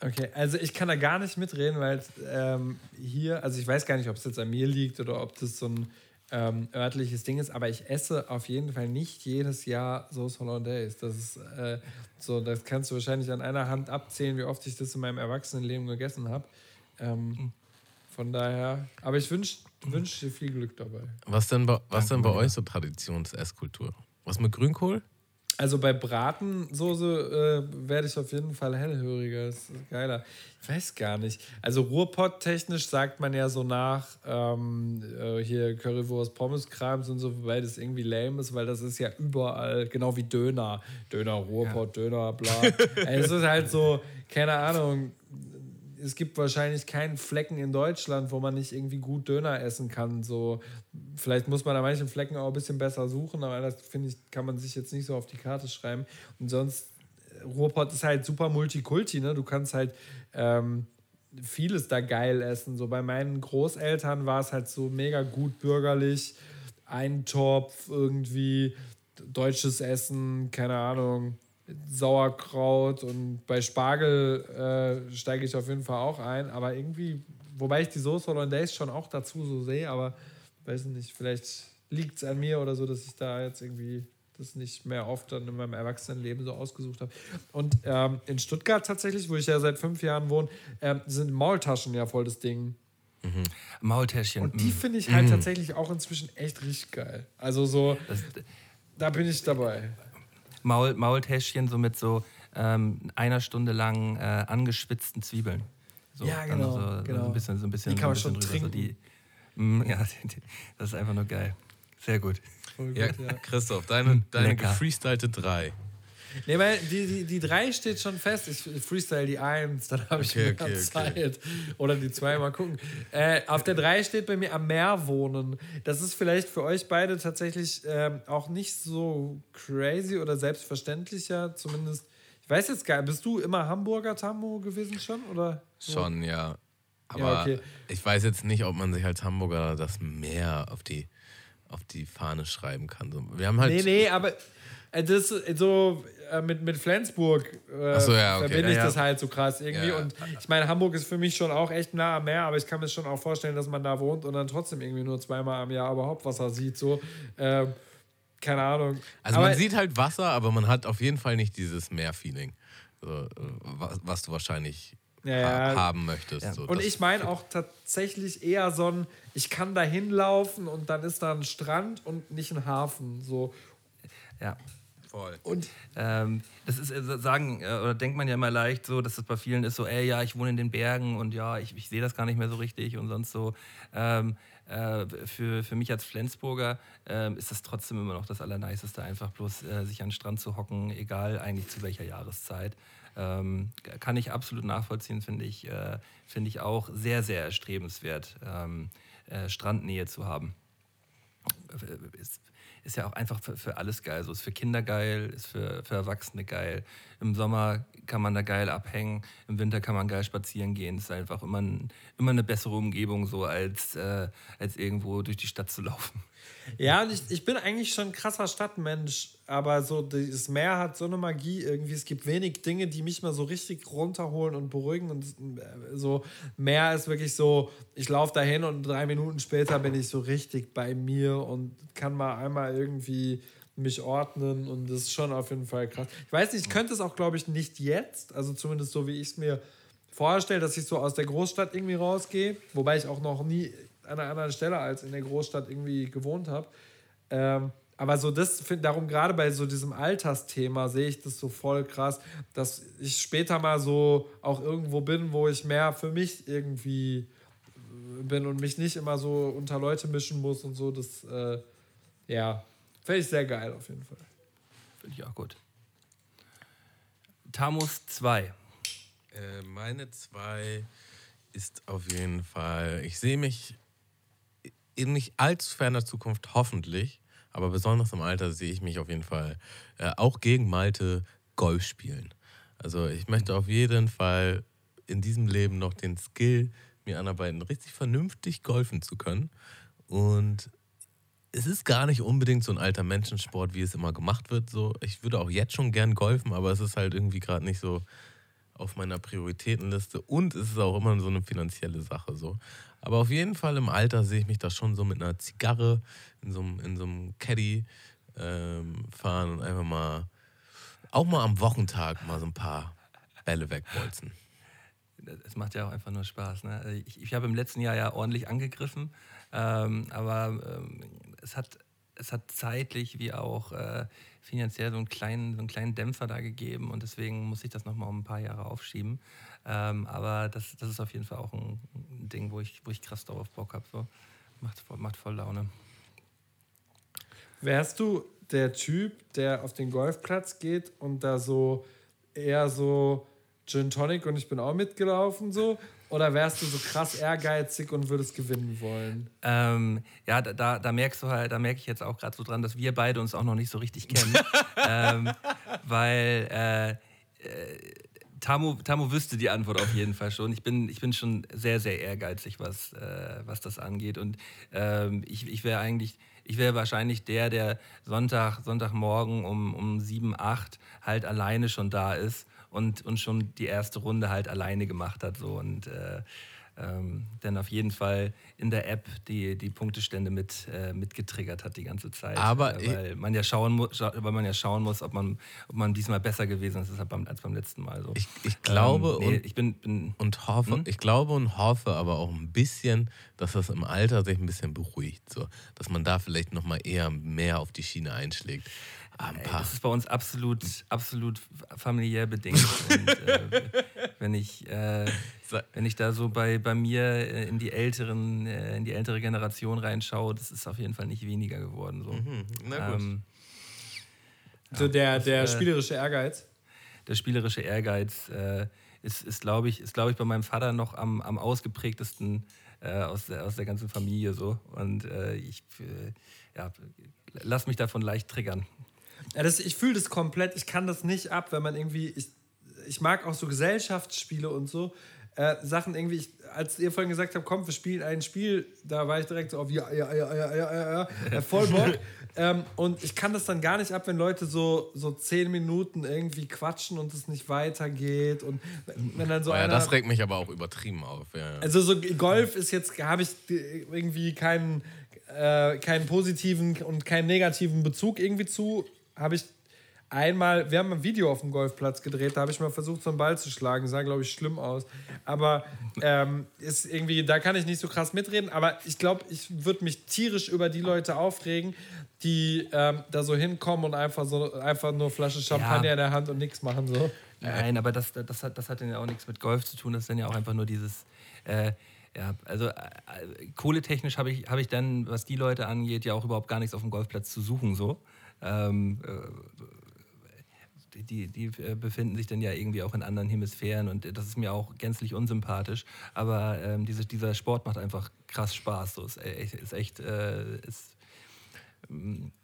Okay, also ich kann da gar nicht mitreden, weil ähm, hier, also ich weiß gar nicht, ob es jetzt an mir liegt oder ob das so ein ähm, örtliches Ding ist, aber ich esse auf jeden Fall nicht jedes Jahr Sauce Hollandaise. Das ist äh, so, das kannst du wahrscheinlich an einer Hand abzählen, wie oft ich das in meinem Erwachsenenleben gegessen habe. Ähm, von daher, aber ich wünsche wünsch dir viel Glück dabei. Was denn bei, was Danke, denn bei euch so Traditions-Esskultur? Was mit Grünkohl? Also bei Bratensoße äh, werde ich auf jeden Fall hellhöriger. Das ist geiler. Ich weiß gar nicht. Also Ruhrpott-technisch sagt man ja so nach ähm, äh, hier Currywurst, Pommeskrams und so, wobei das irgendwie lame ist, weil das ist ja überall, genau wie Döner. Döner, Ruhrpott, Döner, bla. Also es ist halt so, keine Ahnung. Es gibt wahrscheinlich keinen Flecken in Deutschland, wo man nicht irgendwie gut Döner essen kann. So, vielleicht muss man an manchen Flecken auch ein bisschen besser suchen, aber das finde ich, kann man sich jetzt nicht so auf die Karte schreiben. Und sonst, äh, Ruhrpott ist halt super Multikulti, ne? Du kannst halt ähm, vieles da geil essen. So bei meinen Großeltern war es halt so mega gut bürgerlich. Eintopf, irgendwie deutsches Essen, keine Ahnung, Sauerkraut und bei Spargel äh, steige ich auf jeden Fall auch ein. Aber irgendwie, wobei ich die Soße Hollandaise schon auch dazu so sehe, aber weiß nicht, vielleicht liegt es an mir oder so, dass ich da jetzt irgendwie das nicht mehr oft dann in meinem Erwachsenenleben so ausgesucht habe. Und ähm, in Stuttgart tatsächlich, wo ich ja seit fünf Jahren wohne, ähm, sind Maultaschen ja voll das Ding. Maultäschchen. Und die mm. finde ich halt tatsächlich auch inzwischen echt richtig geil. Also so, Das, da bin ich dabei. Maul, Maultäschchen so mit so ähm, einer Stunde lang äh, angeschwitzten Zwiebeln. So, Ja, genau, So, genau. So ein bisschen, so ein bisschen, Die kann so man schon drüber, so trinken. die, Mm, Ja, das ist einfach nur geil. Sehr gut. Voll Ja, gut, ja. Christoph, deine, deine gefreestylte 3. Nee, weil die, die, die drei steht schon fest. Ich freestyle die eins, dann habe ich Okay, mehr okay, okay. Zeit. Oder die zwei, mal gucken. Äh, auf der drei steht bei mir am Meer wohnen. Das ist vielleicht für euch beide tatsächlich ähm, auch nicht so crazy oder selbstverständlicher. Zumindest, ich weiß jetzt gar nicht, bist du immer Hamburger Tammo gewesen schon? Oder? Schon, ja. Aber Ja, okay. ich weiß jetzt nicht, ob man sich als Hamburger das mehr auf die, auf die Fahne schreiben kann. Wir haben halt. Nee, nee, aber das äh, so äh, mit, mit Flensburg äh, Ach so, ja, okay. verbinde Ja, ich ja. das halt so krass irgendwie. Ja. Und ich meine, Hamburg ist für mich schon auch echt nah am Meer, aber ich kann mir schon auch vorstellen, dass man da wohnt und dann trotzdem irgendwie nur zweimal am Jahr überhaupt Wasser sieht. So. Ähm, keine Ahnung. Also aber, man sieht halt Wasser, aber man hat auf jeden Fall nicht dieses Meer-Feeling, so, äh, was, was du wahrscheinlich Ja, ha ja. haben möchtest. So, Und ich meine auch tatsächlich eher so ein, ich kann da hinlaufen und dann ist da ein Strand und nicht ein Hafen. So. Ja. Voll. Und Ähm, das ist, äh, sagen, äh, oder denkt man ja immer leicht so, dass das bei vielen ist so, ey, ja, ich wohne in den Bergen und ja, ich, ich sehe das gar nicht mehr so richtig und sonst so. Ähm, äh, für, für mich als Flensburger ähm, ist das trotzdem immer noch das Allerniceste, einfach bloß äh, sich an den Strand zu hocken, egal eigentlich zu welcher Jahreszeit. Ähm, kann ich absolut nachvollziehen, finde ich, äh, finde ich auch sehr, sehr erstrebenswert, ähm, äh, Strandnähe zu haben ist, ist ja auch einfach für, für alles geil. So ist für Kinder geil, ist für, für Erwachsene geil. Im Sommer kann man da geil abhängen, im Winter kann man geil spazieren gehen. Ist einfach immer, immer eine bessere Umgebung, so als, äh, als irgendwo durch die Stadt zu laufen. Ja, und ich, ich bin eigentlich schon ein krasser Stadtmensch, aber so das Meer hat so eine Magie irgendwie. Es gibt wenig Dinge, die mich mal so richtig runterholen und beruhigen. Und äh, so Meer ist wirklich so, ich laufe dahin und drei Minuten später bin ich so richtig bei mir und kann mal einmal irgendwie mich ordnen und das ist schon auf jeden Fall krass. Ich weiß nicht, ich könnte es auch, glaube ich, nicht jetzt, also zumindest so, wie ich es mir vorstelle, dass ich so aus der Großstadt irgendwie rausgehe, wobei ich auch noch nie an einer anderen Stelle als in der Großstadt irgendwie gewohnt habe. Ähm, aber so das, find, darum gerade bei so diesem Altersthema sehe ich das so voll krass, dass ich später mal so auch irgendwo bin, wo ich mehr für mich irgendwie bin und mich nicht immer so unter Leute mischen muss und so. Das, äh, ja, finde ich sehr geil auf jeden Fall. Finde ich auch gut. Tamus 2. Äh, meine zwei ist auf jeden Fall, ich sehe mich in nicht allzu ferner Zukunft hoffentlich, aber besonders im Alter sehe ich mich auf jeden Fall äh, auch gegen Malte Golf spielen. Also ich möchte auf jeden Fall in diesem Leben noch den Skill mir anarbeiten, richtig vernünftig golfen zu können. Und es ist gar nicht unbedingt so ein alter Menschensport, wie es immer gemacht wird. So, ich würde auch jetzt schon gern golfen, aber es ist halt irgendwie gerade nicht so auf meiner Prioritätenliste und es ist auch immer so eine finanzielle Sache so. Aber auf jeden Fall im Alter sehe ich mich da schon so mit einer Zigarre in so einem, in so einem Caddy ähm, fahren und einfach mal, auch mal am Wochentag mal so ein paar Bälle wegbolzen. Es macht ja auch einfach nur Spaß. Ne? Also Ich, ich habe im letzten Jahr ja ordentlich angegriffen, ähm, aber ähm, es, hat, es hat zeitlich wie auch äh, finanziell so einen, kleinen, so einen kleinen Dämpfer da gegeben und deswegen muss ich das nochmal um ein paar Jahre aufschieben. Ähm, aber das, das ist auf jeden Fall auch ein, ein Ding, wo ich, wo ich krass darauf Bock habe. So. Macht, voll- macht voll Laune. Wärst du der Typ, der auf den Golfplatz geht und da so eher so Gin Tonic und ich bin auch mitgelaufen so? Oder wärst du so krass ehrgeizig und würdest gewinnen wollen? Ähm, ja, da, da, da merkst du halt, da merke ich jetzt auch gerade so dran, dass wir beide uns auch noch nicht so richtig kennen. ähm, weil äh, äh, Tamu, Tamu wüsste die Antwort auf jeden Fall schon. Ich bin, ich bin schon sehr, sehr ehrgeizig, was, äh, was das angeht. Und ähm, ich, ich wäre eigentlich, ich wäre wahrscheinlich der, der Sonntag, Sonntagmorgen um, um 7, 8 halt alleine schon da ist und, und schon die erste Runde halt alleine gemacht hat. So. Und äh, ähm, dann auf jeden Fall in der App die, die Punktestände mit, äh, mitgetriggert hat die ganze Zeit. Aber äh, weil man ja schauen scha weil man ja schauen muss, ob man, ob man diesmal besser gewesen ist als beim, als beim letzten Mal. So. Ich, ich glaube ähm, nee, und ich bin, bin und hoffe, Hm? ich glaube und hoffe aber auch ein bisschen, dass das im Alter sich ein bisschen beruhigt, so, dass man da vielleicht noch mal eher mehr auf die Schiene einschlägt. Ey, das ist bei uns absolut, absolut familiär bedingt. Und, äh, wenn ich, äh, wenn ich da so bei, bei mir äh, in die älteren, äh, in die ältere Generation reinschaue, das ist auf jeden Fall nicht weniger geworden. So. Mhm. Na gut. Ähm, So der, der äh, spielerische Ehrgeiz. der spielerische Ehrgeiz äh, ist, ist glaube ich, ist, glaub ich, bei meinem Vater noch am, am ausgeprägtesten äh, aus, der, aus der ganzen Familie so. Und äh, ich äh, ja, lass mich davon leicht triggern. Ja, das, ich fühle das komplett. Ich kann das nicht ab, wenn man irgendwie. Ich, ich mag auch so Gesellschaftsspiele und so. Äh, Sachen irgendwie, ich, als ihr vorhin gesagt habt, komm, wir spielen ein Spiel, da war ich direkt so auf ja, ja, ja, ja, ja, ja, ja, ja voll Bock. ähm, und ich kann das dann gar nicht ab, wenn Leute so, so zehn Minuten irgendwie quatschen und es nicht weitergeht. Und wenn dann so Oh ja, einer. das regt mich aber auch übertrieben auf. Ja, ja. Also so Golf ist jetzt, habe ich irgendwie keinen, äh, keinen positiven und keinen negativen Bezug irgendwie zu. Habe ich einmal, wir haben ein Video auf dem Golfplatz gedreht, da habe ich mal versucht, so einen Ball zu schlagen. Sah, glaube ich, schlimm aus. Aber ähm, ist irgendwie, da kann ich nicht so krass mitreden. Aber ich glaube, ich würde mich tierisch über die Leute aufregen, die ähm, da so hinkommen und einfach so einfach nur Flasche Champagner Ja. in der Hand und nichts machen. So. Nein, aber das, das, hat, das hat dann ja auch nichts mit Golf zu tun. Das ist dann ja auch einfach nur dieses. Äh, ja, also äh, äh, kohletechnisch habe ich, hab ich dann, was die Leute angeht, ja auch überhaupt gar nichts auf dem Golfplatz zu suchen. So. Ähm, äh, die, die äh, befinden sich dann ja irgendwie auch in anderen Hemisphären und das ist mir auch gänzlich unsympathisch. Aber ähm, diese, dieser Sport macht einfach krass Spaß. So. Ist, echt- ist echt. Äh, ist,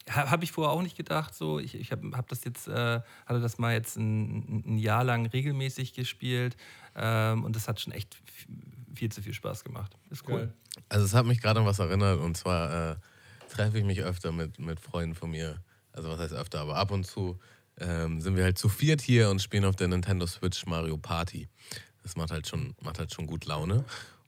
habe ich vorher auch nicht gedacht. So, ich, ich habe hab das jetzt, äh, hatte das mal jetzt ein, ein Jahr lang regelmäßig gespielt ähm, und das hat schon echt viel zu viel Spaß gemacht. Ist cool. Also es hat mich gerade an was erinnert und zwar äh, treffe ich mich öfter mit, mit Freunden von mir. Also was heißt öfter, aber ab und zu ähm, sind wir halt zu viert hier und spielen auf der Nintendo Switch Mario Party. Das macht halt schon, macht halt schon gut Laune.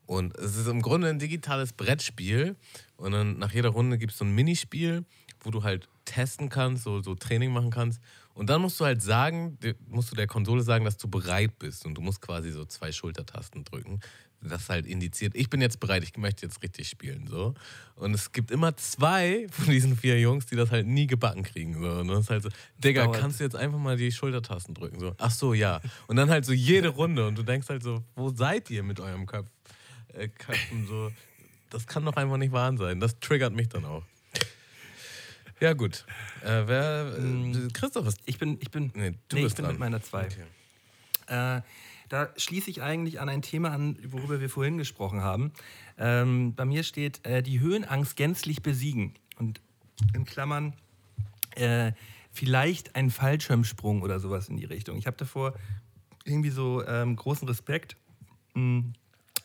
Und es ist im Grunde ein digitales Brettspiel. Und dann nach jeder Runde gibt es so ein Minispiel, wo du halt testen kannst, so, so Training machen kannst. Und dann musst du halt sagen, musst du der Konsole sagen, dass du bereit bist. Und du musst quasi so zwei Schultertasten drücken. Das halt indiziert, ich bin jetzt bereit, ich möchte jetzt richtig spielen. So. Und es gibt immer zwei von diesen vier Jungs, die das halt nie gebacken kriegen. So. Und das ist halt so, Digga, dauert. kannst du jetzt einfach mal die Schultertasten drücken? So, ach so, ja. Und dann halt so jede Runde. Und du denkst halt so, wo seid ihr mit eurem Köpf, äh, Köpfen? So, das kann doch einfach nicht wahr sein. Das triggert mich dann auch. Ja, gut. Äh, wer, äh, Christoph ist. Ich bin, ich bin, Nee, du nee, bist ich bin dran. mit meiner zwei. Okay. Äh, da schließe ich eigentlich an ein Thema an, worüber wir vorhin gesprochen haben. Ähm, bei mir steht äh, die Höhenangst gänzlich besiegen. Und in Klammern äh, vielleicht ein Fallschirmsprung oder sowas in die Richtung. Ich habe davor irgendwie so ähm, großen Respekt. mh,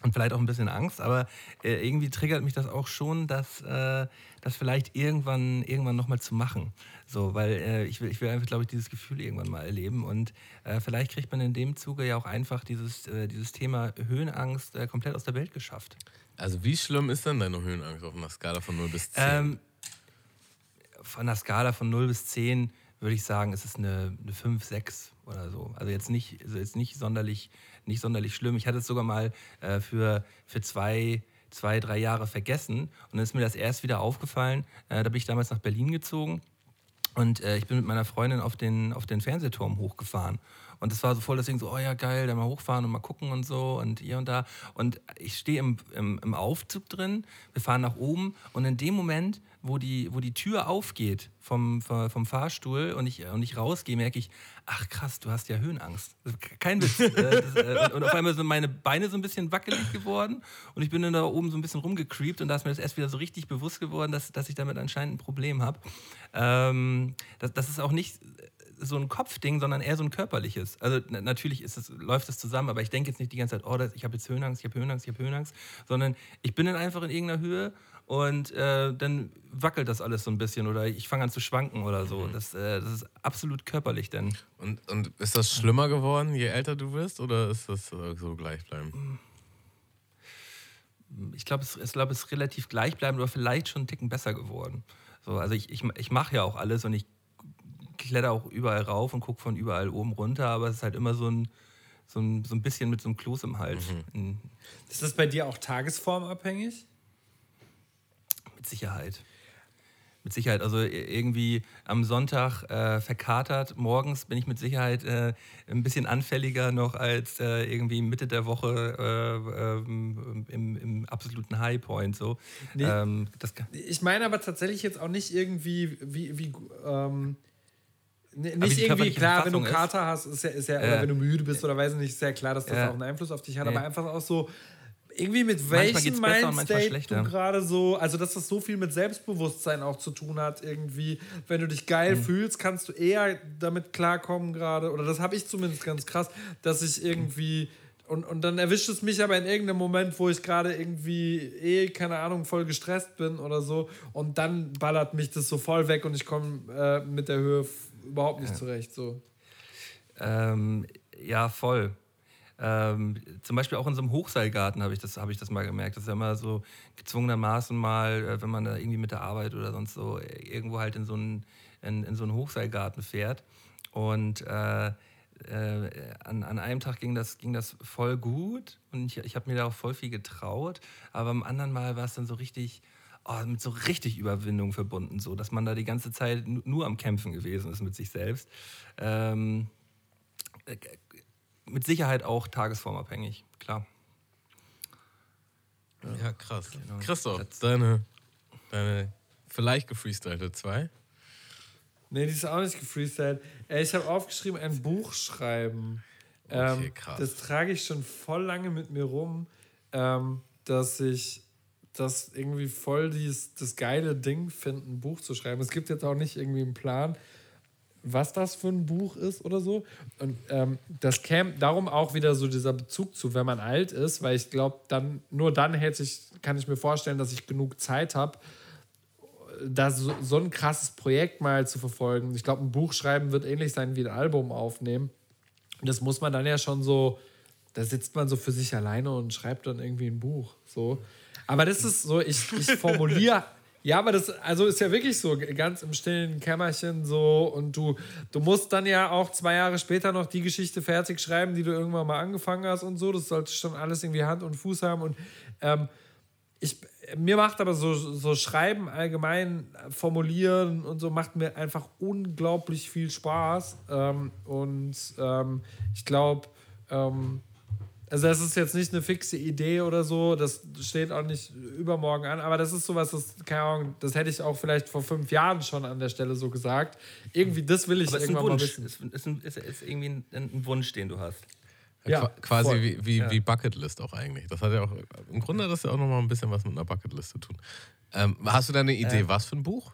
und vielleicht auch ein bisschen Angst, aber äh, irgendwie triggert mich das auch schon, dass äh, das vielleicht irgendwann irgendwann noch mal zu machen, so, weil äh, ich will ich will einfach glaube ich dieses Gefühl irgendwann mal erleben und äh, vielleicht kriegt man in dem Zuge ja auch einfach dieses äh, dieses Thema Höhenangst äh, komplett aus der Welt geschafft. Also, wie schlimm ist denn deine Höhenangst auf einer Skala von 0 bis 10? Ähm, von einer Skala von 0 bis 10 würde ich sagen, es ist eine, eine 5, 6 oder so. Also jetzt nicht, also jetzt nicht, sonderlich, nicht sonderlich schlimm. Ich hatte es sogar mal äh, für, für zwei, zwei, drei Jahre vergessen. Und dann ist mir das erst wieder aufgefallen. Äh, da bin ich damals nach Berlin gezogen. Und äh, ich bin mit meiner Freundin auf den, auf den Fernsehturm hochgefahren. Und das war so voll Ding, so, oh ja, geil, da mal hochfahren und mal gucken und so und hier und da. Und ich stehe im, im, im Aufzug drin, wir fahren nach oben und in dem Moment, wo die, wo die Tür aufgeht vom, vom Fahrstuhl und ich, und ich rausgehe, merke ich, ach krass, du hast ja Höhenangst. Kein Witz. Das, äh, und- und auf einmal sind meine Beine so ein bisschen wackelig geworden und ich bin dann da oben so ein bisschen rumgecreept und da ist mir das erst wieder so richtig bewusst geworden, dass, dass ich damit anscheinend ein Problem habe. Ähm, das, das ist auch nicht so ein Kopfding, sondern eher so ein körperliches. Also na, natürlich ist es, läuft es zusammen, aber ich denke jetzt nicht die ganze Zeit, oh, das, ich habe jetzt Höhenangst, ich habe Höhenangst, ich habe Höhenangst, sondern ich bin dann einfach in irgendeiner Höhe und äh, dann wackelt das alles so ein bisschen oder ich fange an zu schwanken oder so. Das, äh, das ist absolut körperlich denn. Und, und ist das schlimmer geworden, je älter du wirst, oder ist das so gleichbleibend? ich glaube, es, ich glaub, es ist relativ gleichbleibend oder vielleicht schon einen Ticken besser geworden. So, also ich, ich, ich mache ja auch alles und ich kletter auch überall rauf und gucke von überall oben runter, aber es ist halt immer so ein, so ein, so ein bisschen mit so einem Kloß im Hals. Mhm. Ist das bei dir auch tagesformabhängig? Mit Sicherheit. Mit Sicherheit. Also irgendwie am Sonntag äh, verkatert. Morgens bin ich mit Sicherheit äh, ein bisschen anfälliger noch als äh, irgendwie Mitte der Woche äh, ähm, im, im absoluten Highpoint. So. Nee. Ähm, das, kann- Ich meine aber tatsächlich jetzt auch nicht irgendwie, wie, wie ähm, nicht irgendwie klar, wenn du Verfassung. Kater hast, ist ja, ist ja Ja. oder wenn du müde bist oder weiß nicht, ist ja klar, dass das Ja. auch einen Einfluss auf dich hat, Nee. aber einfach auch so irgendwie mit welchem Mindstate du gerade so, also dass das so viel mit Selbstbewusstsein auch zu tun hat irgendwie, wenn du dich geil Mhm. fühlst, kannst du eher damit klarkommen gerade, oder das habe ich zumindest ganz krass, dass ich irgendwie und, und dann erwischt es mich aber in irgendeinem Moment, wo ich gerade irgendwie eh, keine Ahnung, voll gestresst bin oder so. Und dann ballert mich das so voll weg und ich komme äh, mit der Höhe überhaupt nicht zurecht. So. Ähm, ja, voll. Ähm, zum Beispiel auch in so einem Hochseilgarten habe ich, das- habe ich das mal gemerkt. Das ist ja immer so gezwungenermaßen mal, äh, wenn man da irgendwie mit der Arbeit oder sonst so äh, irgendwo halt in so einen, in, in so einen Hochseilgarten fährt. Und äh, äh, an, an einem Tag ging das, ging das voll gut und ich, ich habe mir da auch voll viel getraut. Aber am anderen Mal war es dann so richtig, oh, mit so richtig Überwindung verbunden, so dass man da die ganze Zeit nu- nur am Kämpfen gewesen ist mit sich selbst. Ähm, äh, mit Sicherheit auch tagesformabhängig, klar. Ja, krass. Genau. Christoph, deine, deine vielleicht gefreestylte 2. Nee, die ist auch nicht gefreestylt. Äh, ich habe aufgeschrieben, ein Buch schreiben. Okay, Ähm, krass. Das trage ich schon voll lange mit mir rum, ähm, dass ich das irgendwie voll dies, das geile Ding finde, ein Buch zu schreiben. Es gibt jetzt auch nicht irgendwie einen Plan, was das für ein Buch ist oder so. Und ähm, das käme darum auch wieder so dieser Bezug zu, wenn man alt ist, weil ich glaube, dann nur dann hätte ich, kann ich mir vorstellen, dass ich genug Zeit habe, da so, so ein krasses Projekt mal zu verfolgen. Ich glaube, ein Buch schreiben wird ähnlich sein wie ein Album aufnehmen. Das muss man dann ja schon so, da sitzt man so für sich alleine und schreibt dann irgendwie ein Buch. So. Aber das ist so, ich, ich formuliere. Ja, aber das also ist ja wirklich so, ganz im stillen Kämmerchen so. Und du, du musst dann ja auch zwei Jahre später noch die Geschichte fertig schreiben, die du irgendwann mal angefangen hast und so. Das sollte schon alles irgendwie Hand und Fuß haben. Und ähm, ich, mir macht aber so, so Schreiben allgemein, formulieren und so macht mir einfach unglaublich viel Spaß. Ähm, und ähm, ich glaube, ähm, also das ist jetzt nicht eine fixe Idee oder so, das steht auch nicht übermorgen an, aber das ist sowas, das, keine Ahnung, das hätte ich auch vielleicht vor fünf Jahren schon an der Stelle so gesagt. Irgendwie, das will ich Aber ist irgendwann mal wissen. Es ist, ein, ist, ist irgendwie ein, ein Wunsch, den du hast. Ja, Qua- quasi voll. wie, wie, wie Bucketlist auch eigentlich. Das hat ja auch, im Grunde hat das ja auch nochmal ein bisschen was mit einer Bucketlist zu tun. Ähm, hast du da eine Idee, was für ein Buch?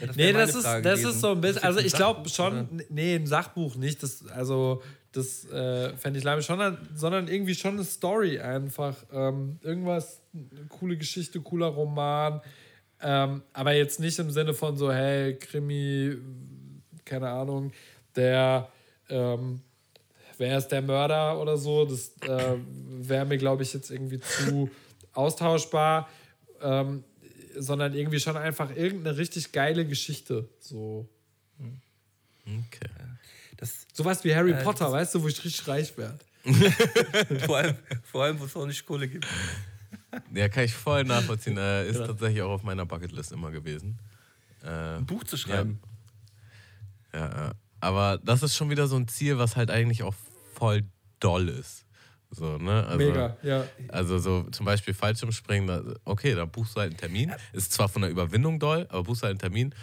Ja, das Nee, das ist, Frage das gewesen. ist so ein bisschen, also ich glaube schon, oder? nee, ein Sachbuch nicht, das, also das äh, fände ich leider schon, sondern irgendwie schon eine Story einfach. Ähm, irgendwas, eine coole Geschichte, cooler Roman, ähm, aber jetzt nicht im Sinne von so, hey, Krimi, keine Ahnung, der, ähm, wer ist der Mörder oder so, das äh, wäre mir, glaube ich, jetzt irgendwie zu austauschbar. Ähm, sondern irgendwie schon einfach irgendeine richtig geile Geschichte. So. Okay. Das, Sowas wie Harry Äh, Potter, weißt du, wo ich richtig reich werde. vor, allem, vor allem, wo es auch nicht Kohle gibt. Ja, kann ich voll nachvollziehen. Äh, ist Genau. tatsächlich auch auf meiner Bucketlist immer gewesen. Äh, Ein Buch zu schreiben. Ja, ja. aber das ist schon wieder so ein Ziel, was halt eigentlich auch voll doll ist. So, ne? also, Mega, ja. Also so zum Beispiel Fallschirmspringen, da, okay, da buchst du halt einen Termin. Ist zwar von der Überwindung doll, aber buchst halt einen Termin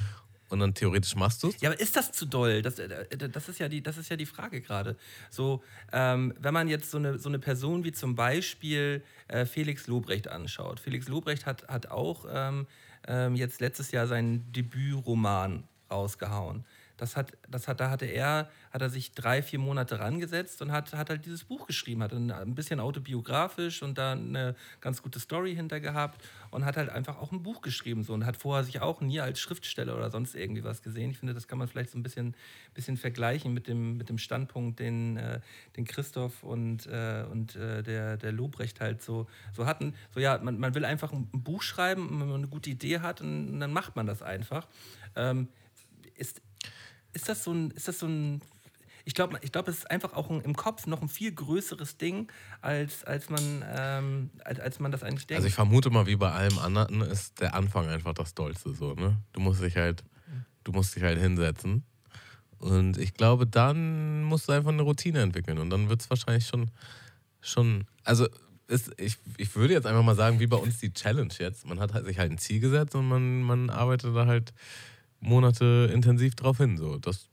und dann theoretisch machst du es. Ja, aber ist das zu doll? Das, äh, das, ist, ja die, das ist ja die Frage gerade. So, ähm, wenn man jetzt so eine, so eine Person wie zum Beispiel äh, Felix Lobrecht anschaut. Felix Lobrecht hat, hat auch ähm, ähm, jetzt letztes Jahr seinen Debütroman rausgehauen. Das hat, das hat, da hatte er, hat er sich drei, vier Monate rangesetzt und hat, hat halt dieses Buch geschrieben, hat ein, ein bisschen autobiografisch und da eine ganz gute Story hinter gehabt und hat halt einfach auch ein Buch geschrieben so und hat vorher sich auch nie als Schriftsteller oder sonst irgendwie was gesehen. Ich finde, das kann man vielleicht so ein bisschen, bisschen vergleichen mit dem, mit dem Standpunkt, den, äh, den Christoph und, äh, und äh, der, der Lobrecht halt so, so hatten. So ja, man, man will einfach ein Buch schreiben, wenn man eine gute Idee hat, und, und dann macht man das einfach. Ähm, ist, ist das so ein, ist das so ein ich glaube, ich glaub, es ist einfach auch ein, im Kopf noch ein viel größeres Ding, als, als, man, ähm, als, als man das eigentlich denkt. Also ich vermute mal, wie bei allem anderen ist der Anfang einfach das Dollste so, ne? Du musst dich halt, du musst dich halt hinsetzen. Und ich glaube, dann musst du einfach eine Routine entwickeln. Und dann wird es wahrscheinlich schon, schon, also ist, ich, ich würde jetzt einfach mal sagen, wie bei uns die Challenge jetzt. Man hat halt sich halt ein Ziel gesetzt und man, man arbeitet da halt Monate intensiv drauf hin. So. Das,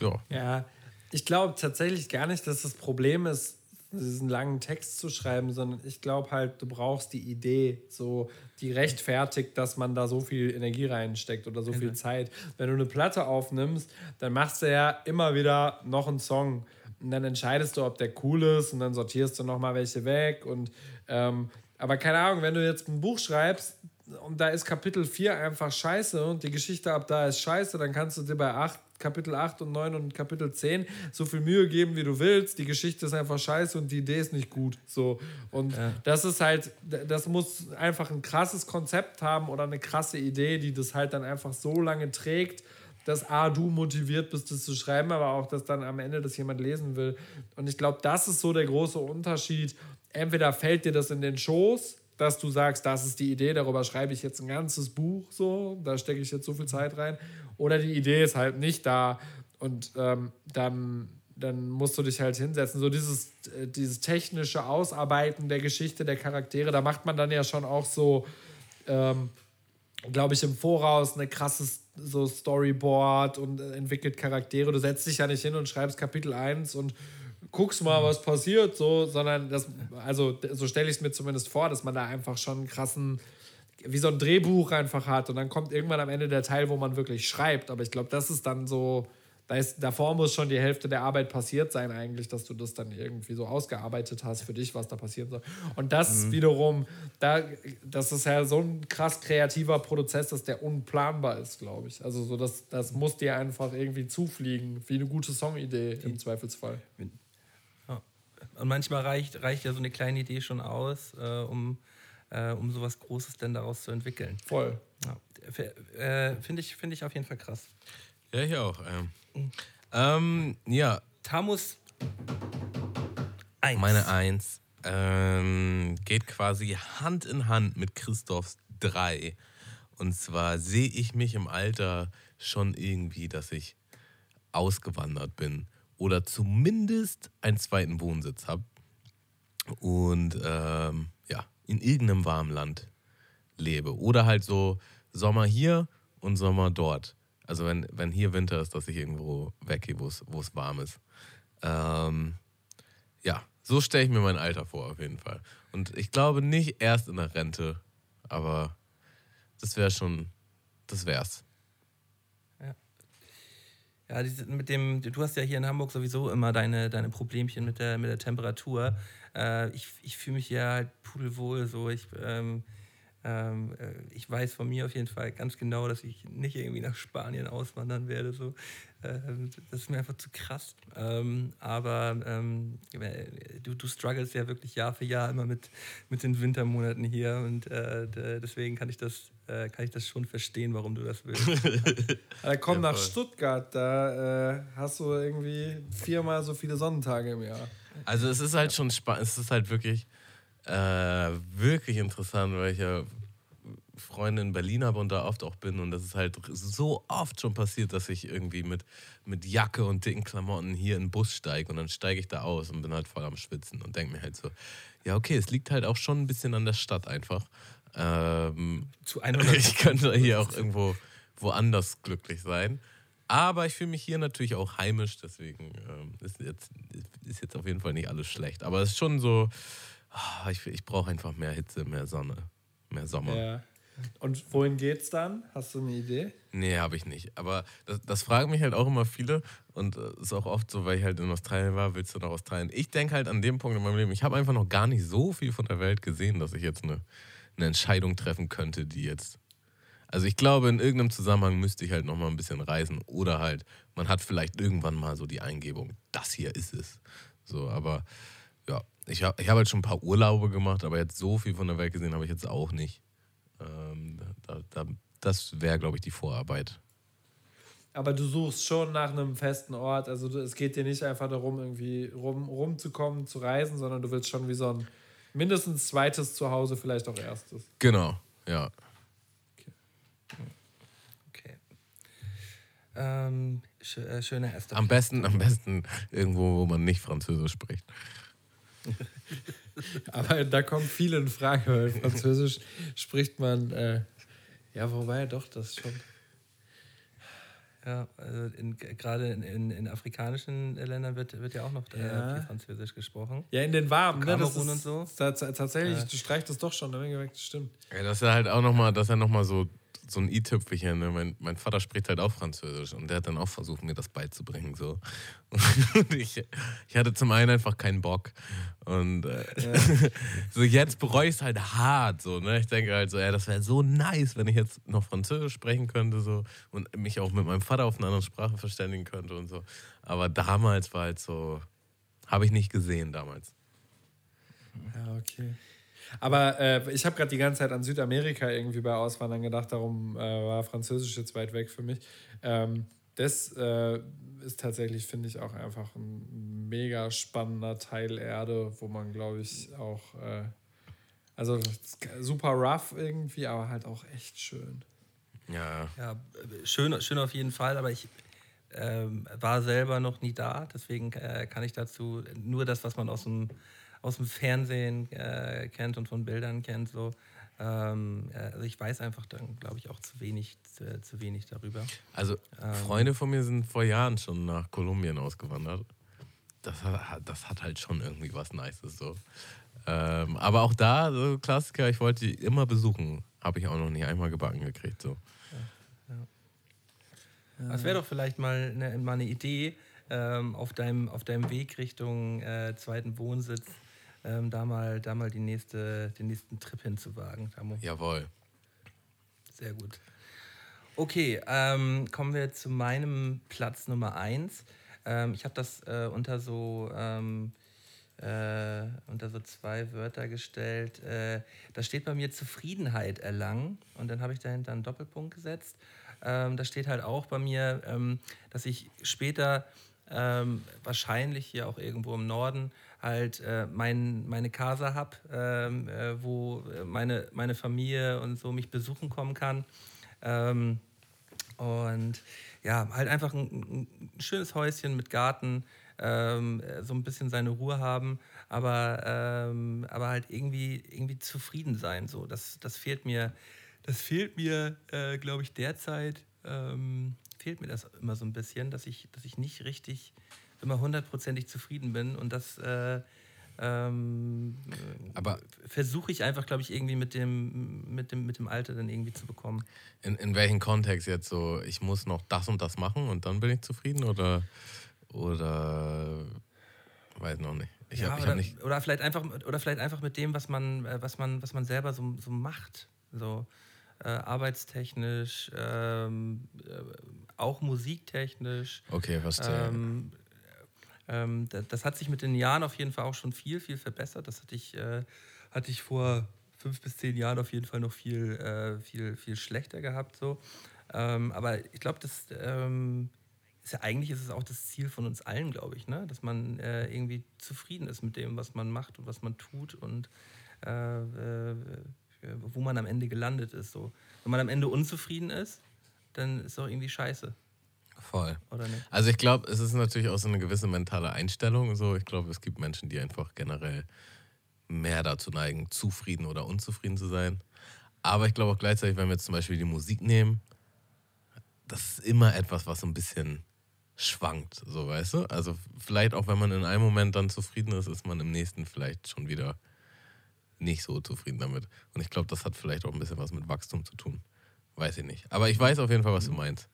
ja. Ja, ich glaube tatsächlich gar nicht, dass das Problem ist, diesen langen Text zu schreiben, sondern ich glaube halt, du brauchst die Idee, so die rechtfertigt, dass man da so viel Energie reinsteckt oder so viel Zeit. Wenn du eine Platte aufnimmst, dann machst du ja immer wieder noch einen Song und dann entscheidest du, ob der cool ist und dann sortierst du nochmal welche weg und ähm, aber keine Ahnung, wenn du jetzt ein Buch schreibst und da ist Kapitel 4 einfach scheiße und die Geschichte ab da ist scheiße, dann kannst du dir bei 8, Kapitel 8 und 9 und Kapitel 10 so viel Mühe geben, wie du willst. Die Geschichte ist einfach scheiße und die Idee ist nicht gut. So. Und das ist halt, das muss einfach ein krasses Konzept haben oder eine krasse Idee, die das halt dann einfach so lange trägt, dass A, du motiviert bist, das zu schreiben, aber auch, dass dann am Ende das jemand lesen will. Und ich glaube, das ist so der große Unterschied. Entweder fällt dir das in den Schoß, dass du sagst, das ist die Idee, darüber schreibe ich jetzt ein ganzes Buch, so, da stecke ich jetzt so viel Zeit rein. Oder die Idee ist halt nicht da und ähm, dann, dann musst du dich halt hinsetzen. So dieses, äh, dieses technische Ausarbeiten der Geschichte, der Charaktere, da macht man dann ja schon auch so, ähm, glaube ich, im Voraus eine krasses so Storyboard und äh, entwickelt Charaktere. Du setzt dich ja nicht hin und schreibst Kapitel 1 und guckst mal, was passiert, so, sondern das, also so stelle ich es mir zumindest vor, dass man da einfach schon einen krassen, wie so ein Drehbuch einfach hat und dann kommt irgendwann am Ende der Teil, wo man wirklich schreibt. Aber ich glaube, das ist dann so, da ist, davor muss schon die Hälfte der Arbeit passiert sein, eigentlich, dass du das dann irgendwie so ausgearbeitet hast für dich, was da passieren soll. Und das wiederum, da, das ist ja so ein krass kreativer Prozess, dass der unplanbar ist, glaube ich. Also so, das, das muss dir einfach irgendwie zufliegen, wie eine gute Songidee im Zweifelsfall. Und manchmal reicht, reicht ja so eine kleine Idee schon aus, äh, um, äh, um sowas Großes denn daraus zu entwickeln. Voll. Ja. Äh, Finde ich, find ich auf jeden Fall krass. Ja, ich auch. Ähm. Ähm, ja, Tamus 1. Meine Eins ähm, geht quasi Hand in Hand mit Christophs Drei. Und zwar sehe ich mich im Alter schon irgendwie, dass ich ausgewandert bin oder zumindest einen zweiten Wohnsitz habe und ähm, ja, in irgendeinem warmen Land lebe. Oder halt so Sommer hier und Sommer dort. Also wenn, wenn hier Winter ist, dass ich irgendwo weggehe, wo es warm ist. Ähm, ja, so stelle ich mir mein Alter vor, auf jeden Fall. Und ich glaube nicht erst in der Rente, aber das wäre schon, das wär's. Ja, mit dem, du hast ja hier in Hamburg sowieso immer deine, deine Problemchen mit der, mit der Temperatur. Äh, ich ich fühle mich hier halt pudelwohl. So. Ich, ähm, ähm, äh, ich weiß von mir auf jeden Fall ganz genau, dass ich nicht irgendwie nach Spanien auswandern werde. So. Ähm, das ist mir einfach zu krass. Ähm, aber ähm, du, du struggles ja wirklich Jahr für Jahr immer mit, mit den Wintermonaten hier und äh, deswegen kann ich, das, äh, kann ich das schon verstehen, warum du das willst. Da komm Ja, nach. Stuttgart, da äh, hast du irgendwie viermal so viele Sonnentage im Jahr. Also es ist halt schon spannend, es ist halt wirklich, äh, wirklich interessant, weil ich ja Freunde in Berlin habe und da oft auch bin und das ist halt so oft schon passiert, dass ich irgendwie mit, mit Jacke und dicken Klamotten hier in den Bus steige und dann steige ich da aus und bin halt voll am Schwitzen und denke mir halt so, ja okay, es liegt halt auch schon ein bisschen an der Stadt einfach. Ähm, Zu 100 ich könnte hier auch irgendwo woanders glücklich sein. Aber ich fühle mich hier natürlich auch heimisch, deswegen ähm, ist, jetzt, ist jetzt auf jeden Fall nicht alles schlecht. Aber es ist schon so, ah, ich, ich brauche einfach mehr Hitze, mehr Sonne, mehr Sommer. Ja. Und wohin geht's dann? Hast du eine Idee? Nee, habe ich nicht. Aber das, das fragen mich halt auch immer viele und äh, ist auch oft so, weil ich halt in Australien war, willst du nach Australien? Ich denke halt an dem Punkt in meinem Leben, ich habe einfach noch gar nicht so viel von der Welt gesehen, dass ich jetzt eine, eine Entscheidung treffen könnte, die jetzt. Also ich glaube, in irgendeinem Zusammenhang müsste ich halt noch mal ein bisschen reisen oder halt, man hat vielleicht irgendwann mal so die Eingebung, das hier ist es. So, aber ja, ich habe ich hab halt schon ein paar Urlaube gemacht, aber jetzt so viel von der Welt gesehen habe ich jetzt auch nicht. Ähm, da, da, das wäre, glaube ich, die Vorarbeit. aber du suchst schon nach einem festen Ort. Also du, es geht dir nicht einfach darum, irgendwie rum, rumzukommen, zu reisen, sondern du willst schon wie so ein mindestens zweites Zuhause, vielleicht auch erstes. Genau, ja. Okay. Ähm, sch äh, schöner erster Am besten, am besten irgendwo, wo man nicht Französisch spricht. Aber da kommen viele in Frage, weil Französisch spricht man, äh, ja, wobei doch, das schon. Ja, also in, gerade in, in, in afrikanischen Ländern wird, wird ja auch noch äh, Ja. viel Französisch gesprochen. Ja, in den Warmen, ne? Das Kamerun ist, und so. tats- Tatsächlich, Ja. du streichst das doch schon eine Menge weg, das stimmt. Ja, das ist ja halt auch nochmal, das ist ja nochmal so, so ein i-Tüpfelchen. Ne? Mein, mein Vater spricht halt auch Französisch und der hat dann auch versucht, mir das beizubringen. So. Und ich, ich hatte zum einen einfach keinen Bock. Und äh, so jetzt bereue ich es halt hart. So, ne? Ich denke halt so, ja, das wäre so nice, wenn ich jetzt noch Französisch sprechen könnte so, und mich auch mit meinem Vater auf einer anderen Sprache verständigen könnte und so. Aber damals war halt so, habe ich nicht gesehen damals. Ja, okay. Aber äh, ich habe gerade die ganze Zeit an Südamerika irgendwie bei Auswandern gedacht, darum äh, war Französisch jetzt weit weg für mich. Ähm, das äh, ist tatsächlich, finde ich, auch einfach ein mega spannender Teil Erde, wo man, glaube ich, auch, äh, also super rough irgendwie, aber halt auch echt schön. Ja, Ja, schön, schön auf jeden Fall, aber ich ähm, war selber noch nie da, deswegen äh, kann ich dazu nur das, was man aus dem, aus dem Fernsehen äh, kennt und von Bildern kennt, so. Ähm, äh, also ich weiß einfach dann, glaube ich, auch zu wenig, zu, zu wenig darüber. Also Freunde von mir sind vor Jahren schon nach Kolumbien ausgewandert. Das hat, das hat halt schon irgendwie was Nices so. Ähm, aber auch da, so Klassiker, ich wollte die immer besuchen. Habe ich auch noch nie einmal gebacken gekriegt. So. Das wäre doch vielleicht mal eine, mal eine Idee ähm, auf, deinem, auf deinem Weg Richtung äh, zweiten Wohnsitz, ähm, da mal, da mal die nächste, den nächsten Trip hinzuwagen. Tamo. Jawohl. Sehr gut. Okay, ähm, kommen wir zu meinem Platz Nummer eins. Ähm, ich habe das äh, unter so ähm, äh, unter so zwei Wörter gestellt. Äh, da steht bei mir Zufriedenheit erlangen und dann habe ich dahinter einen Doppelpunkt gesetzt. Ähm, da steht halt auch bei mir, ähm, dass ich später ähm, wahrscheinlich hier auch irgendwo im Norden halt äh, mein, meine Casa habe, ähm, äh, wo äh, meine, meine Familie und so mich besuchen kommen kann. Ähm, und ja, halt einfach ein, ein schönes Häuschen mit Garten, ähm, äh, so ein bisschen seine Ruhe haben, aber, ähm, aber halt irgendwie, irgendwie zufrieden sein. So. Das, das fehlt mir, das fehlt mir, äh, glaube ich, derzeit, ähm, fehlt mir das immer so ein bisschen, dass ich, dass ich nicht richtig immer hundertprozentig zufrieden bin und das äh, ähm, Aber- versuche ich einfach, glaube ich, irgendwie mit dem, mit, dem, mit dem Alter dann irgendwie zu bekommen. In, in welchem Kontext jetzt so, ich muss noch das und das machen und dann bin ich zufrieden oder, oder weiß noch nicht. Ich ja, habe oder, hab nicht. oder vielleicht einfach oder vielleicht einfach mit dem, was man, äh, was man, was man selber so, so macht. So äh, arbeitstechnisch, ähm, äh, auch musiktechnisch. Okay, verstehe. Ähm, ähm, da- das hat sich mit den Jahren auf jeden Fall auch schon viel, viel verbessert. Das hatte ich, äh, hatte ich vor fünf bis zehn Jahren auf jeden Fall noch viel, äh, viel, viel schlechter gehabt. So. Ähm, aber ich glaube, das ähm, ist ja eigentlich ist es auch das Ziel von uns allen, glaube ich, ne? dass man äh, irgendwie zufrieden ist mit dem, was man macht und was man tut und äh, äh, wo man am Ende gelandet ist. So. Wenn man am Ende unzufrieden ist, dann ist doch irgendwie scheiße, Voll. oder nicht? Also ich glaube, es ist natürlich auch so eine gewisse mentale Einstellung. So, ich glaube, es gibt Menschen, die einfach generell mehr dazu neigen, zufrieden oder unzufrieden zu sein. Aber ich glaube auch gleichzeitig, wenn wir jetzt zum Beispiel die Musik nehmen, das ist immer etwas, was so ein bisschen schwankt, so weißt du? Also vielleicht auch, wenn man in einem Moment dann zufrieden ist, ist man im nächsten vielleicht schon wieder nicht so zufrieden damit. Und ich glaube, das hat vielleicht auch ein bisschen was mit Wachstum zu tun. Weiß ich nicht. Aber ich weiß auf jeden Fall, was du meinst.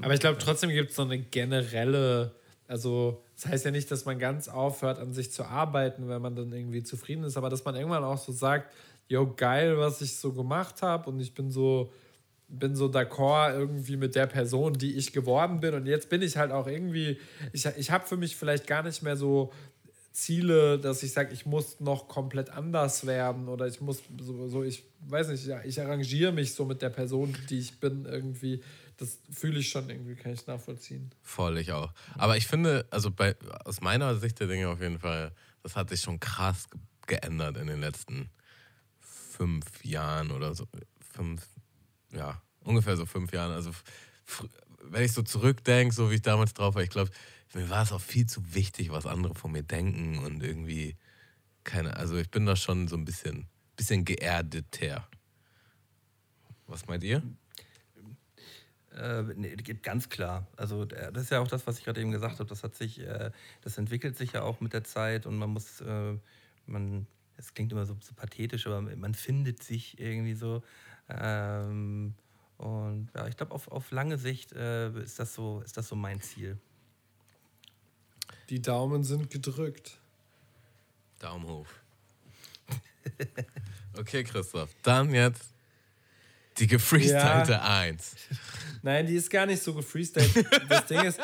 Aber ich glaube, trotzdem gibt es so eine generelle, also das heißt ja nicht, dass man ganz aufhört, an sich zu arbeiten, wenn man dann irgendwie zufrieden ist, aber dass man irgendwann auch so sagt, yo, geil, was ich so gemacht habe und ich bin so, bin so d'accord irgendwie mit der Person, die ich geworden bin und jetzt bin ich halt auch irgendwie, ich, ich habe für mich vielleicht gar nicht mehr so Ziele, dass ich sage, ich muss noch komplett anders werden oder ich muss so, so ich weiß nicht, ich arrangiere mich so mit der Person, die ich bin irgendwie, das fühle ich schon irgendwie, kann ich nachvollziehen. Voll, ich auch. Aber ich finde, also bei, aus meiner Sicht der Dinge auf jeden Fall, das hat sich schon krass ge geändert in den letzten fünf Jahren oder so. Fünf, ja, ungefähr so fünf Jahren. Also wenn ich so zurückdenke, so wie ich damals drauf war, ich glaube, mir war es auch viel zu wichtig, was andere von mir denken und irgendwie keine, also ich bin da schon so ein bisschen, bisschen geerdeter. Was meint ihr? Äh, nee, geht ganz klar. Also äh, das ist ja auch das, was ich gerade eben gesagt habe. Das hat sich, äh, das entwickelt sich ja auch mit der Zeit und man muss, äh, man, es klingt immer so, so pathetisch, aber man findet sich irgendwie so. Ähm, und ja, ich glaube, auf, auf lange Sicht äh, ist, das so, ist das so mein Ziel. Die Daumen sind gedrückt. Daumen hoch. Okay, Christoph. Dann jetzt die gefreestylte Ja. Eins. Nein, die ist gar nicht so gefreestylt. Das Ding ist.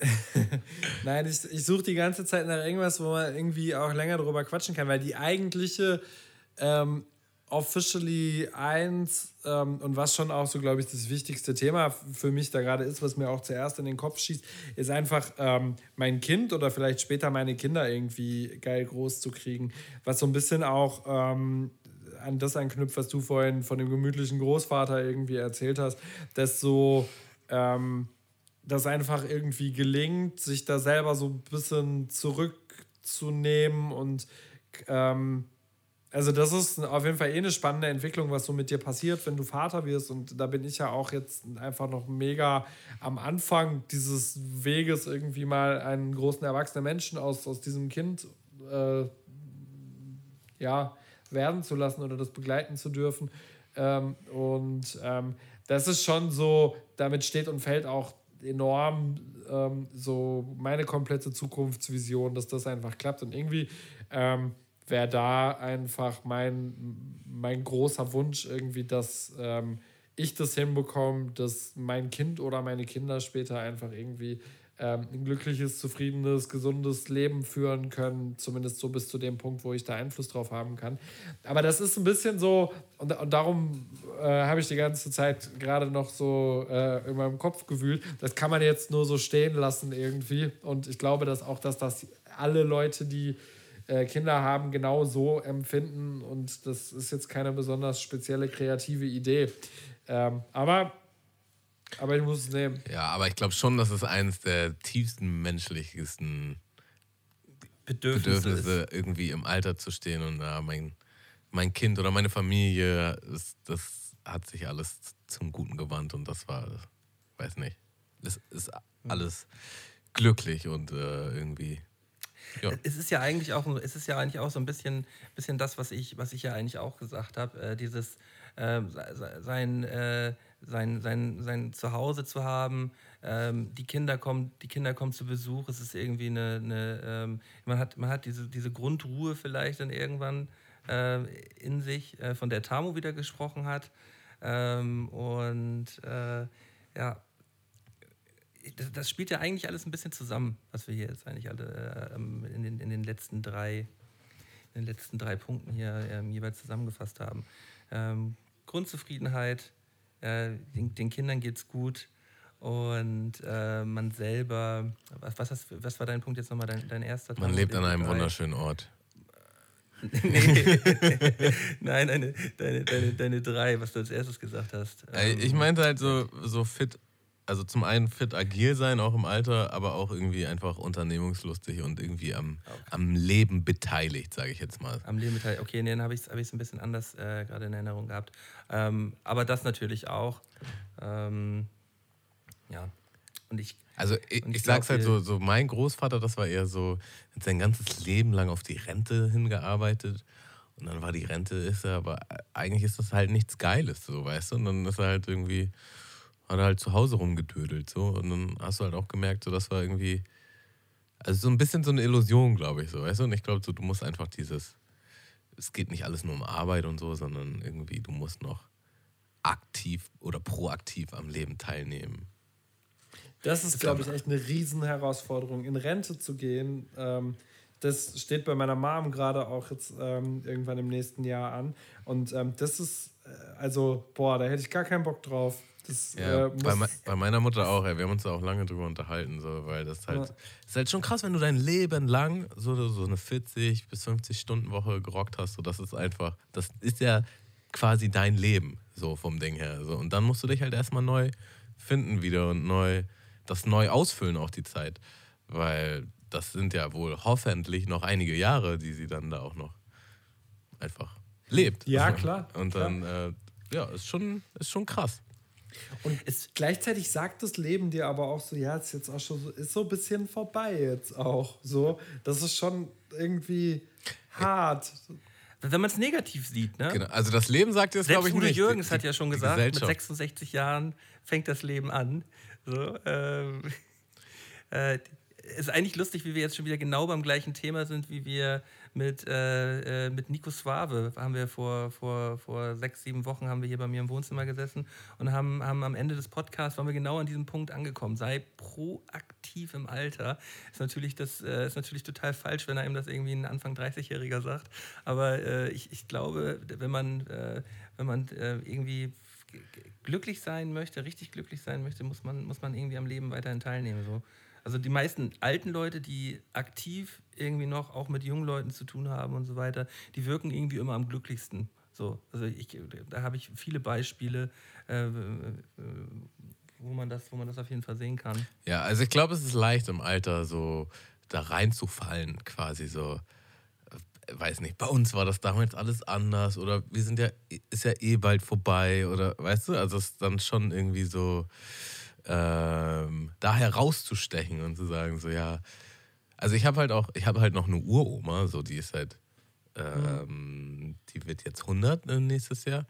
Nein, ich, ich suche die ganze Zeit nach irgendwas, wo man irgendwie auch länger drüber quatschen kann, weil die eigentliche ähm, Officially 1 ähm, und was schon auch so, glaube ich, das wichtigste Thema für mich da gerade ist, was mir auch zuerst in den Kopf schießt, ist einfach ähm, mein Kind oder vielleicht später meine Kinder irgendwie geil groß zu kriegen. Was so ein bisschen auch ähm, an das anknüpft, was du vorhin von dem gemütlichen Großvater irgendwie erzählt hast, dass so ähm, das einfach irgendwie gelingt, sich da selber so ein bisschen zurückzunehmen und ähm, also das ist auf jeden Fall eh eine spannende Entwicklung, was so mit dir passiert, wenn du Vater wirst. Und da bin ich ja auch jetzt einfach noch mega am Anfang dieses Weges, irgendwie mal einen großen erwachsenen Menschen aus, aus diesem Kind äh, ja, werden zu lassen oder das begleiten zu dürfen. Ähm, und ähm, das ist schon so, damit steht und fällt auch enorm ähm, so meine komplette Zukunftsvision, dass das einfach klappt. Und irgendwie ähm, wäre da einfach mein, mein großer Wunsch irgendwie, dass ähm, ich das hinbekomme, dass mein Kind oder meine Kinder später einfach irgendwie ähm, ein glückliches, zufriedenes, gesundes Leben führen können, zumindest so bis zu dem Punkt, wo ich da Einfluss drauf haben kann. Aber das ist ein bisschen so, und, und darum äh, habe ich die ganze Zeit gerade noch so äh, in meinem Kopf gewühlt. Das kann man jetzt nur so stehen lassen irgendwie. Und ich glaube, dass auch, dass das alle Leute, die äh, Kinder haben, genau so empfinden. Und das ist jetzt keine besonders spezielle kreative Idee. Ähm, aber, aber ich muss es nehmen. Ja, aber ich glaube schon, dass es eines der tiefsten menschlichsten Bedürfnisse, Bedürfnisse irgendwie im Alter zu stehen und ja, mein, mein Kind oder meine Familie, ist, das hat sich alles zum Guten gewandt und das war, weiß nicht, es ist alles glücklich und äh, irgendwie. Ja. Es ist ja eigentlich auch, es ist ja eigentlich auch so ein bisschen, bisschen das, was ich, was ich ja eigentlich auch gesagt habe, äh, dieses äh, se- sein, äh, sein, sein, sein Zuhause zu haben. Ähm, die Kinder kommen, die Kinder kommen zu Besuch. Es ist irgendwie eine, eine ähm, man hat, man hat diese, diese Grundruhe vielleicht dann irgendwann äh, in sich, äh, von der Tamu wieder gesprochen hat. Ähm, und äh, ja, das, das spielt ja eigentlich alles ein bisschen zusammen, was wir hier jetzt eigentlich alle äh, ähm, in, den, in den letzten drei in den letzten drei Punkten hier ähm, jeweils zusammengefasst haben. Ähm, Grundzufriedenheit, äh, den, den Kindern geht's gut und äh, man selber, was, was, hast, was war dein Punkt jetzt nochmal, dein, dein erster Man lebt an einem drei? wunderschönen Ort. Nein, deine, deine, deine, deine drei, was du als erstes gesagt hast. Ey, Ähm, Ich meinte halt so, so fit, also zum einen fit agil sein, auch im Alter, aber auch irgendwie einfach unternehmungslustig und irgendwie am, am Leben beteiligt, sage ich jetzt mal. Am Leben beteiligt. Okay, nee, dann habe ich es hab ich's ein bisschen anders äh, gerade in Erinnerung gehabt. Ähm, aber das natürlich auch. Ähm, ja. Und ich, Also ich, ich ich sag's glaub, halt wir- so, so, mein Großvater, das war eher so, hat sein ganzes Leben lang auf die Rente hingearbeitet. Und dann war die Rente, ist er, aber eigentlich ist das halt nichts Geiles, so, weißt du? Und dann ist er halt irgendwie, hat er halt zu Hause rumgedödelt, so. Und dann hast du halt auch gemerkt, so, das war irgendwie, also so ein bisschen so eine Illusion, glaube ich, so, weißt du? Und ich glaube, so, du musst einfach dieses, es geht nicht alles nur um Arbeit und so, sondern irgendwie, du musst noch aktiv oder proaktiv am Leben teilnehmen. Das ist, glaube ich, echt eine Riesenherausforderung, in Rente zu gehen. Ähm, das steht bei meiner Mom gerade auch jetzt ähm, irgendwann im nächsten Jahr an. Und ähm, das ist, äh, also, boah, da hätte ich gar keinen Bock drauf. Das Ja, äh, bei, me- bei meiner Mutter auch, ey. Wir haben uns da auch lange drüber unterhalten, so, weil das halt, Ja. ist halt schon krass, wenn du dein Leben lang so, so eine 40 bis 50 Stunden Woche gerockt hast. So, das ist einfach, das ist ja quasi dein Leben, so vom Ding her. So. Und dann musst du dich halt erstmal neu finden wieder und neu, das neu ausfüllen auch die Zeit. Weil das sind ja wohl hoffentlich noch einige Jahre, die sie dann da auch noch einfach lebt. Ja, Also, klar, Und dann, äh, ja, ist schon, ist schon krass. Und gleichzeitig sagt das Leben dir aber auch so, ja, ist jetzt auch schon so, ist so ein bisschen vorbei jetzt auch. So, das ist schon irgendwie hart. Wenn man es negativ sieht, ne? Genau. Also das Leben sagt dir das, Selbst glaube ich, Udo nicht. Jürgens Die- hat ja schon gesagt, mit Gesellschaft. 66 Jahren fängt das Leben an. So, ähm, äh, ist eigentlich lustig, wie wir jetzt schon wieder genau beim gleichen Thema sind, wie wir mit, äh, äh, mit Nico Suave, haben wir vor, vor, vor sechs, sieben Wochen, haben wir hier bei mir im Wohnzimmer gesessen und haben, haben am Ende des Podcasts, waren wir genau an diesem Punkt angekommen. Sei proaktiv im Alter. Ist natürlich, das, äh, ist natürlich total falsch, wenn ihm das irgendwie ein Anfang 30-Jähriger sagt. Aber äh, ich, ich glaube, wenn man, äh, wenn man äh, irgendwie glücklich sein möchte, richtig glücklich sein möchte, muss man, muss man irgendwie am Leben weiterhin teilnehmen. So. Also die meisten alten Leute, die aktiv irgendwie noch auch mit jungen Leuten zu tun haben und so weiter, die wirken irgendwie immer am glücklichsten. So, also ich, da habe ich viele Beispiele, äh, wo, man das, wo man das auf jeden Fall sehen kann. Ja, also ich glaube, es ist leicht im Alter so da reinzufallen, quasi so. äh, Weiß nicht, bei uns war das damals alles anders oder wir sind ja, ist ja eh bald vorbei oder weißt du, also es ist dann schon irgendwie so ähm, da herauszustechen und zu sagen, so ja, also ich habe halt auch, ich habe halt noch eine Uroma, so die ist halt, ähm, die wird jetzt 100 äh, nächstes Jahr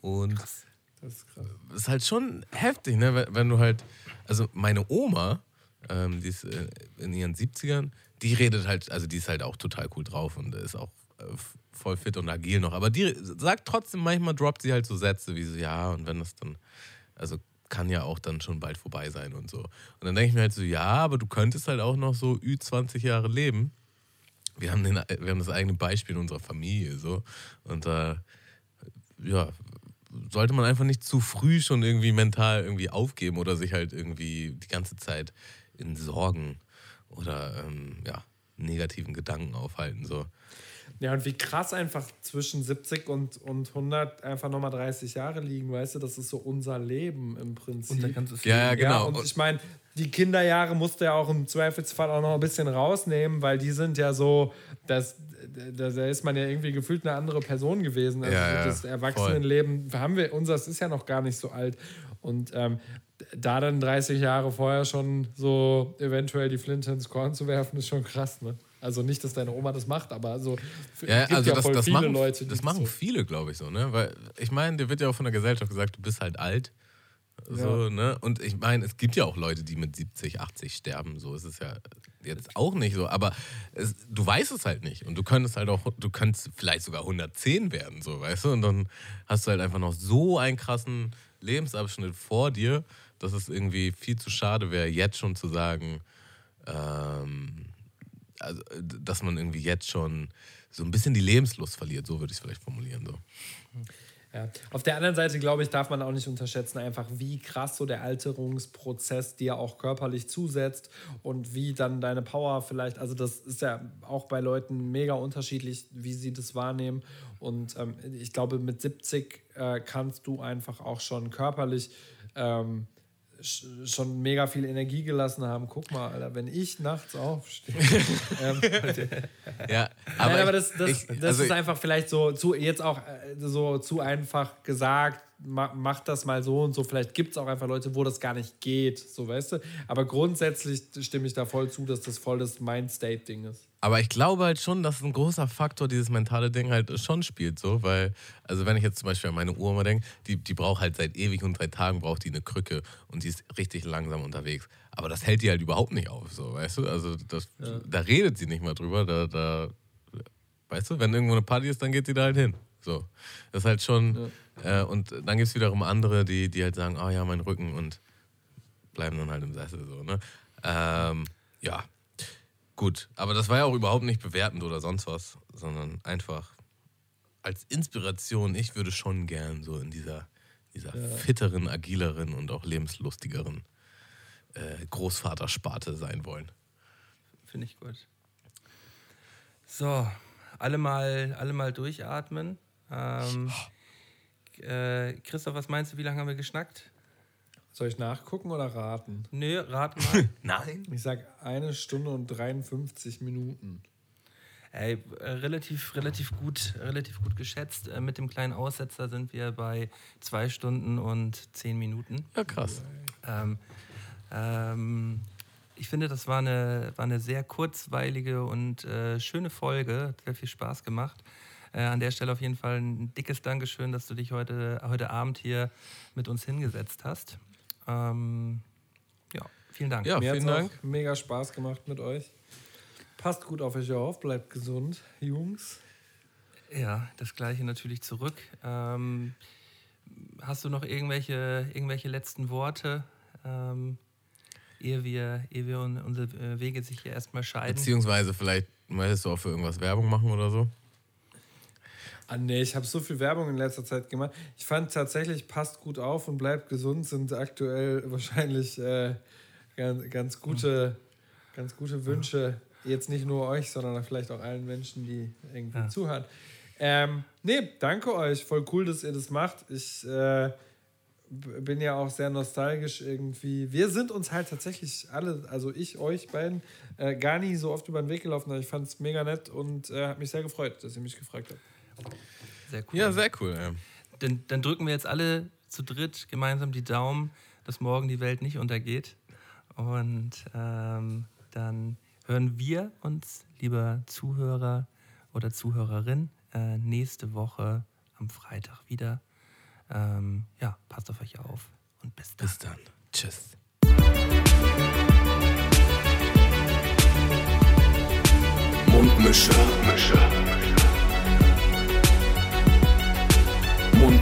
und Das ist krass. ist halt schon heftig, ne? Wenn, wenn du halt, also meine Oma, ähm, die ist äh, in ihren 70ern, die redet halt, also die ist halt auch total cool drauf und ist auch äh, voll fit und agil noch. Aber die sagt trotzdem, manchmal droppt sie halt so Sätze wie so, ja, und wenn das dann, also kann ja auch dann schon bald vorbei sein und so. Und dann denke ich mir halt so, ja, aber du könntest halt auch noch so Ü20 Jahre leben. Wir haben, den, wir haben das eigene Beispiel in unserer Familie so. Und da, ja, sollte man einfach nicht zu früh schon irgendwie mental irgendwie aufgeben oder sich halt irgendwie die ganze Zeit in Sorgen oder ähm, ja, negativen Gedanken aufhalten. So. Ja, und wie krass einfach zwischen 70 und, und 100 einfach nochmal 30 Jahre liegen, weißt du, das ist so unser Leben im Prinzip. Unser ganzes Ja, ja, Leben. genau. Ja, und Und- ich meine, die Kinderjahre musst du ja auch im Zweifelsfall auch noch ein bisschen rausnehmen, weil die sind ja so, das, da, da ist man ja irgendwie gefühlt eine andere Person gewesen. Also Ja, ja, das Erwachsenenleben haben wir, unseres ist ja noch gar nicht so alt. Und ähm, da dann 30 Jahre vorher schon so eventuell die Flinte ins Korn zu werfen, ist schon krass, ne? Also nicht, dass deine Oma das macht, aber so Ja, gibt also ja das, voll das viele machen, Leute, die das machen so- viele, glaube ich, so, ne? Weil ich meine, dir wird ja auch von der Gesellschaft gesagt, du bist halt alt. So, ne? Und ich meine, es gibt ja auch Leute, die mit 70, 80 sterben. So ist es ja jetzt auch nicht so. Aber es, du weißt es halt nicht. Und du könntest halt auch, du könntest vielleicht sogar 110 werden, so, weißt du? Und dann hast du halt einfach noch so einen krassen Lebensabschnitt vor dir, dass es irgendwie viel zu schade wäre, jetzt schon zu sagen, ähm, also, äh, dass man irgendwie jetzt schon so ein bisschen die Lebenslust verliert, so würde ich es vielleicht formulieren. So. Ja. Auf der anderen Seite, glaube ich, darf man auch nicht unterschätzen, einfach wie krass so der Alterungsprozess dir auch körperlich zusetzt und wie dann deine Power vielleicht, also das ist ja auch bei Leuten mega unterschiedlich, wie sie das wahrnehmen. Und ähm, ich glaube, mit 70 äh, kannst du einfach auch schon körperlich ähm, schon mega viel Energie gelassen haben. Guck mal, Alter, wenn ich nachts aufstehe. ähm, Ja, aber, Nein, aber das, das, ich- das also ist einfach vielleicht so zu, jetzt auch äh, so zu einfach gesagt, ma, mach das mal so und so. Vielleicht gibt es auch einfach Leute, wo das gar nicht geht, so weißt du. Aber grundsätzlich stimme ich da voll zu, dass das voll das Mind-State-Ding ist. Aber ich glaube halt schon, dass ein großer Faktor dieses mentale Ding halt schon spielt, so, weil, also wenn ich jetzt zum Beispiel an meine Uhr mal denke, die, die braucht halt seit ewig und drei Tagen braucht die eine Krücke und die ist richtig langsam unterwegs. Aber das hält die halt überhaupt nicht auf, so, weißt du? Also das, da redet sie nicht mal drüber, da, da, weißt du, wenn irgendwo eine Party ist, dann geht sie da halt hin. So. Das ist halt schon, äh, und dann gibt es wiederum andere, die, die halt sagen, oh ja, mein Rücken und bleiben dann halt im Sessel, so, ne? Ähm, ja. Gut, aber das war ja auch überhaupt nicht bewertend oder sonst was, sondern einfach als Inspiration. Ich würde schon gern so in dieser dieser fitteren, agileren und auch lebenslustigeren äh, Großvatersparte sein wollen. Finde ich gut. So, alle mal, alle mal durchatmen. Ähm, äh, Christoph, was meinst du, wie lange haben wir geschnackt? Soll ich nachgucken oder raten? Nö, rat mal. Nein. Ich sag eine Stunde und 53 Minuten. Ey, äh, relativ, relativ gut, relativ gut geschätzt. Äh, mit dem kleinen Aussetzer sind wir bei zwei Stunden und zehn Minuten. Ja, krass. Ähm, ähm, ich finde, das war eine, war eine sehr kurzweilige und äh, schöne Folge. Hat sehr viel Spaß gemacht. Äh, an der Stelle auf jeden Fall ein dickes Dankeschön, dass du dich heute, heute Abend hier mit uns hingesetzt hast. Ähm, ja, vielen Dank. Ja, Mir vielen Dank. mega Spaß gemacht mit euch. Passt gut auf euch auf, bleibt gesund, Jungs. Ja, das gleiche natürlich zurück. Ähm, hast du noch irgendwelche, irgendwelche letzten Worte, ähm, ehe wir, ehe wir un- unsere äh, Wege sich hier erstmal scheiden? Beziehungsweise vielleicht möchtest du auch für irgendwas Werbung machen oder so? Ah nee, ich habe so viel Werbung in letzter Zeit gemacht. Ich fand tatsächlich, passt gut auf und bleibt gesund, sind aktuell wahrscheinlich äh, ganz, ganz, gute, ganz gute Wünsche. Jetzt nicht nur euch, sondern vielleicht auch allen Menschen, die irgendwie Ja. zuhören. Ähm, nee, danke euch. Voll cool, dass ihr das macht. Ich äh, bin ja auch sehr nostalgisch irgendwie. Wir sind uns halt tatsächlich alle, also ich, euch beiden, äh, gar nie so oft über den Weg gelaufen. Aber ich fand es mega nett und äh, habe mich sehr gefreut, dass ihr mich gefragt habt. Sehr cool. Ja, sehr cool. Ja. Dann, dann drücken wir jetzt alle zu dritt gemeinsam die Daumen, dass morgen die Welt nicht untergeht. Und ähm, dann hören wir uns, lieber Zuhörer oder Zuhörerin, äh, nächste Woche am Freitag wieder. Ähm, ja, passt auf euch auf und bis dann. Bis dann. Tschüss. Mundmische. Mundmische.